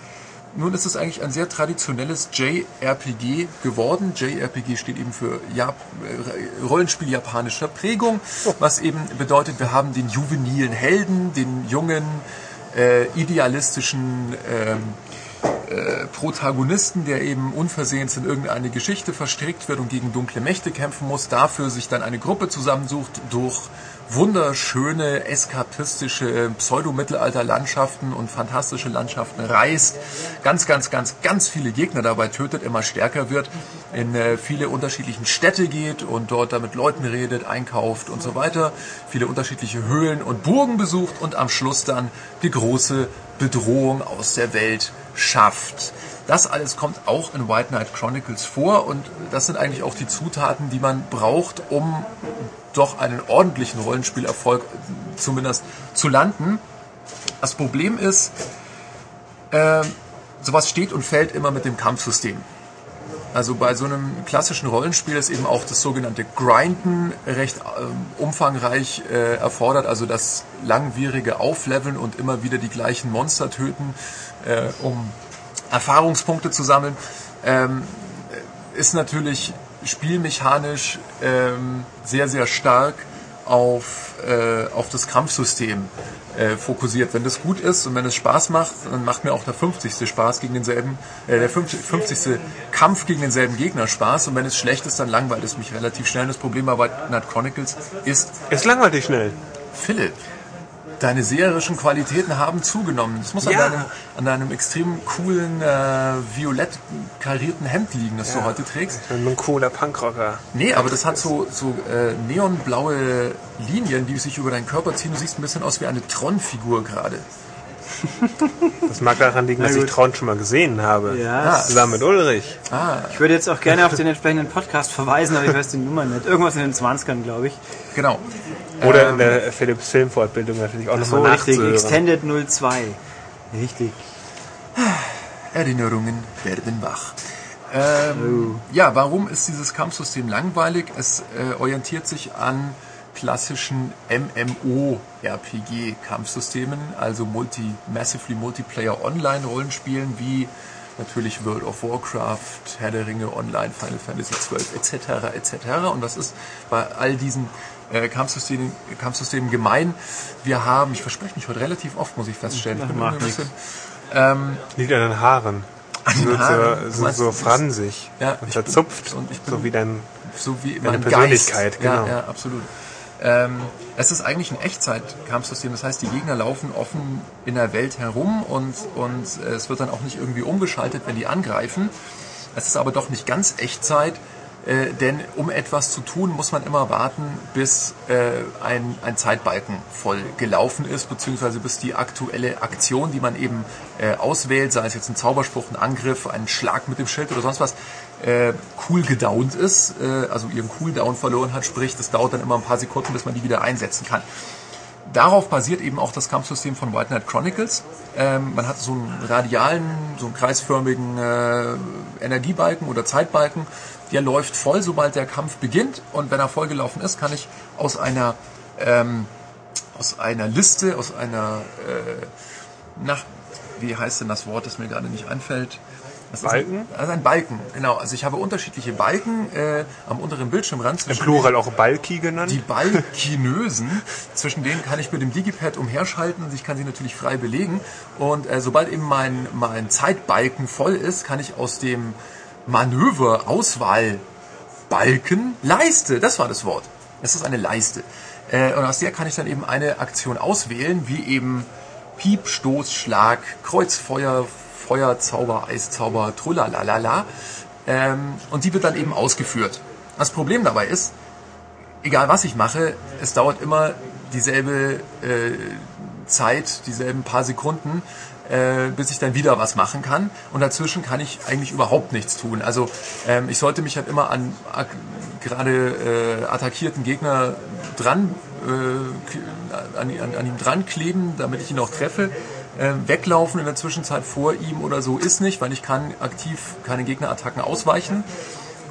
nun ist es eigentlich ein sehr traditionelles JRPG geworden. JRPG steht eben für Jap äh, Rollenspiel japanischer Prägung, was eben bedeutet, wir haben den juvenilen Helden, den jungen, äh, idealistischen ähm, äh, Protagonisten, der eben unversehens in irgendeine Geschichte verstrickt wird und gegen dunkle Mächte kämpfen muss, dafür sich dann eine Gruppe zusammensucht durch wunderschöne, eskapistische Pseudo-Mittelalter-Landschaften und fantastische Landschaften reist, ganz, ganz, ganz, ganz viele Gegner dabei tötet, immer stärker wird, in äh, viele unterschiedlichen Städte geht und dort da mit Leuten redet, einkauft und so weiter, viele unterschiedliche Höhlen und Burgen besucht und am Schluss dann die große Bedrohung aus der Welt schafft. Das alles kommt auch in White Knight Chronicles vor und das sind eigentlich auch die Zutaten, die man braucht, um doch einen ordentlichen Rollenspielerfolg zumindest zu landen. Das Problem ist, äh, sowas steht und fällt immer mit dem Kampfsystem. Also bei so einem klassischen Rollenspiel ist eben auch das sogenannte Grinden recht ähm, umfangreich äh, erfordert, also das langwierige Aufleveln und immer wieder die gleichen Monster töten, äh, um Erfahrungspunkte zu sammeln, ähm, ist natürlich spielmechanisch ähm, sehr, sehr stark auf, äh, auf das Kampfsystem äh, fokussiert. Wenn das gut ist und wenn es Spaß macht, dann macht mir auch der 50. Spaß gegen denselben, äh, der 50. 50. Kampf gegen denselben Gegner Spaß und wenn es schlecht ist, dann langweilt es mich relativ schnell. Das Problem bei Knight Chronicles ist, Es langweilt dich schnell. Philipp, deine seherischen Qualitäten haben zugenommen. Das muss an, Ja. deinem, an deinem extrem coolen, äh, violett karierten Hemd liegen, das du heute trägst. Ich bin ein cooler Punkrocker. Nee, aber das hat so, so äh, neonblaue Linien, die sich über deinen Körper ziehen. Du siehst ein bisschen aus wie eine Tron-Figur gerade. Das mag daran liegen, dass ich. Tron schon mal gesehen habe. Ja, Zusammen mit Ulrich. Ah, ich würde jetzt auch gerne auf den entsprechenden Podcast verweisen, aber ich weiß die Nummer nicht. Irgendwas in den 20ern, glaube ich. genau. Oder Ähm, in der Philips Filmfortbildung natürlich auch So nochmal richtig. Extended 02. Richtig. Erinnerungen werden wach. Ähm, Ja, warum ist dieses Kampfsystem langweilig? Es äh, orientiert sich an klassischen MMO-RPG-Kampfsystemen, also multi, massively Multiplayer Online-Rollenspielen wie natürlich World of Warcraft, Herr der Ringe Online, Final Fantasy XII etc. etc. Und was ist bei all diesen äh, Kampfsystemen, Kampfsystemen gemein? Wir haben, ich verspreche mich heute relativ oft, muss ich feststellen, ich bin irgendwie ein bisschen, ähm, Liegt an den Haaren. An den So, Haaren. so, Du so, meinst, so das- fransig Ja, und verzupft, und ich bin- so wie dein so wie Deine mein Persönlichkeit, Geist. genau. Ja, ja, absolut. Ähm, es ist eigentlich ein Echtzeitkampfsystem, das heißt, die Gegner laufen offen in der Welt herum und, und äh, es wird dann auch nicht irgendwie umgeschaltet, wenn die angreifen. Es ist aber doch nicht ganz Echtzeit, äh, denn um etwas zu tun, muss man immer warten, bis äh, ein, ein Zeitbalken voll gelaufen ist, beziehungsweise bis die aktuelle Aktion, die man eben äh, auswählt, sei es jetzt ein Zauberspruch, ein Angriff, ein Schlag mit dem Schild oder sonst was, äh, cool gedownt ist, äh, also ihren Cooldown verloren hat, sprich, das dauert dann immer ein paar Sekunden, bis man die wieder einsetzen kann. Darauf basiert eben auch das Kampfsystem von White Knight Chronicles. Ähm, man hat so einen radialen, so einen kreisförmigen äh, Energiebalken oder Zeitbalken. Der läuft voll, sobald der Kampf beginnt. Und wenn er vollgelaufen ist, kann ich aus einer, ähm, aus einer Liste, aus einer, äh, nach, wie heißt denn das Wort, das mir gerade nicht einfällt? Das ist Balken? Ein, also ein Balken, genau. Also ich habe unterschiedliche Balken äh, am unteren Bildschirmrand. im Plural auch Balki genannt. die Balkinösen, zwischen denen kann ich mit dem Digipad umherschalten und ich kann sie natürlich frei belegen. Und äh, sobald eben mein, mein Zeitbalken voll ist, kann ich aus dem Manöver Auswahlbalken Leiste, das war das Wort. Es ist eine Leiste. Äh, und aus der kann ich dann eben eine Aktion auswählen, wie eben Piep, Stoß, Schlag, Kreuzfeuer, Feuerzauber, Eiszauber, Trullalala. Ähm, und die wird dann eben ausgeführt. Das Problem dabei ist, egal was ich mache, es dauert immer dieselbe äh, Zeit, dieselben paar Sekunden, äh, bis ich dann wieder was machen kann. Und dazwischen kann ich eigentlich überhaupt nichts tun. Also ähm, ich sollte mich halt immer an ak gerade äh, attackierten Gegner dran, äh, an, an, ihm dran kleben, damit ich ihn auch treffe. Äh, weglaufen in der Zwischenzeit vor ihm oder so ist nicht, weil ich kann aktiv keine Gegnerattacken ausweichen.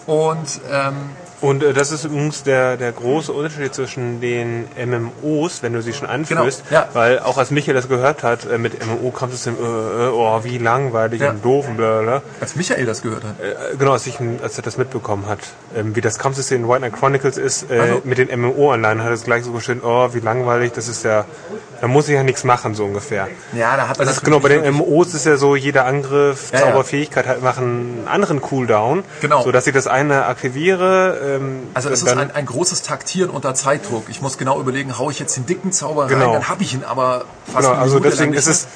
Und ähm, Und äh, das ist übrigens der, der große Unterschied zwischen den MMOs, wenn du sie schon anführst, Genau, ja. weil auch als Michael das gehört hat, äh, mit MMO-Kampfsystem, äh, äh, oh, wie langweilig Ja. und doof und bla bla. als Michael das gehört hat, Äh, genau, als, ich, als er das mitbekommen hat, ähm, wie das Kampfsystem in White Knight Chronicles ist, äh, Also- mit den MMO-Anleihen, hat er es gleich so geschrieben, oh, wie langweilig, das ist ja, da muss ich ja nichts machen, so ungefähr. ja, da hat er Also das ist genau, bei den MMOs ist ja so, jeder Angriff, Ja, ja. Zauberfähigkeit hat, machen einen anderen Cooldown. Genau. So dass ich das eine aktiviere, ähm, Also es ist ein, ein großes Taktieren unter Zeitdruck. Ich muss genau überlegen, hau ich jetzt den dicken Zauber rein, Genau. dann habe ich ihn aber fast genau, also deswegen ist es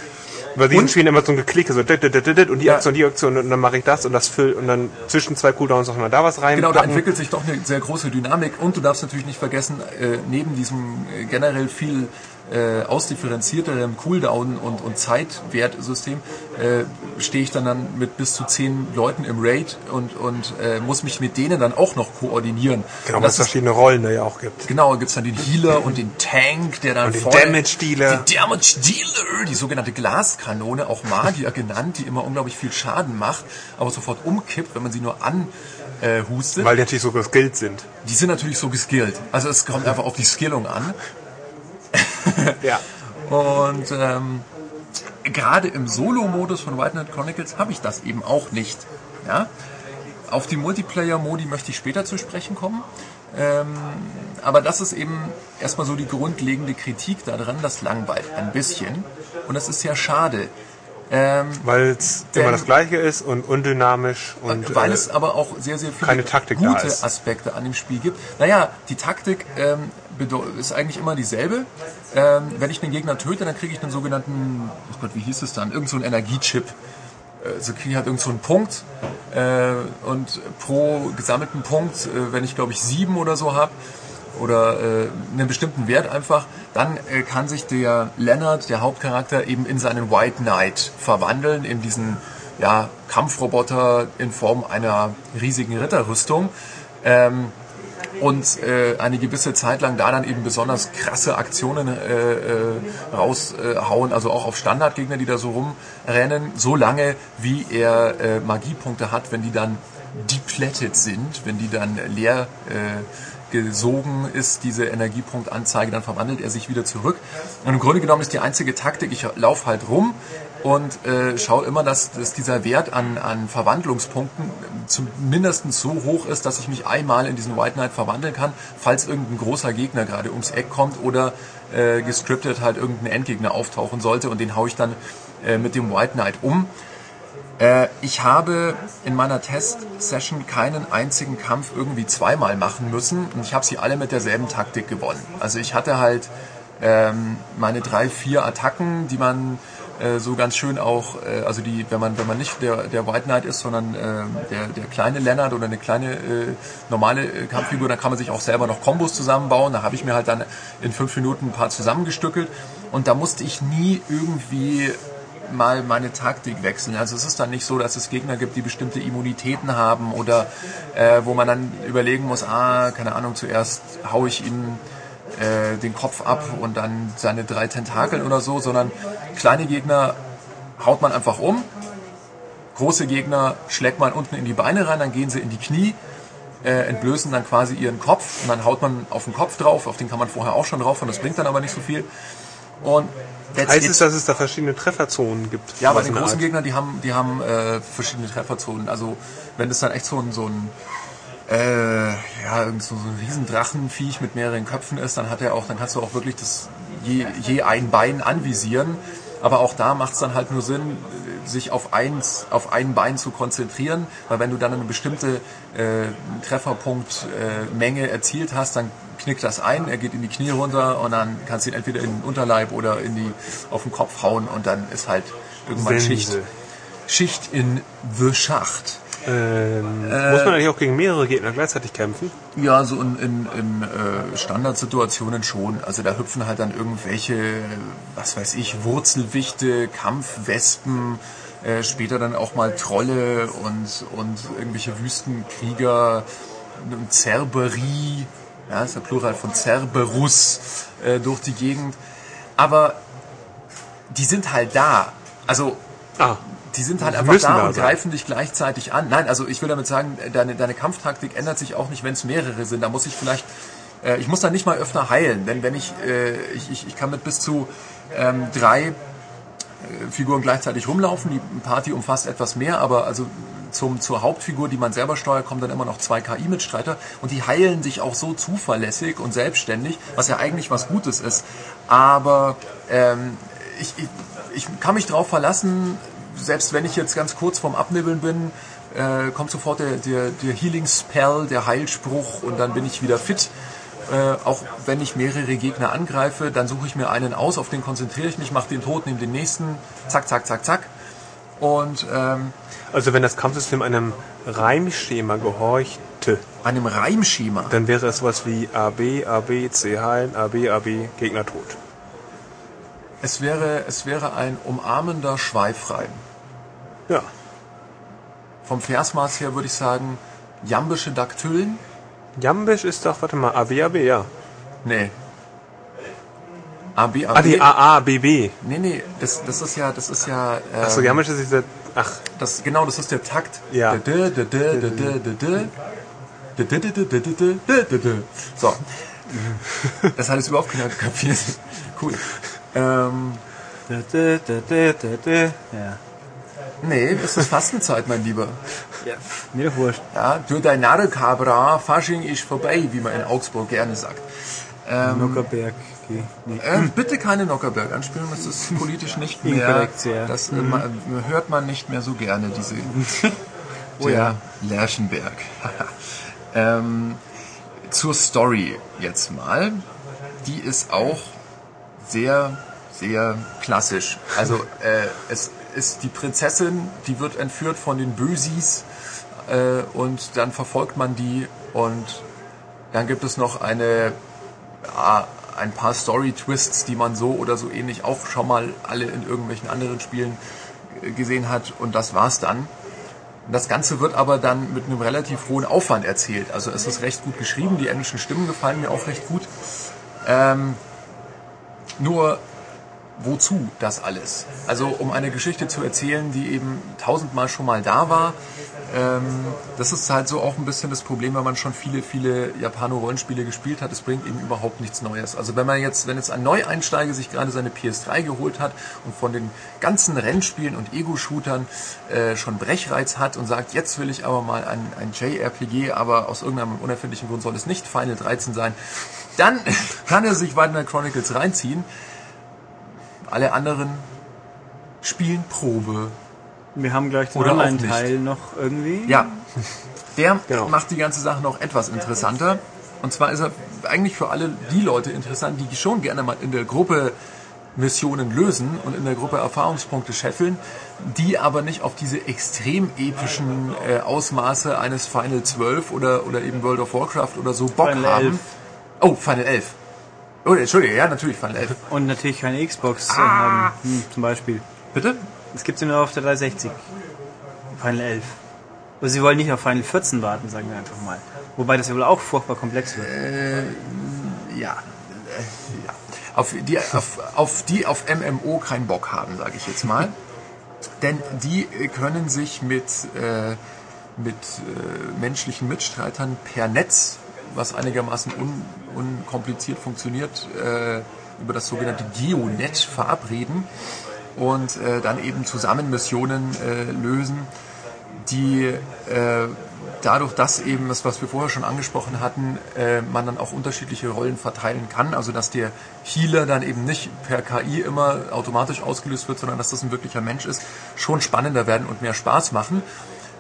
bei diesen Spielen immer so ein Geklicke, so dit, dit, dit, dit, dit, und die Ja. Aktion, die Aktion und dann mache ich das und das füllt und dann zwischen zwei Cooldowns noch mal da was rein. Genau, da entwickelt sich doch eine sehr große Dynamik und du darfst natürlich nicht vergessen, äh, neben diesem äh, generell viel äh, ausdifferenzierterem Cooldown und, und Zeitwertsystem äh, stehe ich dann, dann mit bis zu zehn Leuten im Raid und, und äh, muss mich mit denen dann auch noch koordinieren. Genau, weil es verschiedene Rollen da ja auch gibt. genau, gibt's dann den Healer und den Tank, der dann Und den Damage Dealer. Den Damage Dealer, die sogenannte Glaskanone, auch Magier genannt, die immer unglaublich viel Schaden macht, aber sofort umkippt, wenn man sie nur an äh, hustet. Weil die natürlich so geskillt sind. Die sind natürlich so geskillt. Also es kommt einfach auf die Skillung an. Ja. Und ähm, gerade im Solo-Modus von White Knight Chronicles habe ich das eben auch nicht. Ja? Auf die Multiplayer-Modi möchte ich später zu sprechen kommen. Ähm, aber das ist eben erstmal so die grundlegende Kritik daran, das langweilt ein bisschen. Und das ist sehr schade. Ähm, Weil es immer das Gleiche ist und undynamisch und weil äh, es aber auch sehr, sehr viele gute. Aspekte an dem Spiel gibt. Naja, die Taktik ähm, ist eigentlich immer dieselbe. Ähm, wenn ich den Gegner töte, dann kriege ich einen sogenannten, oh Gott, wie hieß es dann? Irgend so einen Energiechip. Äh, So kriege ich halt irgend so Punkt. Äh, und pro gesammelten Punkt, äh, wenn ich glaube ich sieben oder so habe, oder äh, einen bestimmten Wert einfach, dann äh, kann sich der Leonard, der Hauptcharakter, eben in seinen White Knight verwandeln, in diesen ja, Kampfroboter in Form einer riesigen Ritterrüstung. Ähm, und äh, eine gewisse Zeit lang da dann eben besonders krasse Aktionen äh, äh, raushauen, also auch auf Standardgegner, die da so rumrennen, so lange wie er äh, Magiepunkte hat, wenn die dann depleted sind, wenn die dann leer äh, gesogen ist, diese Energiepunktanzeige, dann verwandelt er sich wieder zurück. Und im Grunde genommen ist die einzige Taktik, ich laufe halt rum und äh, schaue immer, dass, dass dieser Wert an, an Verwandlungspunkten zumindest so hoch ist, dass ich mich einmal in diesen White Knight verwandeln kann, falls irgendein großer Gegner gerade ums Eck kommt oder äh, gescriptet halt irgendein Endgegner auftauchen sollte und den haue ich dann äh, mit dem White Knight um. Äh, ich habe in meiner Test-Session keinen einzigen Kampf irgendwie zweimal machen müssen und ich habe sie alle mit derselben Taktik gewonnen. Also ich hatte halt ähm, meine drei, vier Attacken, die man äh, so ganz schön auch, äh, also die, wenn man wenn man nicht der der White Knight ist, sondern äh, der der kleine Leonard oder eine kleine äh, normale äh, Kampffigur, dann kann man sich auch selber noch Kombos zusammenbauen. Da habe ich mir halt dann in fünf Minuten ein paar zusammengestückelt und da musste ich nie irgendwie mal meine Taktik wechseln. Also es ist dann nicht so, dass es Gegner gibt, die bestimmte Immunitäten haben oder äh, wo man dann überlegen muss, ah, keine Ahnung, zuerst hau ich ihn äh, den Kopf ab und dann seine drei Tentakeln oder so, sondern kleine Gegner haut man einfach um, große Gegner schlägt man unten in die Beine rein, dann gehen sie in die Knie, äh, entblößen dann quasi ihren Kopf und dann haut man auf den Kopf drauf, auf den kann man vorher auch schon drauf und das bringt dann aber nicht so viel. Und Heißt es, dass es da verschiedene Trefferzonen gibt? Ja, bei den großen? Gegnern, die haben, die haben äh, verschiedene Trefferzonen. Also wenn es dann echt so ein, so ein äh, ja, irgend so, so ein Riesendrachenviech mit mehreren Köpfen ist, dann hat er auch, dann kannst du auch wirklich das je, je ein Bein anvisieren. Aber auch da macht es dann halt nur Sinn, sich auf eins, auf ein Bein zu konzentrieren, weil wenn du dann eine bestimmte äh, Trefferpunktmenge äh, erzielt hast, dann knickt das ein, er geht in die Knie runter und dann kannst du ihn entweder in den Unterleib oder in die auf den Kopf hauen und dann ist halt irgendwann Sense. Schicht, Schicht in the Schacht. Ähm, muss man eigentlich auch gegen mehrere Gegner gleichzeitig kämpfen? Ja, so in, in, in äh, Standardsituationen schon. Also da hüpfen halt dann irgendwelche, was weiß ich, Wurzelwichte, Kampfwespen, äh, später dann auch mal Trolle und, und irgendwelche Wüstenkrieger, Cerberie, ja, das ist der Plural von Cerberus, äh, durch die Gegend. Aber die sind halt da. Also Ah, die sind halt einfach da und sein. greifen dich gleichzeitig an. Nein, also ich will damit sagen, deine, deine Kampftaktik ändert sich auch nicht, wenn es mehrere sind. Da muss ich vielleicht, äh, ich muss dann nicht mal öfter heilen, denn wenn ich, äh, ich, ich, ich kann mit bis zu ähm, drei äh, Figuren gleichzeitig rumlaufen. Die Party umfasst etwas mehr, aber also zum, zur Hauptfigur, die man selber steuert, kommen dann immer noch zwei KI-Mitstreiter und die heilen sich auch so zuverlässig und selbstständig, was ja eigentlich was Gutes ist. Aber ähm, ich, ich, ich kann mich darauf verlassen, selbst wenn ich jetzt ganz kurz vorm Abnibbeln bin, äh, kommt sofort der, der, der Healing Spell, der Heilspruch und dann bin ich wieder fit. Äh, auch wenn ich mehrere Gegner angreife, dann suche ich mir einen aus, auf den konzentriere ich mich, mache den tot, nehme den nächsten, zack, zack, zack, zack. Und ähm, also wenn das Kampfsystem einem Reimschema gehorchte, einem Reimschema. dann wäre es sowas wie AB, AB, C heilen, AB, AB, Gegner tot. Es wäre, es wäre ein umarmender Schweifreim. Ja. Vom Versmaß her würde ich sagen, jambische Daktylen. Jambisch ist doch, warte mal, A, B, A, B, ja. Nee. A-B-A-B. die AABB. Nee, nee, das, das ist ja, das ist ja. Ähm, Achso, jambisch ist dieser. Ach. Das, genau, das ist der Takt. Ja. D, d, d, d, d, d, d. So. Das hat es überhaupt keiner kapiert. Cool. Ähm. Ja nee, das ist Fastenzeit, mein Lieber. ja. Mir doch wurscht. Ja, du dein Narrekabra, Fasching ist vorbei, wie man in Augsburg gerne sagt. Ähm, Nockerberg. Okay. Nee. Ähm, bitte keine Nockerberg anspielen, das ist politisch nicht mehr. Ja. Das äh, ma- hört man nicht mehr so gerne, diese. Oh ja. Lerchenberg. ähm, zur Story jetzt mal. Die ist auch sehr, sehr klassisch. Also äh, es ist die Prinzessin, die wird entführt von den Bösis äh, und dann verfolgt man die und dann gibt es noch eine ja, ein paar Story-Twists, die man so oder so ähnlich auch schon mal alle in irgendwelchen anderen Spielen äh, gesehen hat und das war's dann. Das Ganze wird aber dann mit einem relativ hohen Aufwand erzählt. Also es ist recht gut geschrieben, die englischen Stimmen gefallen mir auch recht gut. Ähm, nur wozu das alles? Also um eine Geschichte zu erzählen, die eben tausendmal schon mal da war. Ähm, das ist halt so auch ein bisschen das Problem, wenn man schon viele, viele Japano-Rollenspiele gespielt hat. Es bringt eben überhaupt nichts Neues. Also wenn man jetzt, wenn jetzt ein Neueinsteiger sich gerade seine PS3 geholt hat und von den ganzen Rennspielen und Ego-Shootern äh, schon Brechreiz hat und sagt, jetzt will ich aber mal ein, ein JRPG, aber aus irgendeinem unerfindlichen Grund soll es nicht Final 13 sein, dann kann er sich Wildland Chronicles reinziehen. Alle anderen spielen Probe. Wir haben gleich den Online-Teil noch irgendwie. Ja, der Genau. macht die ganze Sache noch etwas interessanter. Und zwar ist er eigentlich für alle die Leute interessant, die schon gerne mal in der Gruppe Missionen lösen und in der Gruppe Erfahrungspunkte scheffeln, die aber nicht auf diese extrem epischen äh, Ausmaße eines Final 12 oder, oder eben World of Warcraft oder so Bock Final haben. 11. Oh, Final 11. Oh, Entschuldige, ja, natürlich Final 11. Und natürlich keine Xbox Ah. haben, hm, zum Beispiel. Bitte? Es gibt sie nur auf der 360. Final 11. Aber sie wollen nicht auf Final 14 warten, sagen wir einfach mal. Wobei das ja wohl auch furchtbar komplex wird. Ja. Äh, ja. Auf die auf, auf die auf MMO keinen Bock haben, sage ich jetzt mal. Denn die äh, können sich mit, äh, mit äh, menschlichen Mitstreitern per Netz, was einigermaßen un, unkompliziert funktioniert, äh, über das sogenannte Geonet verabreden und äh, dann eben zusammen Missionen äh, lösen, die äh, dadurch, dass eben das, was wir vorher schon angesprochen hatten, äh, man dann auch unterschiedliche Rollen verteilen kann. Also dass der Healer dann eben nicht per KI immer automatisch ausgelöst wird, sondern dass das ein wirklicher Mensch ist, schon spannender werden und mehr Spaß machen.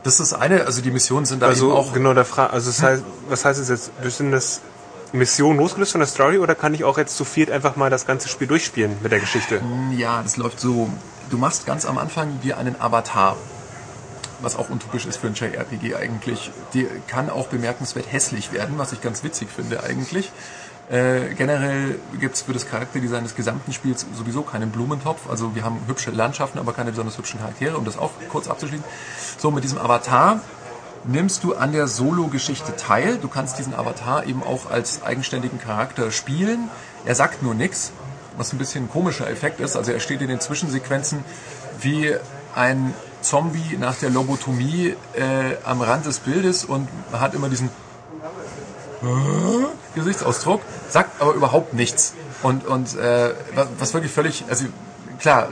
Das ist eine, also die Missionen sind da eben Also auch genau der Frage, also das heißt, was heißt es jetzt? Sind das Missionen losgelöst von der Story oder kann ich auch jetzt zu viert einfach mal das ganze Spiel durchspielen mit der Geschichte? Ja, das läuft so. Du machst ganz am Anfang dir einen Avatar, was auch utopisch ist für ein JRPG eigentlich. Die kann auch bemerkenswert hässlich werden, was ich ganz witzig finde eigentlich. Äh, generell gibt es für das Charakterdesign des gesamten Spiels sowieso keinen Blumentopf. Also wir haben hübsche Landschaften, aber keine besonders hübschen Charaktere, um das auch kurz abzuschließen. So, mit diesem Avatar nimmst du an der Solo-Geschichte teil. Du kannst diesen Avatar eben auch als eigenständigen Charakter spielen. Er sagt nur nichts, was ein bisschen ein komischer Effekt ist. Also er steht in den Zwischensequenzen wie ein Zombie nach der Lobotomie äh, am Rand des Bildes und hat immer diesen Gesichtsausdruck, sagt aber überhaupt nichts. Und, und äh, was, wirklich völlig, also klar,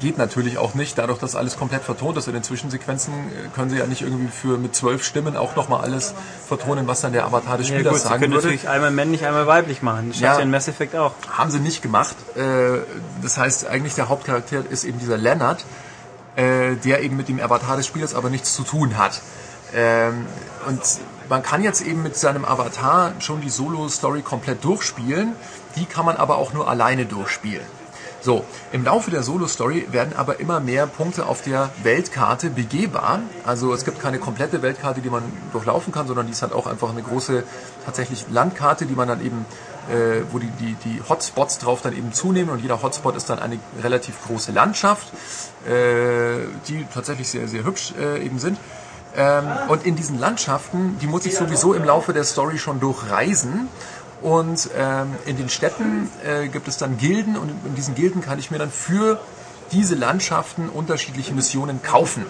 geht natürlich auch nicht, dadurch, dass alles komplett vertont ist in den Zwischensequenzen, äh, können sie ja nicht irgendwie für mit zwölf Stimmen auch nochmal alles vertonen, was dann der Avatar des Ja Spielers gut, sie sagen können würde. natürlich einmal männlich, einmal weiblich machen. Das Ja. ja in Mass Effect auch. Haben sie nicht gemacht. Äh, Das heißt, eigentlich der Hauptcharakter ist eben dieser Leonard, äh, der eben mit dem Avatar des Spielers aber nichts zu tun hat. Ähm, Und man kann jetzt eben mit seinem Avatar schon die Solo-Story komplett durchspielen. Die kann man aber auch nur alleine durchspielen. So, im Laufe der Solo-Story werden aber immer mehr Punkte auf der Weltkarte begehbar. Also es gibt keine komplette Weltkarte, die man durchlaufen kann, sondern die ist halt auch einfach eine große tatsächlich Landkarte, die man dann eben, äh, wo die, die, die Hotspots drauf dann eben zunehmen und jeder Hotspot ist dann eine relativ große Landschaft, äh, die tatsächlich sehr, sehr hübsch äh, eben sind. Ähm, und in diesen Landschaften, die muss ich sowieso im Laufe der Story schon durchreisen. Und ähm, in den Städten äh, gibt es dann Gilden und in diesen Gilden kann ich mir dann für diese Landschaften unterschiedliche Missionen kaufen.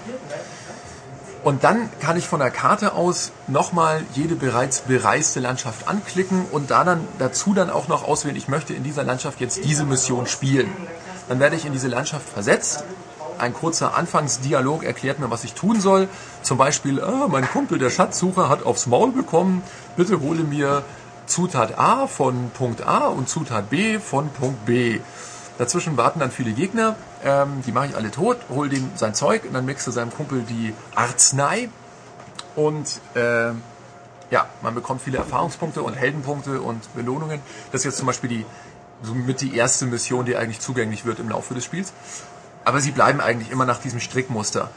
Und dann kann ich von der Karte aus nochmal jede bereits bereiste Landschaft anklicken und da dann dazu dann auch noch auswählen, ich möchte in dieser Landschaft jetzt diese Mission spielen. Dann werde ich in diese Landschaft versetzt. Ein kurzer Anfangsdialog erklärt mir, was ich tun soll. Zum Beispiel, ah, mein Kumpel, der Schatzsucher, hat aufs Maul bekommen. Bitte hole mir Zutat A von Punkt A und Zutat B von Punkt B. Dazwischen warten dann viele Gegner, ähm, die mache ich alle tot, hol dem sein Zeug und dann mixe seinem Kumpel die Arznei und äh, ja, man bekommt viele Erfahrungspunkte und Heldenpunkte und Belohnungen. Das ist jetzt zum Beispiel die somit die erste Mission, die eigentlich zugänglich wird im Laufe des Spiels. Aber sie bleiben eigentlich immer nach diesem Strickmuster.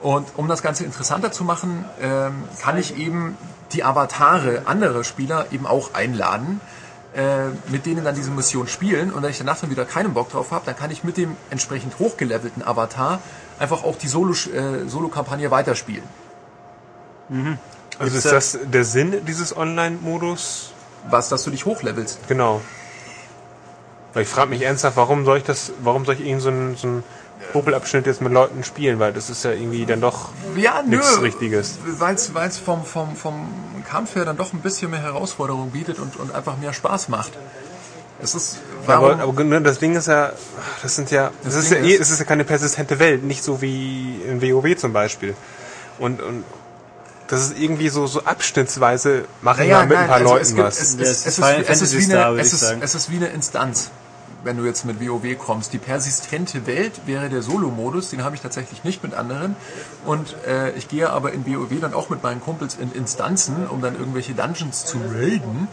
Und um das Ganze interessanter zu machen, ähm, kann ich eben die Avatare anderer Spieler eben auch einladen, äh, mit denen dann diese Mission spielen. Und wenn ich danach dann wieder keinen Bock drauf habe, dann kann ich mit dem entsprechend hochgelevelten Avatar einfach auch die Solo- äh, Solo-Kampagne weiterspielen. Also ist das der Sinn dieses Online-Modus? Was, dass du dich hochlevelst. Genau. Weil ich frage mich ernsthaft, warum soll ich das, warum soll ich irgend so einen, so einen Popelabschnitt jetzt mit Leuten spielen? Weil das ist ja irgendwie dann doch Ja, nichts Richtiges. Weil es vom, vom, vom Kampf her dann doch ein bisschen mehr Herausforderung bietet und, und einfach mehr Spaß macht. Es ist, warum, Aber, aber ne, das Ding ist ja, das sind ja, das, Das ist ja Ding eh, ist- es ist ja keine persistente Welt, nicht so wie in WoW zum Beispiel. Und, und das ist irgendwie so, so abschnittsweise machen wir Naja, mit ein nein, paar also Leuten es gibt, was. Es, Ja, es, es ist es, ist, Final wie- es, ist Fantasy wie Star, eine, würde es, ich ist, sagen. es ist wie eine Instanz. Wenn du jetzt mit WoW kommst. Die persistente Welt wäre der Solo-Modus, den habe ich tatsächlich nicht mit anderen. Und äh, ich gehe aber in WoW dann auch mit meinen Kumpels in Instanzen, um dann irgendwelche Dungeons zu raiden.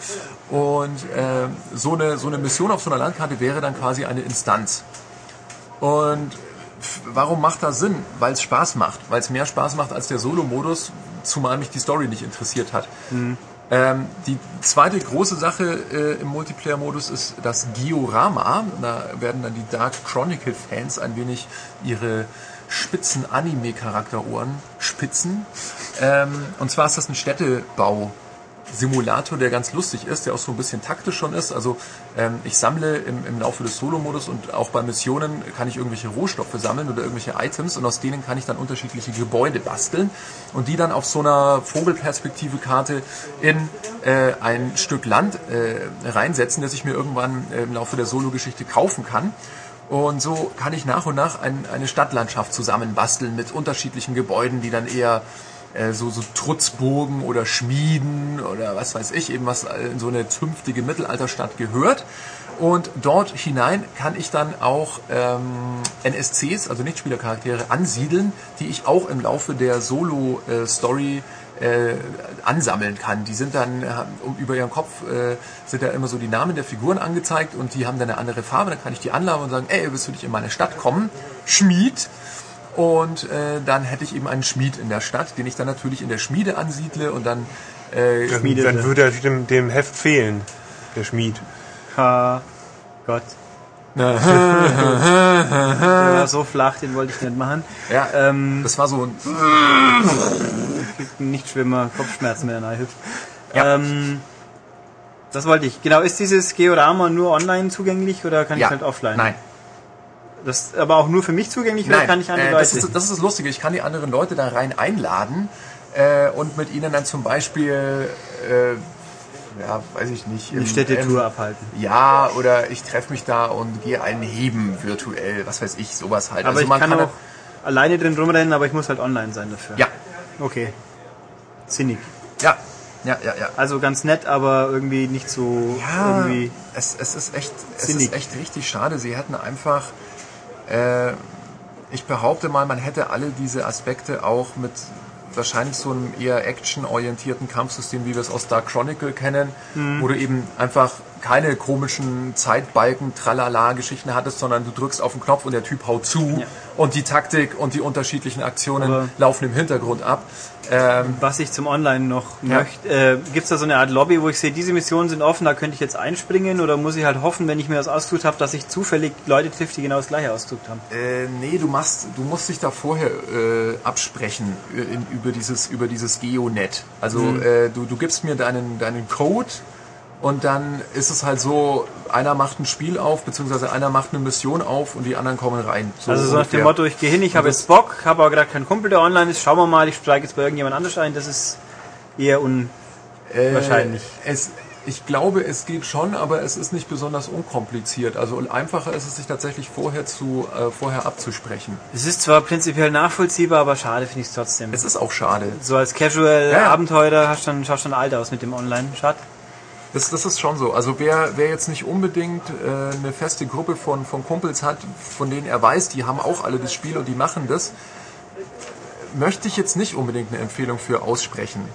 Und äh, so, eine, so eine Mission auf so einer Landkarte wäre dann quasi eine Instanz. Und warum macht das Sinn? Weil es Spaß macht. Weil es mehr Spaß macht als der Solo-Modus, zumal mich die Story nicht interessiert hat. Ähm, die zweite große Sache äh, im Multiplayer-Modus ist das Giorama. Da werden dann die Dark Chronicle-Fans ein wenig ihre spitzen Anime-Charakterohren spitzen. Ähm, und zwar ist das ein Städtebau. Simulator, der ganz lustig ist, der auch so ein bisschen taktisch schon ist. Also ähm, ich sammle im, im Laufe des Solo-Modus und auch bei Missionen kann ich irgendwelche Rohstoffe sammeln oder irgendwelche Items und aus denen kann ich dann unterschiedliche Gebäude basteln und die dann auf so einer Vogelperspektive-Karte in äh, ein Stück Land äh, reinsetzen, das ich mir irgendwann äh, im Laufe der Solo-Geschichte kaufen kann. Und so kann ich nach und nach ein, eine Stadtlandschaft zusammenbasteln mit unterschiedlichen Gebäuden, die dann eher äh, so, so Trutzburgen oder Schmieden oder was weiß ich, eben was in so eine zünftige Mittelalterstadt gehört. Und dort hinein kann ich dann auch ähm, NSCs, also Nichtspielercharaktere, ansiedeln, die ich auch im Laufe der Solo-Story äh, ansammeln kann. Die sind dann äh, um, über ihren Kopf äh, sind da immer so die Namen der Figuren angezeigt und die haben dann eine andere Farbe. Dann kann ich die anladen und sagen, ey, willst du nicht in meine Stadt kommen? Schmied. Und äh, dann hätte ich eben einen Schmied in der Stadt, den ich dann natürlich in der Schmiede ansiedle und dann äh, Dann, Schmiede. dann würde er dem, dem Heft fehlen, der Schmied. Ha, Gott. Der war so flach, den wollte ich nicht machen. ja, Ähm, das war so ein nicht schlimmer Kopfschmerzen, wenn er nahe hüpft. Ähm, das wollte ich. Genau, ist dieses Georama nur online zugänglich oder kann ja, ich halt offline? Nein, Das aber auch nur für mich zugänglich oder Nein, kann ich andere äh, Leute? das, ist, das ist das Lustige. Ich kann die anderen Leute da rein einladen äh, und mit ihnen dann zum Beispiel, äh, ja, weiß ich nicht, eine im- Städtetour abhalten. Ja, oder ich treffe mich da und gehe einen heben virtuell, was weiß ich, sowas halt. Aber also ich man kann, kann auch alleine drin rumrennen, aber ich muss halt online sein dafür. ja, Okay. Sinnig. ja, ja, ja, ja. Also ganz nett, aber irgendwie nicht so Ja, irgendwie. es, es ist echt, es ist echt richtig schade. Sie hätten einfach, äh, ich behaupte mal, man hätte alle diese Aspekte auch mit wahrscheinlich so einem eher actionorientierten Kampfsystem, wie wir es aus Dark Chronicle kennen, Mhm. wo du eben einfach keine komischen Zeitbalken, tralala Geschichten hattest, sondern du drückst auf den Knopf und der Typ haut zu Ja. und die Taktik und die unterschiedlichen Aktionen Aber- laufen im Hintergrund ab. Ähm, Was ich zum Online noch Ja. möchte, äh, gibt es da so eine Art Lobby, wo ich sehe, diese Missionen sind offen, da könnte ich jetzt einspringen oder muss ich halt hoffen, wenn ich mir das ausgesucht habe, dass ich zufällig Leute trifft, die genau das gleiche ausgesucht haben? Äh, nee, du machst, du musst dich da vorher äh, absprechen äh, in, über dieses über dieses Geonet. Also äh, du, du gibst mir deinen deinen Code und dann ist es halt so, einer macht ein Spiel auf, beziehungsweise einer macht eine Mission auf und die anderen kommen rein. also so nach dem Motto, ich gehe hin, ich habe jetzt Bock, habe aber gerade keinen Kumpel, der online ist, schauen wir mal, ich steige jetzt bei irgendjemand anders ein, das ist eher un... Äh. Es, ich glaube, es geht schon, aber es ist nicht besonders unkompliziert. Also einfacher ist es sich tatsächlich vorher zu äh, vorher abzusprechen. Es ist zwar prinzipiell nachvollziehbar, aber schade finde ich es trotzdem. Es ist auch schade. so als Casual Ja. Abenteurer hast du dann, schaust du dann alt aus mit dem Online. Das, das ist schon so. Also wer, wer jetzt nicht unbedingt äh, eine feste Gruppe von, von Kumpels hat, von denen er weiß, die haben auch alle das Spiel und die machen das, möchte ich jetzt nicht unbedingt eine Empfehlung für aussprechen.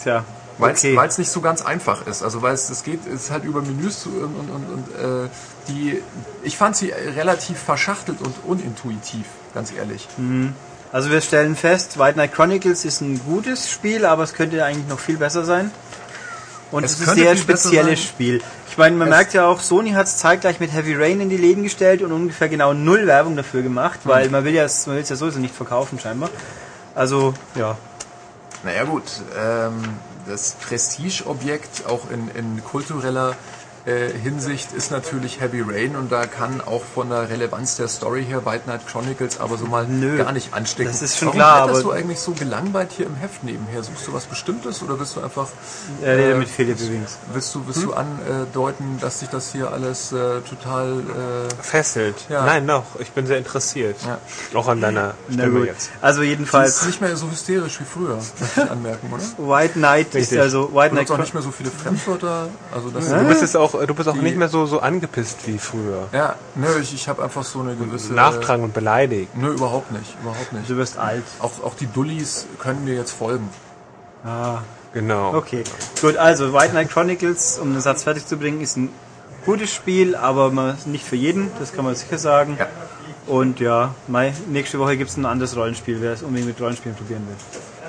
Tja, Weil okay. es nicht so ganz einfach ist. Also weil es, es geht, es ist halt über Menüs zu- und, und, und, und äh, die, ich fand sie relativ verschachtelt und unintuitiv, ganz ehrlich. Also wir stellen fest, White Knight Chronicles ist ein gutes Spiel, aber es könnte eigentlich noch viel besser sein. Und Es es, ist ein sehr spezielles. Spiel. Ich meine, man Es- merkt ja auch, Sony hat es zeitgleich mit Heavy Rain in die Läden gestellt und ungefähr genau null Werbung dafür gemacht, weil man will ja, man will es ja sowieso nicht verkaufen scheinbar. Also, ja. Naja gut, ähm, das Prestigeobjekt auch in, in kultureller Hinsicht ist natürlich Heavy Rain und da kann auch von der Relevanz der Story her White Knight Chronicles aber so mal Nö, gar nicht anstecken. das ist schon Warum klar, aber- du eigentlich so gelangweilt hier im Heft nebenher? Suchst du was Bestimmtes oder willst du einfach redet Äh, mit Philipp übrigens. willst du, willst Hm? du andeuten, dass sich das hier alles äh, total äh, Fesselt. Ja. Nein, noch. Ich bin sehr interessiert. Ja. Auch an deiner Stimme jetzt. Also das jedenfalls, ist nicht mehr so hysterisch wie früher, möchte ich anmerken, oder? White Knight ist Richtig. also White Du Knight auch nicht mehr so viele Fremdwörter. Also das Du bist jetzt auch auch, du bist auch die- nicht mehr so, so angepisst wie früher. Ja, nö, ich, ich habe einfach so eine gewisse... Nachtragen und beleidigt. Nö, überhaupt nicht, überhaupt nicht. Du wirst alt. Auch, auch die Dullis können mir jetzt folgen. Genau. Okay, gut, also White Knight Chronicles, um den Satz fertig zu bringen, ist ein gutes Spiel, aber nicht für jeden, das kann man sicher sagen. Ja. Und ja, Mai, nächste Woche gibt es ein anderes Rollenspiel, wer es unbedingt mit Rollenspielen probieren will.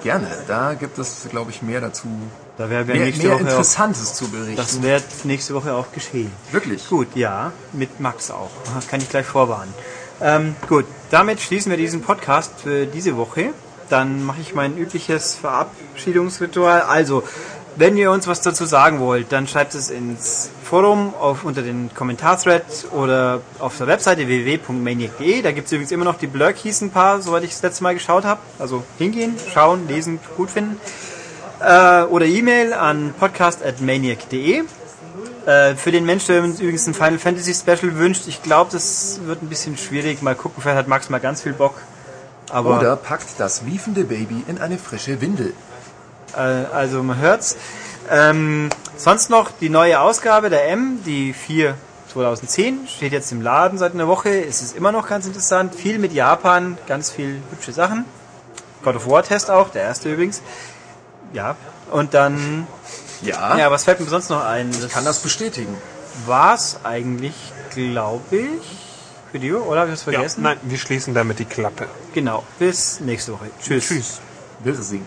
Gerne, da gibt es, glaube ich, mehr dazu. Da werden wir Mehr, nächste mehr Woche auch, Interessantes zu berichten. das wird nächste Woche auch geschehen. Wirklich. Gut, ja, mit Max auch. Kann ich gleich vorwarnen. Ähm, gut, damit schließen wir diesen Podcast für diese Woche. Dann mache ich mein übliches Verabschiedungsritual. Also, wenn ihr uns was dazu sagen wollt, dann schreibt es ins Forum auf, unter den Kommentarthread oder auf der Webseite www.maniac.de. Da gibt es übrigens immer noch die Blurkeys ein paar, soweit ich das letzte Mal geschaut habe. Also hingehen, schauen, lesen, gut finden. Äh, oder E-Mail an podcast.maniac.de. Äh, für den Mensch, der übrigens ein Final Fantasy Special wünscht, ich glaube, das wird ein bisschen schwierig. Mal gucken, vielleicht hat Max mal ganz viel Bock. Aber Oder packt das wiefende Baby in eine frische Windel. äh, also man hört's. Ähm, sonst noch die neue Ausgabe der M, die 4 2010, steht jetzt im Laden seit einer Woche. Es ist immer noch ganz interessant. Viel mit Japan, ganz viel hübsche Sachen. God of War Test auch, der erste übrigens. Ja, und dann, Ja, ja, was fällt mir sonst noch ein? Das kann das bestätigen. war's eigentlich, glaube ich, für die Uhr, oder? Habe ich Ja, vergessen? nein, wir schließen damit die Klappe. Genau. Bis nächste Woche. Tschüss. Tschüss. Wirsing.